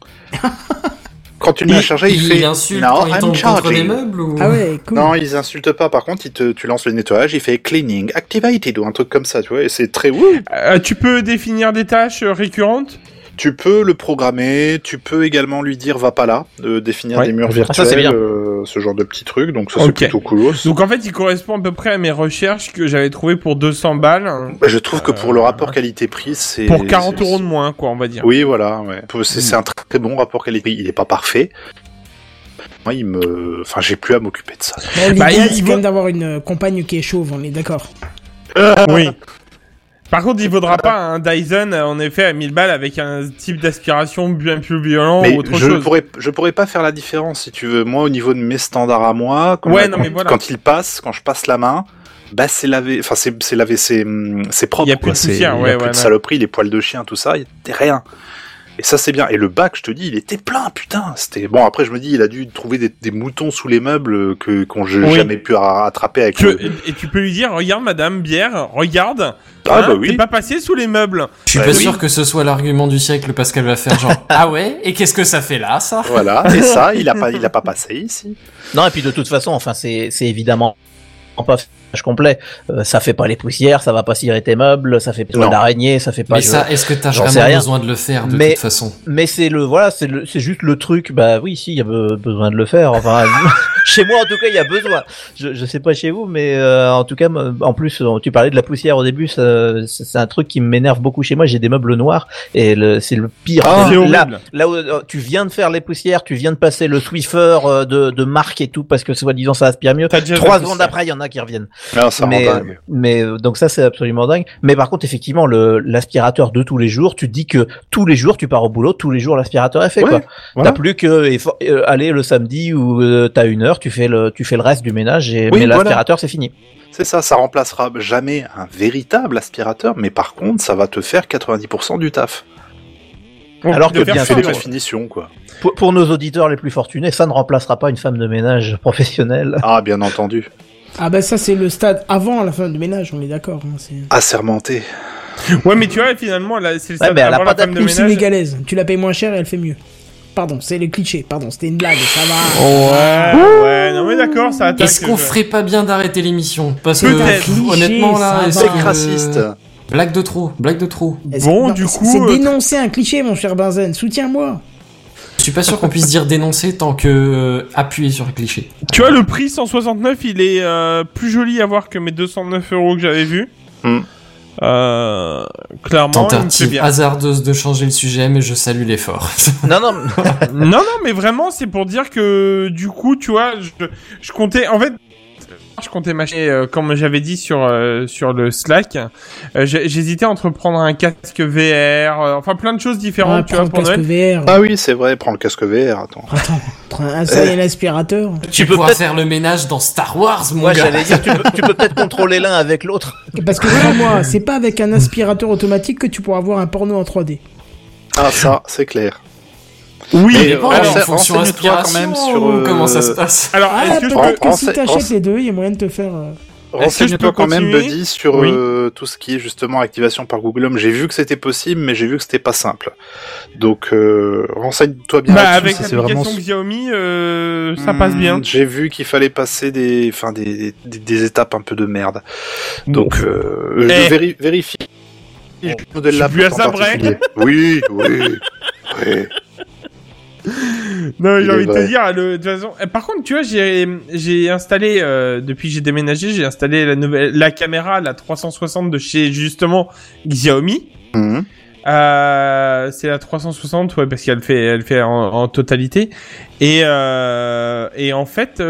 Quand tu le mets à charger, il, fait insulte No, quand il I'm contre les charging. meubles ou... Ah ouais, cool. Non, ils insultent pas. Par contre, il te, tu lances le nettoyage, il fait cleaning activated ou un truc comme ça, tu vois. Et c'est très wouh. Euh, tu peux définir des tâches euh, récurrentes? Tu peux le programmer. Tu peux également lui dire va pas là, de définir Ouais. des murs Ah, virtuels, bien. euh, ce genre de petits trucs. Donc ça c'est plutôt cool. Donc en fait, il correspond à peu près à mes recherches que j'avais trouvées pour 200 balles. Bah, Je trouve que pour le rapport qualité-prix, c'est Pour 40 c'est- euros de moins, quoi, on va dire. Oui, voilà. Ouais. C'est c'est un très bon rapport qualité-prix. Il est pas parfait. Moi, il me, enfin, j'ai plus à m'occuper de ça. Bah, c'est quand même d'avoir une compagne qui est chauve, on est d'accord. Oui. Par contre, il vaudra pas un Dyson, euh, en effet, à 1000 balles avec un type d'aspiration bien plus violent Mais ou autre je chose. pourrais, je pourrais pas faire la différence si tu veux. Moi, au niveau de mes standards à moi, quand, Ouais, quand, non, mais voilà. quand il passe, quand je passe la main, bah c'est lavé, enfin c'est c'est lavé, c'est hum, c'est propre. Il y a plus de ouais, de saloperie, les poils de chien, tout ça, il y a rien. Et ça c'est bien. Et le bac, je te dis, il était plein, putain. C'était bon. Après, je me dis, il a dû trouver des, des moutons sous les meubles que qu'on j'ai Oui. jamais pu ra- attraper avec. Tu- le- et, et tu peux lui dire, regarde madame, bière, regarde. Ah, hein, bah oui. T'es pas passé sous les meubles. Je suis Bah pas oui. sûr que ce soit l'argument du siècle parce qu'elle va faire genre ah ouais et qu'est-ce que ça fait là ça? Voilà. Et ça, il a pas, il a pas passé ici. Non, et puis de toute façon, enfin, c'est c'est évidemment pas fâche complet. Euh, ça fait pas les poussières, ça va pas cirer tes meubles, ça fait pas d'araignée, ça fait pas. Mais je- ça est-ce que t'as vraiment rien. besoin de le faire de Mais- toute façon? Mais c'est le voilà, c'est le c'est juste le truc. Bah oui, si il y a be- besoin de le faire. Enfin, chez moi en tout cas, il y a besoin. Je je sais pas chez vous, mais euh, en tout cas, en plus, tu parlais de la poussière au début. ça- C'est un truc qui m'énerve beaucoup chez moi. J'ai des meubles noirs et le- c'est le pire. Ah, là, horrible. là où euh, tu viens de faire les poussières, tu viens de passer le Swiffer euh, de de marque et tout parce que soi-disant ça aspire mieux. Trois secondes après, il y en a qui reviennent Non, ça mais, rend dingue. mais euh, donc ça c'est absolument dingue. Mais par contre effectivement le l'aspirateur de tous les jours, tu te dis que tous les jours tu pars au boulot, tous les jours l'aspirateur est fait Ouais, quoi. voilà. T'as plus que aller le samedi où euh, t'as une heure, tu fais le tu fais le reste du ménage et Oui, mais voilà. l'aspirateur c'est fini. C'est ça, ça remplacera jamais un véritable aspirateur, mais par contre, ça va te faire 90% du taf. Alors de que bien sûr. les finitions, quoi. Pour, pour nos auditeurs les plus fortunés, ça ne remplacera pas une femme de ménage professionnelle. Ah, bien entendu. Ah bah ça c'est le stade avant la fin du ménage, on est d'accord. Hein, c'est Assermenté. Ouais, mais tu vois, finalement, là, c'est le Ouais, stade mais elle a avant pas la femme de ou ménage. sénégalaise. Tu la payes moins cher et elle fait mieux. Pardon, c'est les clichés. Pardon, c'était une blague, ça va. Ouais, ouais, non mais d'accord, ça attaque. Est-ce qu'on je- ferait pas bien d'arrêter l'émission? Parce que honnêtement là, Cliché, C'est raciste. Blague de trop, blague de trop. Bon, non, du coup, c'est euh, dénoncer un cliché, mon cher Benzen. Soutiens-moi. Je suis pas sûr qu'on puisse dire dénoncer tant que euh, appuyer sur le cliché. Tu vois, le prix 169, il est euh, plus joli à voir que mes 209 euros que j'avais vu. Hmm. Euh, clairement, Tentative bien. hasardeuse de changer le sujet, mais je salue l'effort. non non, non, non, mais vraiment, c'est pour dire que du coup, tu vois, je, je comptais, en fait, je comptais m'acheter, euh, comme j'avais dit sur euh, sur le Slack, euh, j'hésitais entre prendre un casque VR, euh, enfin plein de choses différentes, Ah, tu vois, prends le pour casque Noël. VR. Ah oui, c'est vrai, prends le casque VR, attends. Attends, entre un seul et l'aspirateur. tu peux pourras peut-être- faire le ménage dans Star Wars, mon moi gars. j'allais dire tu peux, tu peux peut-être contrôler l'un avec l'autre. Parce que crois-moi, c'est pas avec un aspirateur automatique que tu pourras avoir un porno en 3D. Ah, ça, c'est clair. Oui, Mais, dépend, euh, en fonction renseigne-toi quand même sur, ou comment ça euh, se passe Alors, Ah, est-ce que je peut-être peux... que si t'achètes les deux, il y a moyen de te faire... euh, Renseigne-toi peux quand même, Buddy, sur Oui. euh, tout ce qui est justement activation par Google Home? J'ai vu que c'était possible, mais j'ai vu que c'était pas simple. Donc, euh, renseigne-toi bien Bah, avec si c'est vraiment... l'application Xiaomi, euh, ça passe Hmm, bien. J'ai vu qu'il fallait passer des, enfin des, des, des étapes un peu de merde. Donc, euh, je Eh. véri- vérifie. le modèle tu là. Oui, oui, oui. Non, j'ai envie de te dire, le, de toute façon. eh, Par contre, tu vois, j'ai j'ai installé euh, depuis que j'ai déménagé, j'ai installé la nouvelle la caméra la 360 de chez justement Xiaomi. Mhm. Euh, c'est la 360, ouais, parce qu'elle fait elle fait en, en totalité. Et euh, et en fait,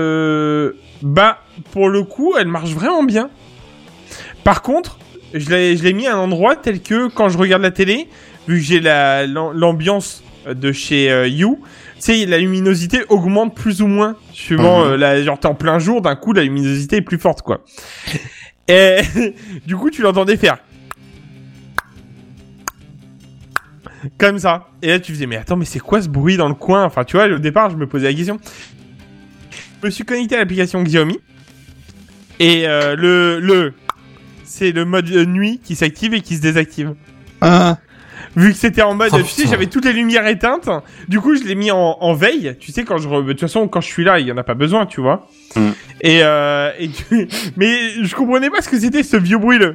bah pour le coup, elle marche vraiment bien. Par contre, je l'ai je l'ai mis à un endroit tel que quand je regarde la télé, vu que j'ai la l'am- l'ambiance de chez euh, You, tu sais, la luminosité augmente plus ou moins suivant euh, la genre t'es en plein jour, d'un coup la luminosité est plus forte quoi. Et du coup, tu l'entendais faire comme ça. Et là, tu faisais mais attends, mais c'est quoi ce bruit dans le coin? Enfin, tu vois, au départ, je me posais la question. Je me suis connecté à l'application Xiaomi et euh, le le c'est le mode euh, nuit qui s'active et qui se désactive. Vu que c'était en mode, Oh, tu sais, j'avais toutes les lumières éteintes. Du coup, je l'ai mis en, en veille. Tu sais, quand je, de toute façon, quand je suis là, il y en a pas besoin, tu vois. Mm. Et, euh, et tu- mais je comprenais pas ce que c'était ce vieux bruit là.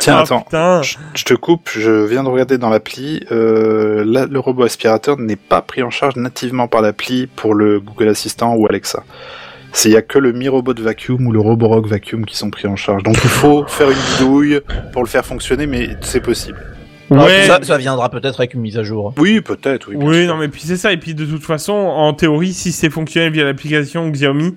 Tiens, Ah, attends. Je, je te coupe, je viens de regarder dans l'appli. Euh, là, le robot aspirateur n'est pas pris en charge nativement par l'appli pour le Google Assistant ou Alexa. Il y a que le Mi Robot Vacuum ou le Roborock Vacuum qui sont pris en charge. Donc il faut faire une bidouille pour le faire fonctionner, mais c'est possible. Alors, Ouais. ça, ça viendra peut-être avec une mise à jour. Oui, peut-être, oui. Oui, non, mais puis c'est ça. Et puis de toute façon, en théorie, si c'est fonctionnel via l'application Xiaomi,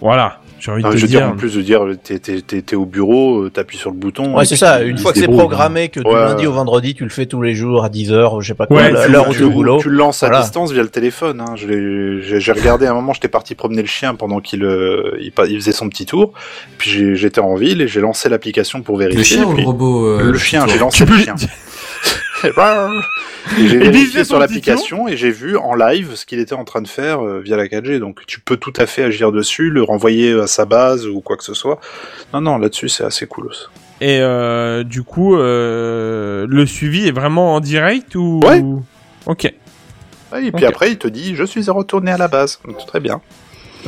voilà. J'ai envie Non, de je te dire, dire. en plus de dire, t'es, t'es, t'es, t'es au bureau, euh, t'appuies sur le bouton. Ouais, c'est ça. Une fois que c'est programmé, que du Ouais, lundi au vendredi, tu le fais tous les jours à 10h, je sais pas quoi, Ouais, l'heure au boulot. tu le lances à distance via le téléphone. Hein. J'ai j'ai regardé à un moment, j'étais parti promener le chien pendant qu'il euh, il, pa- il faisait son petit tour. Puis j'ai- j'étais en ville et j'ai lancé l'application pour vérifier. Le chien ou le robot euh, Le chien, j'ai lancé le chien. Et j'ai vérifié sur l'application et j'ai vu en live ce qu'il était en train de faire euh, via la 4G. Donc tu peux tout à fait agir dessus, le renvoyer à sa base ou quoi que ce soit. Non, non, là-dessus c'est assez cool. aussi. Et euh, du coup, euh, le suivi est vraiment en direct ou? Ouais. Ok. Ouais, Et puis après il te dit je suis retourné à la base. Donc, Très bien.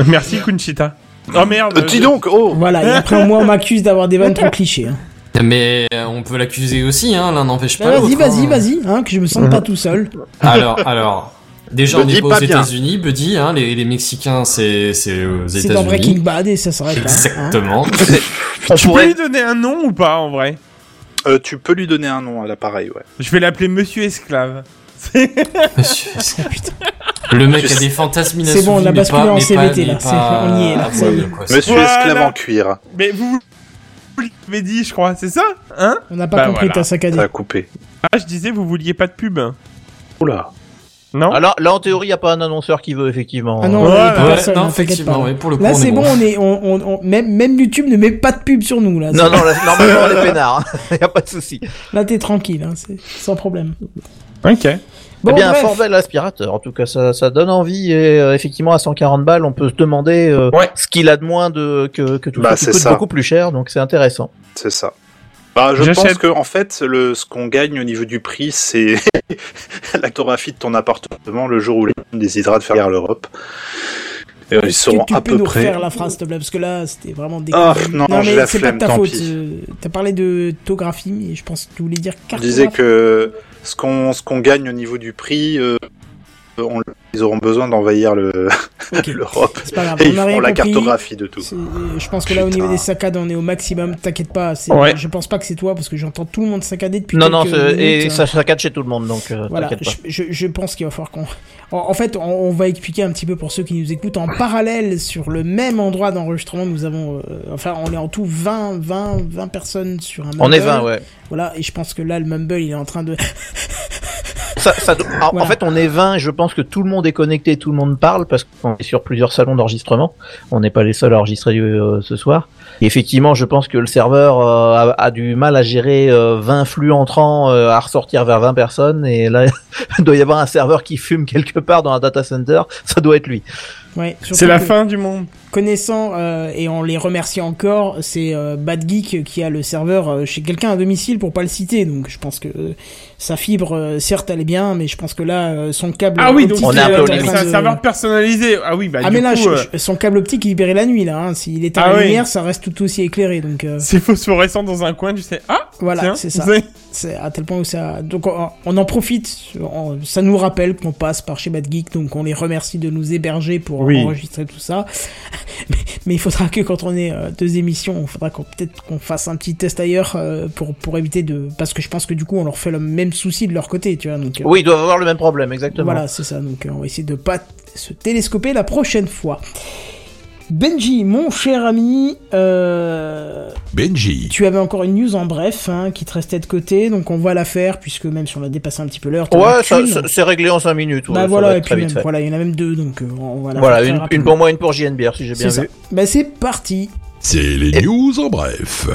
Merci Kunchita. Oh merde. Euh, dis donc, oh Voilà, et après, moi, on m'accuse d'avoir des vannes trop clichés. Hein. Mais euh, on peut l'accuser aussi, hein, l'un n'empêche Bah, pas vas-y, l'autre. vas-y, hein. vas-y, hein, que je me sente pas tout seul. Alors, alors, déjà on Buddy, n'est pas aux pas bien. États-Unis, Buddy, hein, les, les Mexicains c'est c'est aux C'est dans Breaking États-Unis. Bad et ça s'arrête là. hein. Exactement. On Tu peux pourrait, lui donner un nom ou pas en vrai? Euh, tu peux lui donner un nom à l'appareil, ouais. Je vais l'appeler Monsieur Esclave. Monsieur, Oh, putain. le mec Je a sais- des fantasmes C'est bon, on a basculé en CVT, là, pas on y est, là, est. Monsieur Voilà. esclave en cuir. Mais vous dit, je crois, c'est ça Hein On n'a pas Bah, compris voilà. ta saccadée. Ça a coupé. Ah, je disais, vous vouliez pas de pub Oula. Non Alors là, en théorie, il n'y a pas un annonceur qui veut, effectivement. Ah non, Ouais, est ouais, personne, non, hein, effectivement, ouais, pour le coup, Là, c'est est bon, bon. on est, on, on, on- même, même YouTube ne met pas de pub sur nous, là. Non, non, là, normalement, on est peinard. Il n'y a pas de souci. Là, t'es tranquille, hein, c'est sans problème. Ok. Bon, eh bien, bref. un fort bel aspirateur. En tout cas, ça, ça donne envie. Et euh, effectivement, à 140 balles, on peut se demander euh, Ouais. ce qu'il a de moins de que, que tout Bah, ça qui coûte ça. beaucoup plus cher. Donc, c'est intéressant. C'est ça. Bah, je pense que en fait, le, ce qu'on gagne au niveau du prix, c'est la cartographie de ton appartement le jour où les gens décidera de faire l'Europe. Et ils seront tu à peux peu nous près. refaire la phrase, s'il te plaît Parce que là, c'était vraiment des. Ah, non, j'ai mais la c'est pas de ta tant faute. pis. euh, T'as parlé de tographie, mais je pense que tu voulais dire Je cartographie. disais que ce qu'on ce qu'on gagne au niveau du prix, euh, on- ils auront besoin d'envahir le l'Europe. C'est pas grave, Et on ils a la cartographie de tout. Je pense que là, au niveau des saccades, on est au maximum. T'inquiète pas. Ouais. Je pense pas que c'est toi parce que j'entends tout le monde saccader depuis Non, non, quelques c'est- minutes. et ça saccade chez tout le monde. Donc, euh, Voilà, pas. je, pense qu'il va falloir qu'on. En, en fait, on, on va expliquer un petit peu pour ceux qui nous écoutent. En parallèle, sur le même endroit d'enregistrement, nous avons. euh, enfin, on est en tout 20, 20, 20 personnes sur un. On est Mumble. 20, ouais. Voilà, et je pense que là, le Mumble, il est en train de. Ça, ça, en, Voilà. en fait, on est 20 et je pense que tout le monde est connecté, tout le monde parle parce qu'on est sur plusieurs salons d'enregistrement. On n'est pas les seuls à enregistrer euh, ce soir. Et effectivement, je pense que le serveur euh, a, a du mal à gérer euh, 20 flux entrants euh, à ressortir vers 20 personnes. Et là, il doit y avoir un serveur qui fume quelque part dans un data center. Ça doit être lui. Ouais, C'est la que- fin du monde. Connaissant euh, et on les remercie encore, c'est euh, Bad Geek qui a le serveur euh, chez quelqu'un à domicile pour pas le citer. Donc je pense que euh, sa fibre, euh, certes, elle est bien, mais je pense que là, euh, son câble. Ah oui, donc optique On est c'est un est de- serveur personnalisé. Ah oui, bah Ah du mais là, coup, je- je- son câble optique il libérait la nuit là. Hein. S'il était Ah en oui. lumière, ça reste tout aussi éclairé. Donc euh, c'est phosphorescent dans un coin, tu sais. Ah, voilà, c'est ça. C'est à tel point où ça. Donc on, on en profite. on- ça nous rappelle qu'on passe par chez Bad Geek, donc on les remercie de nous héberger pour Oui. enregistrer tout ça. mais, mais il faudra que quand on ait euh, deux émissions, il faudra qu'on peut-être qu'on fasse un petit test ailleurs euh, pour pour éviter de parce que je pense que du coup on leur fait le même souci de leur côté, tu vois. Donc euh, Oui, ils doivent avoir le même problème, exactement. voilà, c'est ça. Donc on va essayer de pas se télescoper la prochaine fois. Benji, mon cher ami, euh, Benji. tu avais encore une news en bref hein, qui te restait de côté, donc on va la faire puisque même si on a dépassé un petit peu l'heure. Ouais, c'est réglé en 5 minutes. ouais, bah voilà, et puis même, voilà, il y en a même deux, donc euh, on va la Voilà, faire très une, pour moi, une pour JNBR, si j'ai bien C'est ça. vu. Bah c'est parti. C'est les news en bref.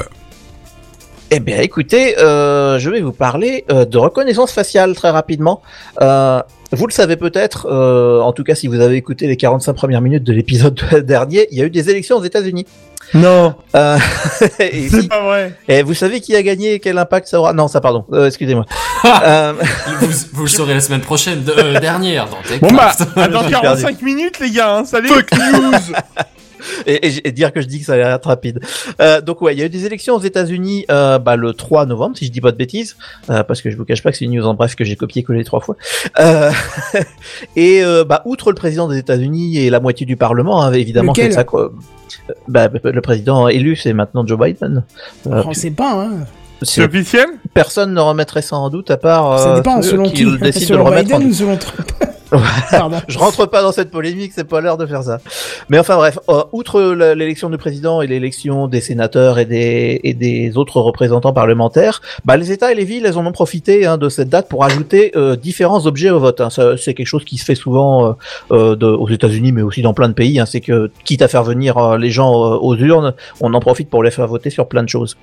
Eh bien, écoutez, euh, je vais vous parler euh, de reconnaissance faciale très rapidement. Euh, vous le savez peut-être, euh, en tout cas si vous avez écouté les 45 premières minutes de l'épisode dernier, il y a eu des élections aux États-Unis. Non, Euh, et, c'est si- pas vrai. et vous savez qui a gagné et quel impact ça aura? Non, ça pardon, euh, excusez-moi. Euh, Vous, vous le saurez la semaine prochaine, de- euh, dernière dans Bon bah, J'ai 45 minutes les gars, hein, salut. et, et- et dire que je dis que ça allait être rapide. Euh, donc ouais, il y a eu des élections aux États-Unis euh, bah, le 3 novembre, si je dis pas de bêtises, euh, parce que je vous cache pas que c'est une news en bref que j'ai copié-collé trois fois. Euh, et euh, bah, outre le président des États-Unis et la moitié du Parlement, hein, évidemment, Lequel ça quoi. Bah, le président élu, c'est maintenant Joe Biden. Euh, on sait pas, hein. C'est officiel? personne ne remettrait ça en doute à part Ça dépend selon qui. le décident de le selon remettre en Biden doute. ou selon Trump. Je rentre pas dans cette polémique, c'est pas l'heure de faire ça. Mais enfin bref, euh, outre l'élection du président et l'élection des sénateurs et des, et des autres représentants parlementaires, bah, les États et les villes, elles en ont profité hein, de cette date pour ajouter euh, différents objets au vote. hein. C'est quelque chose qui se fait souvent euh, de- aux États-Unis, mais aussi dans plein de pays. hein. C'est que quitte à faire venir euh, les gens aux urnes, on en profite pour les faire voter sur plein de choses.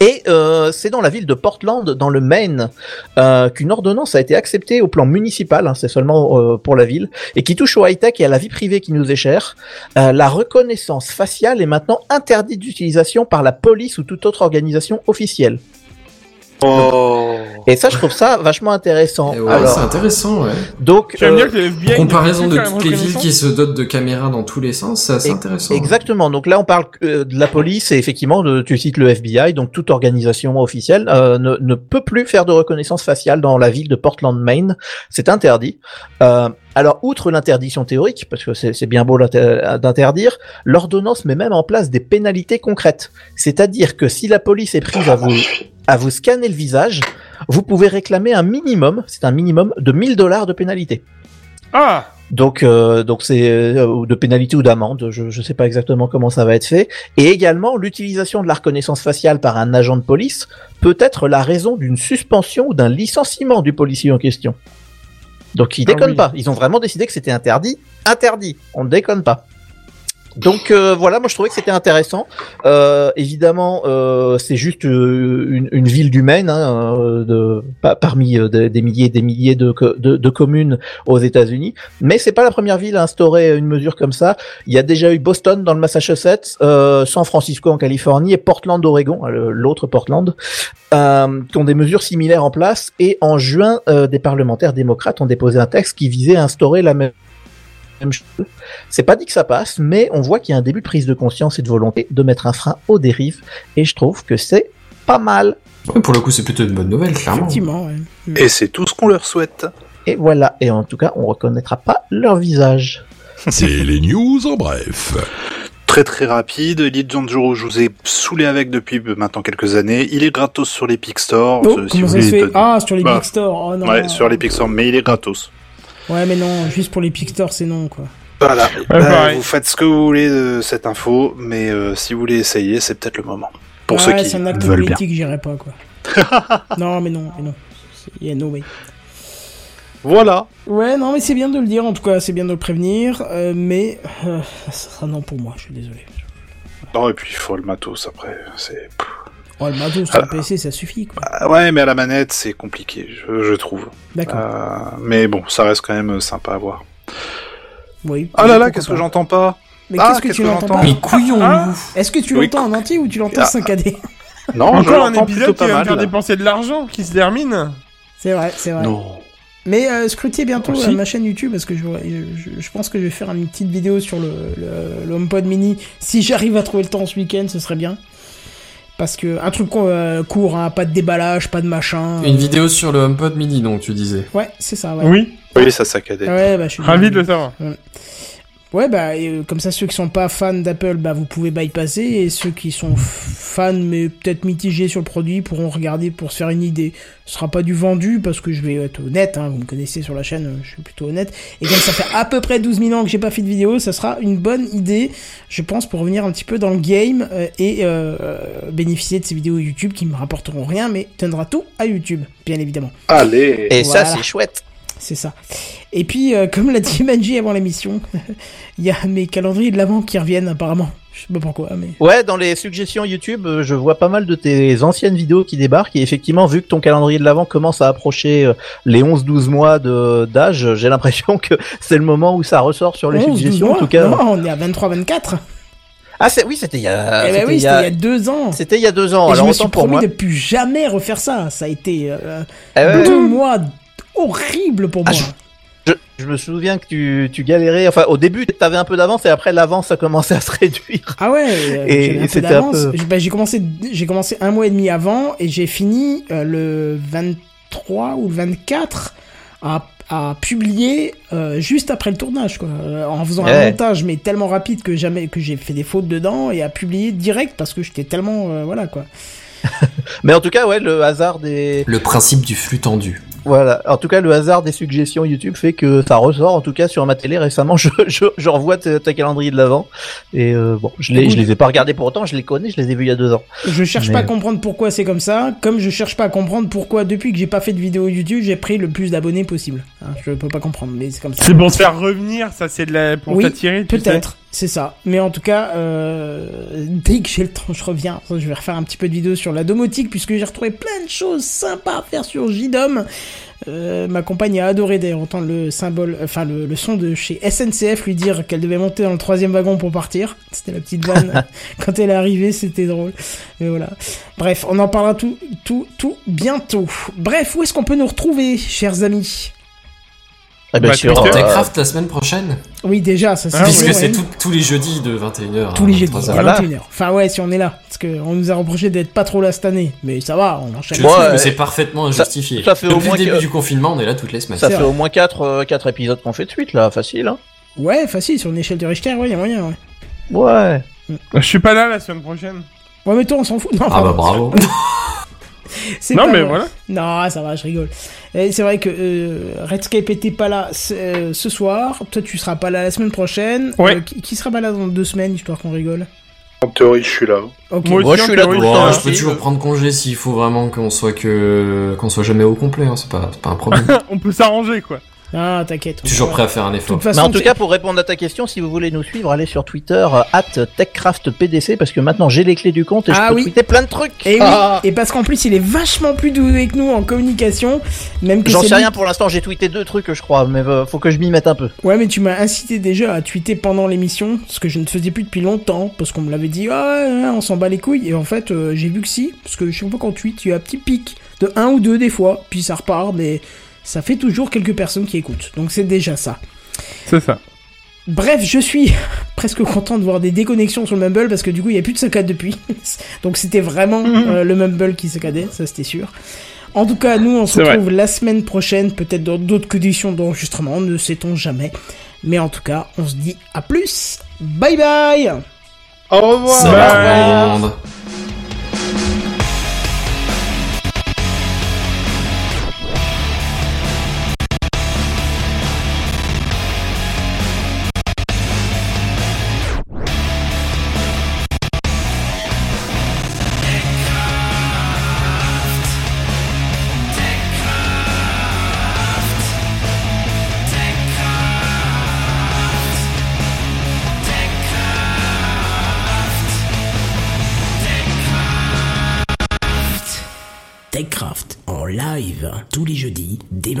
Et euh, c'est dans la ville de Portland, dans le Maine, euh, qu'une ordonnance a été acceptée au plan municipal, hein, c'est seulement euh, pour la ville, et qui touche au high-tech et à la vie privée qui nous est chère. La reconnaissance faciale est maintenant interdite d'utilisation par la police ou toute autre organisation officielle. Oh. Et ça, je trouve ça vachement intéressant. Et ouais, Alors, c'est intéressant, ouais. donc, euh, dire que le FBI... Comparaison de toutes les villes qui se dotent de caméras dans tous les sens, c'est intéressant. Exactement. Donc là, on parle euh, de la police et effectivement, de, tu cites le FBI, donc toute organisation officielle euh, ne, ne peut plus faire de reconnaissance faciale dans la ville de Portland, Maine. C'est interdit. Euh, alors, outre l'interdiction théorique, parce que c'est bien beau d'interdire, l'ordonnance met même en place des pénalités concrètes. C'est-à-dire que si la police est prise à vous, à vous scanner le visage, vous pouvez réclamer un minimum, c'est un minimum de 1000 dollars de pénalité. Ah Donc, euh, donc c'est euh, de pénalité ou d'amende. Je ne sais pas exactement comment ça va être fait. Et également, l'utilisation de la reconnaissance faciale par un agent de police peut être la raison d'une suspension ou d'un licenciement du policier en question. Donc, ils Ah déconnent oui. pas. Ils ont vraiment décidé que c'était interdit. Interdit. On ne déconne pas. Donc euh, voilà, moi je trouvais que c'était intéressant. Euh, évidemment, euh, c'est juste euh, une, une ville du Maine, hein, euh, de, pa- parmi euh, des, milliers et des milliers de, de, de communes aux États-Unis. Mais c'est pas la première ville à instaurer une mesure comme ça. Il y a déjà eu Boston dans le Massachusetts, San Francisco en Californie et Portland, Oregon, euh, l'autre Portland, qui ont des mesures similaires en place. Et en juin, des parlementaires démocrates ont déposé un texte qui visait à instaurer la même même chose. C'est pas dit que ça passe, mais on voit qu'il y a un début de prise de conscience et de volonté de mettre un frein aux dérives, et je trouve que c'est pas mal. Ouais, pour le coup, c'est plutôt une bonne nouvelle, clairement. Effectivement, ouais. Et c'est tout ce qu'on leur souhaite. Et voilà, et en tout cas, on reconnaîtra pas leur visage. C'est les news en bref. Très très rapide, Elite Dangerous, je vous ai saoulé avec depuis maintenant quelques années. Il est gratos sur l'Epic Store. Oh, euh, comment ça voulez, se fait de- Ah, sur les Bah, Store. Oh non. Ouais, sur l'Epic Store, mais il est gratos. Ouais, mais non, juste pour les Big Store, c'est non, quoi. Voilà. Bah, vous faites ce que vous voulez de cette info, mais euh, si vous voulez essayer, c'est peut-être le moment. Pour ouais, ceux qui c'est un acte veulent politique, j'irai pas, quoi. non, mais non, mais non. Il y a no way. Voilà. Ouais, non, mais c'est bien de le dire, en tout cas, c'est bien de le prévenir, euh, mais euh, ça sera non pour moi, je suis désolé. Non, et puis il faut le matos après. C'est. Oh, le matos sur le PC, ça suffit, quoi. Ah ouais, mais à la manette, c'est compliqué, je, je trouve. D'accord. Euh, mais bon, ça reste quand même sympa à voir. Oui. Oh là là, qu'est-ce que j'entends pas? Mais Ah, qu'est-ce que qu'est-ce tu que j'entends pas? Mais couillon, Ah. nous. Est-ce que tu Oui. l'entends en entier ou tu l'entends Ah. saccadé? Non, je Encore un l'entends épisode qui va me faire dépenser de l'argent qui se termine. C'est vrai, c'est vrai. Non. Mais euh, scrutez bientôt euh, ma chaîne YouTube parce que je, je, je pense que je vais faire une petite vidéo sur le, le, le HomePod mini. Si j'arrive à trouver le temps ce week-end, ce serait bien. Parce que un truc euh, court, hein, pas de déballage, pas de machin. Une euh, vidéo sur le HomePod mini, donc tu disais. Ouais, c'est ça. Ouais. Oui, Oui, ça saccadait. Ouais, bah je suis ravi de le savoir. Ouais, bah, et, euh, comme ça, ceux qui sont pas fans d'Apple, bah, vous pouvez bypasser, et ceux qui sont f- fans, mais peut-être mitigés sur le produit, pourront regarder pour se faire une idée. Ce sera pas du vendu, parce que je vais être honnête, hein, vous me connaissez sur la chaîne, euh, je suis plutôt honnête. Et comme ça fait à peu près 12 000 ans que j'ai pas fait de vidéo, ça sera une bonne idée, je pense, pour revenir un petit peu dans le game, euh, et euh, euh, bénéficier de ces vidéos YouTube qui me rapporteront rien, mais tiendra tout à YouTube, bien évidemment. Allez Et Voilà. ça, c'est chouette. C'est ça. Et puis, euh, comme l'a dit Manji avant l'émission, il y a mes calendriers de l'avant qui reviennent apparemment. Je sais pas pourquoi, mais... Ouais, dans les suggestions YouTube, euh, je vois pas mal de tes anciennes vidéos qui débarquent. Et effectivement, vu que ton calendrier de l'avant commence à approcher euh, les 11-12 mois d'âge, j'ai l'impression que c'est le moment où ça ressort sur les 11, 12 suggestions. En tout cas. Non, on est à 23-24. Ah, c'est oui, c'était il y a. eh ben c'était oui, il il y a deux ans. C'était il y a deux ans. Et je Alors me autant suis promis moi. de plus jamais refaire ça. Ça a été euh, ouais, deux mois horribles pour Ah, moi. je, je me souviens que tu, tu galérais. Enfin, au début, t'avais un peu d'avance et après l'avance a commencé à se réduire. Ah ouais, euh, Et c'était un peu- J'ai bah, j'ai commencé, j'ai commencé un mois et demi avant et j'ai fini euh, le 23 ou le 24 à, à publier euh, juste après le tournage, quoi, en faisant un montage mais tellement rapide que jamais que j'ai fait des fautes dedans et à publier direct parce que j'étais tellement euh, voilà quoi. Mais en tout cas, ouais, le hasard des Le principe du flux tendu. Voilà. En tout cas, le hasard des suggestions YouTube fait que ça ressort. En tout cas, sur ma télé récemment, je je, je revois ta, ta calendrier de l'avant. Et euh, bon, je les je les ai pas regardés pour autant. Je les connais. Je les ai vus il y a deux ans. Je cherche Mais- pas à comprendre pourquoi c'est comme ça, comme je cherche pas à comprendre pourquoi depuis que j'ai pas fait de vidéo YouTube, j'ai pris le plus d'abonnés possible. Hein, je peux pas comprendre, mais c'est comme ça. C'est pour se faire revenir, ça c'est de la... pour Oui, t'attirer. Peut-être, c'est ça. Mais en tout cas, euh, dès que j'ai le temps, je reviens. Je vais refaire un petit peu de vidéo sur la domotique puisque j'ai retrouvé plein de choses sympas à faire sur JDOM. Euh, ma compagne a adoré d'ailleurs entendre le symbole, enfin le, le son de chez SNCF lui dire qu'elle devait monter dans le troisième wagon pour partir. C'était la petite vanne. Quand elle est arrivée, c'était drôle. Mais voilà. Bref, on en parlera tout, tout, tout bientôt. Bref, où est-ce qu'on peut nous retrouver, chers amis? Eh ben, Bah, sur, Twitter. euh, Techcraft la semaine prochaine Oui, déjà, ça c'est Ah, Puisque c'est ouais. tout- tous les jeudis de 21h Tous les jeudis, à à 23h. Voilà. 21h. Enfin ouais, si on est là. Parce qu'on nous a reproché d'être pas trop là cette année. Mais ça va, on enchaîne. Je ouais. que c'est parfaitement injustifié. ça fait au Depuis moins le début que- du confinement, on est là toutes les semaines. ça fait vrai. au moins quatre euh, quatre épisodes qu'on fait de suite là, facile. Hein Ouais, facile, sur une échelle de Richter, ouais, y a moyen, ouais. ouais. Je suis pas là la semaine prochaine. Ouais, mais toi, on s'en fout. Non, Ah bah bravo. c'est Non pas mais vrai. voilà. Non, ça va, je rigole. Et c'est vrai que euh, Redscape était pas là ce, euh, ce soir. Toi, tu seras pas là la semaine prochaine. Ouais. Euh, qui, qui sera pas là dans deux semaines, histoire qu'on rigole? En théorie, je suis là. Ok. Moi je suis là théorie, le je peux toujours prendre congé s'il faut vraiment qu'on soit que qu'on soit jamais au complet. Hein. C'est pas c'est pas un problème. On peut s'arranger quoi. Ah, t'inquiète. toujours prêt à faire un effort. Mais en tout cas, pour répondre à ta question, si vous voulez nous suivre, allez sur Twitter euh, at TechCraftPDC parce que maintenant j'ai les clés du compte et Ah je peux oui. tweeter plein de trucs. Et oui, Ah. et parce qu'en plus il est vachement plus doué que nous en communication, même que J'en sais lui- rien pour l'instant, j'ai tweeté deux trucs, je crois, mais euh, faut que je m'y mette un peu. Ouais, mais tu m'as incité déjà à tweeter pendant l'émission, ce que je ne faisais plus depuis longtemps, parce qu'on me l'avait dit, ah, ouais, ouais, on s'en bat les couilles, et en fait, euh, j'ai vu que si, parce que chaque fois qu'on tweet, il y a un petit pic de un ou deux des fois, puis ça repart, mais ça fait toujours quelques personnes qui écoutent, donc c'est déjà ça. C'est ça. Bref, je suis presque content de voir des déconnexions sur le Mumble, parce que du coup, il n'y a plus de saccade depuis, donc c'était vraiment euh, le Mumble qui saccadait, ça c'était sûr. En tout cas, nous, on se vrai. retrouve la semaine prochaine, peut-être dans d'autres conditions d'enregistrement, ne sait-on jamais. Mais en tout cas, on se dit à plus. Bye bye Au revoir Ça va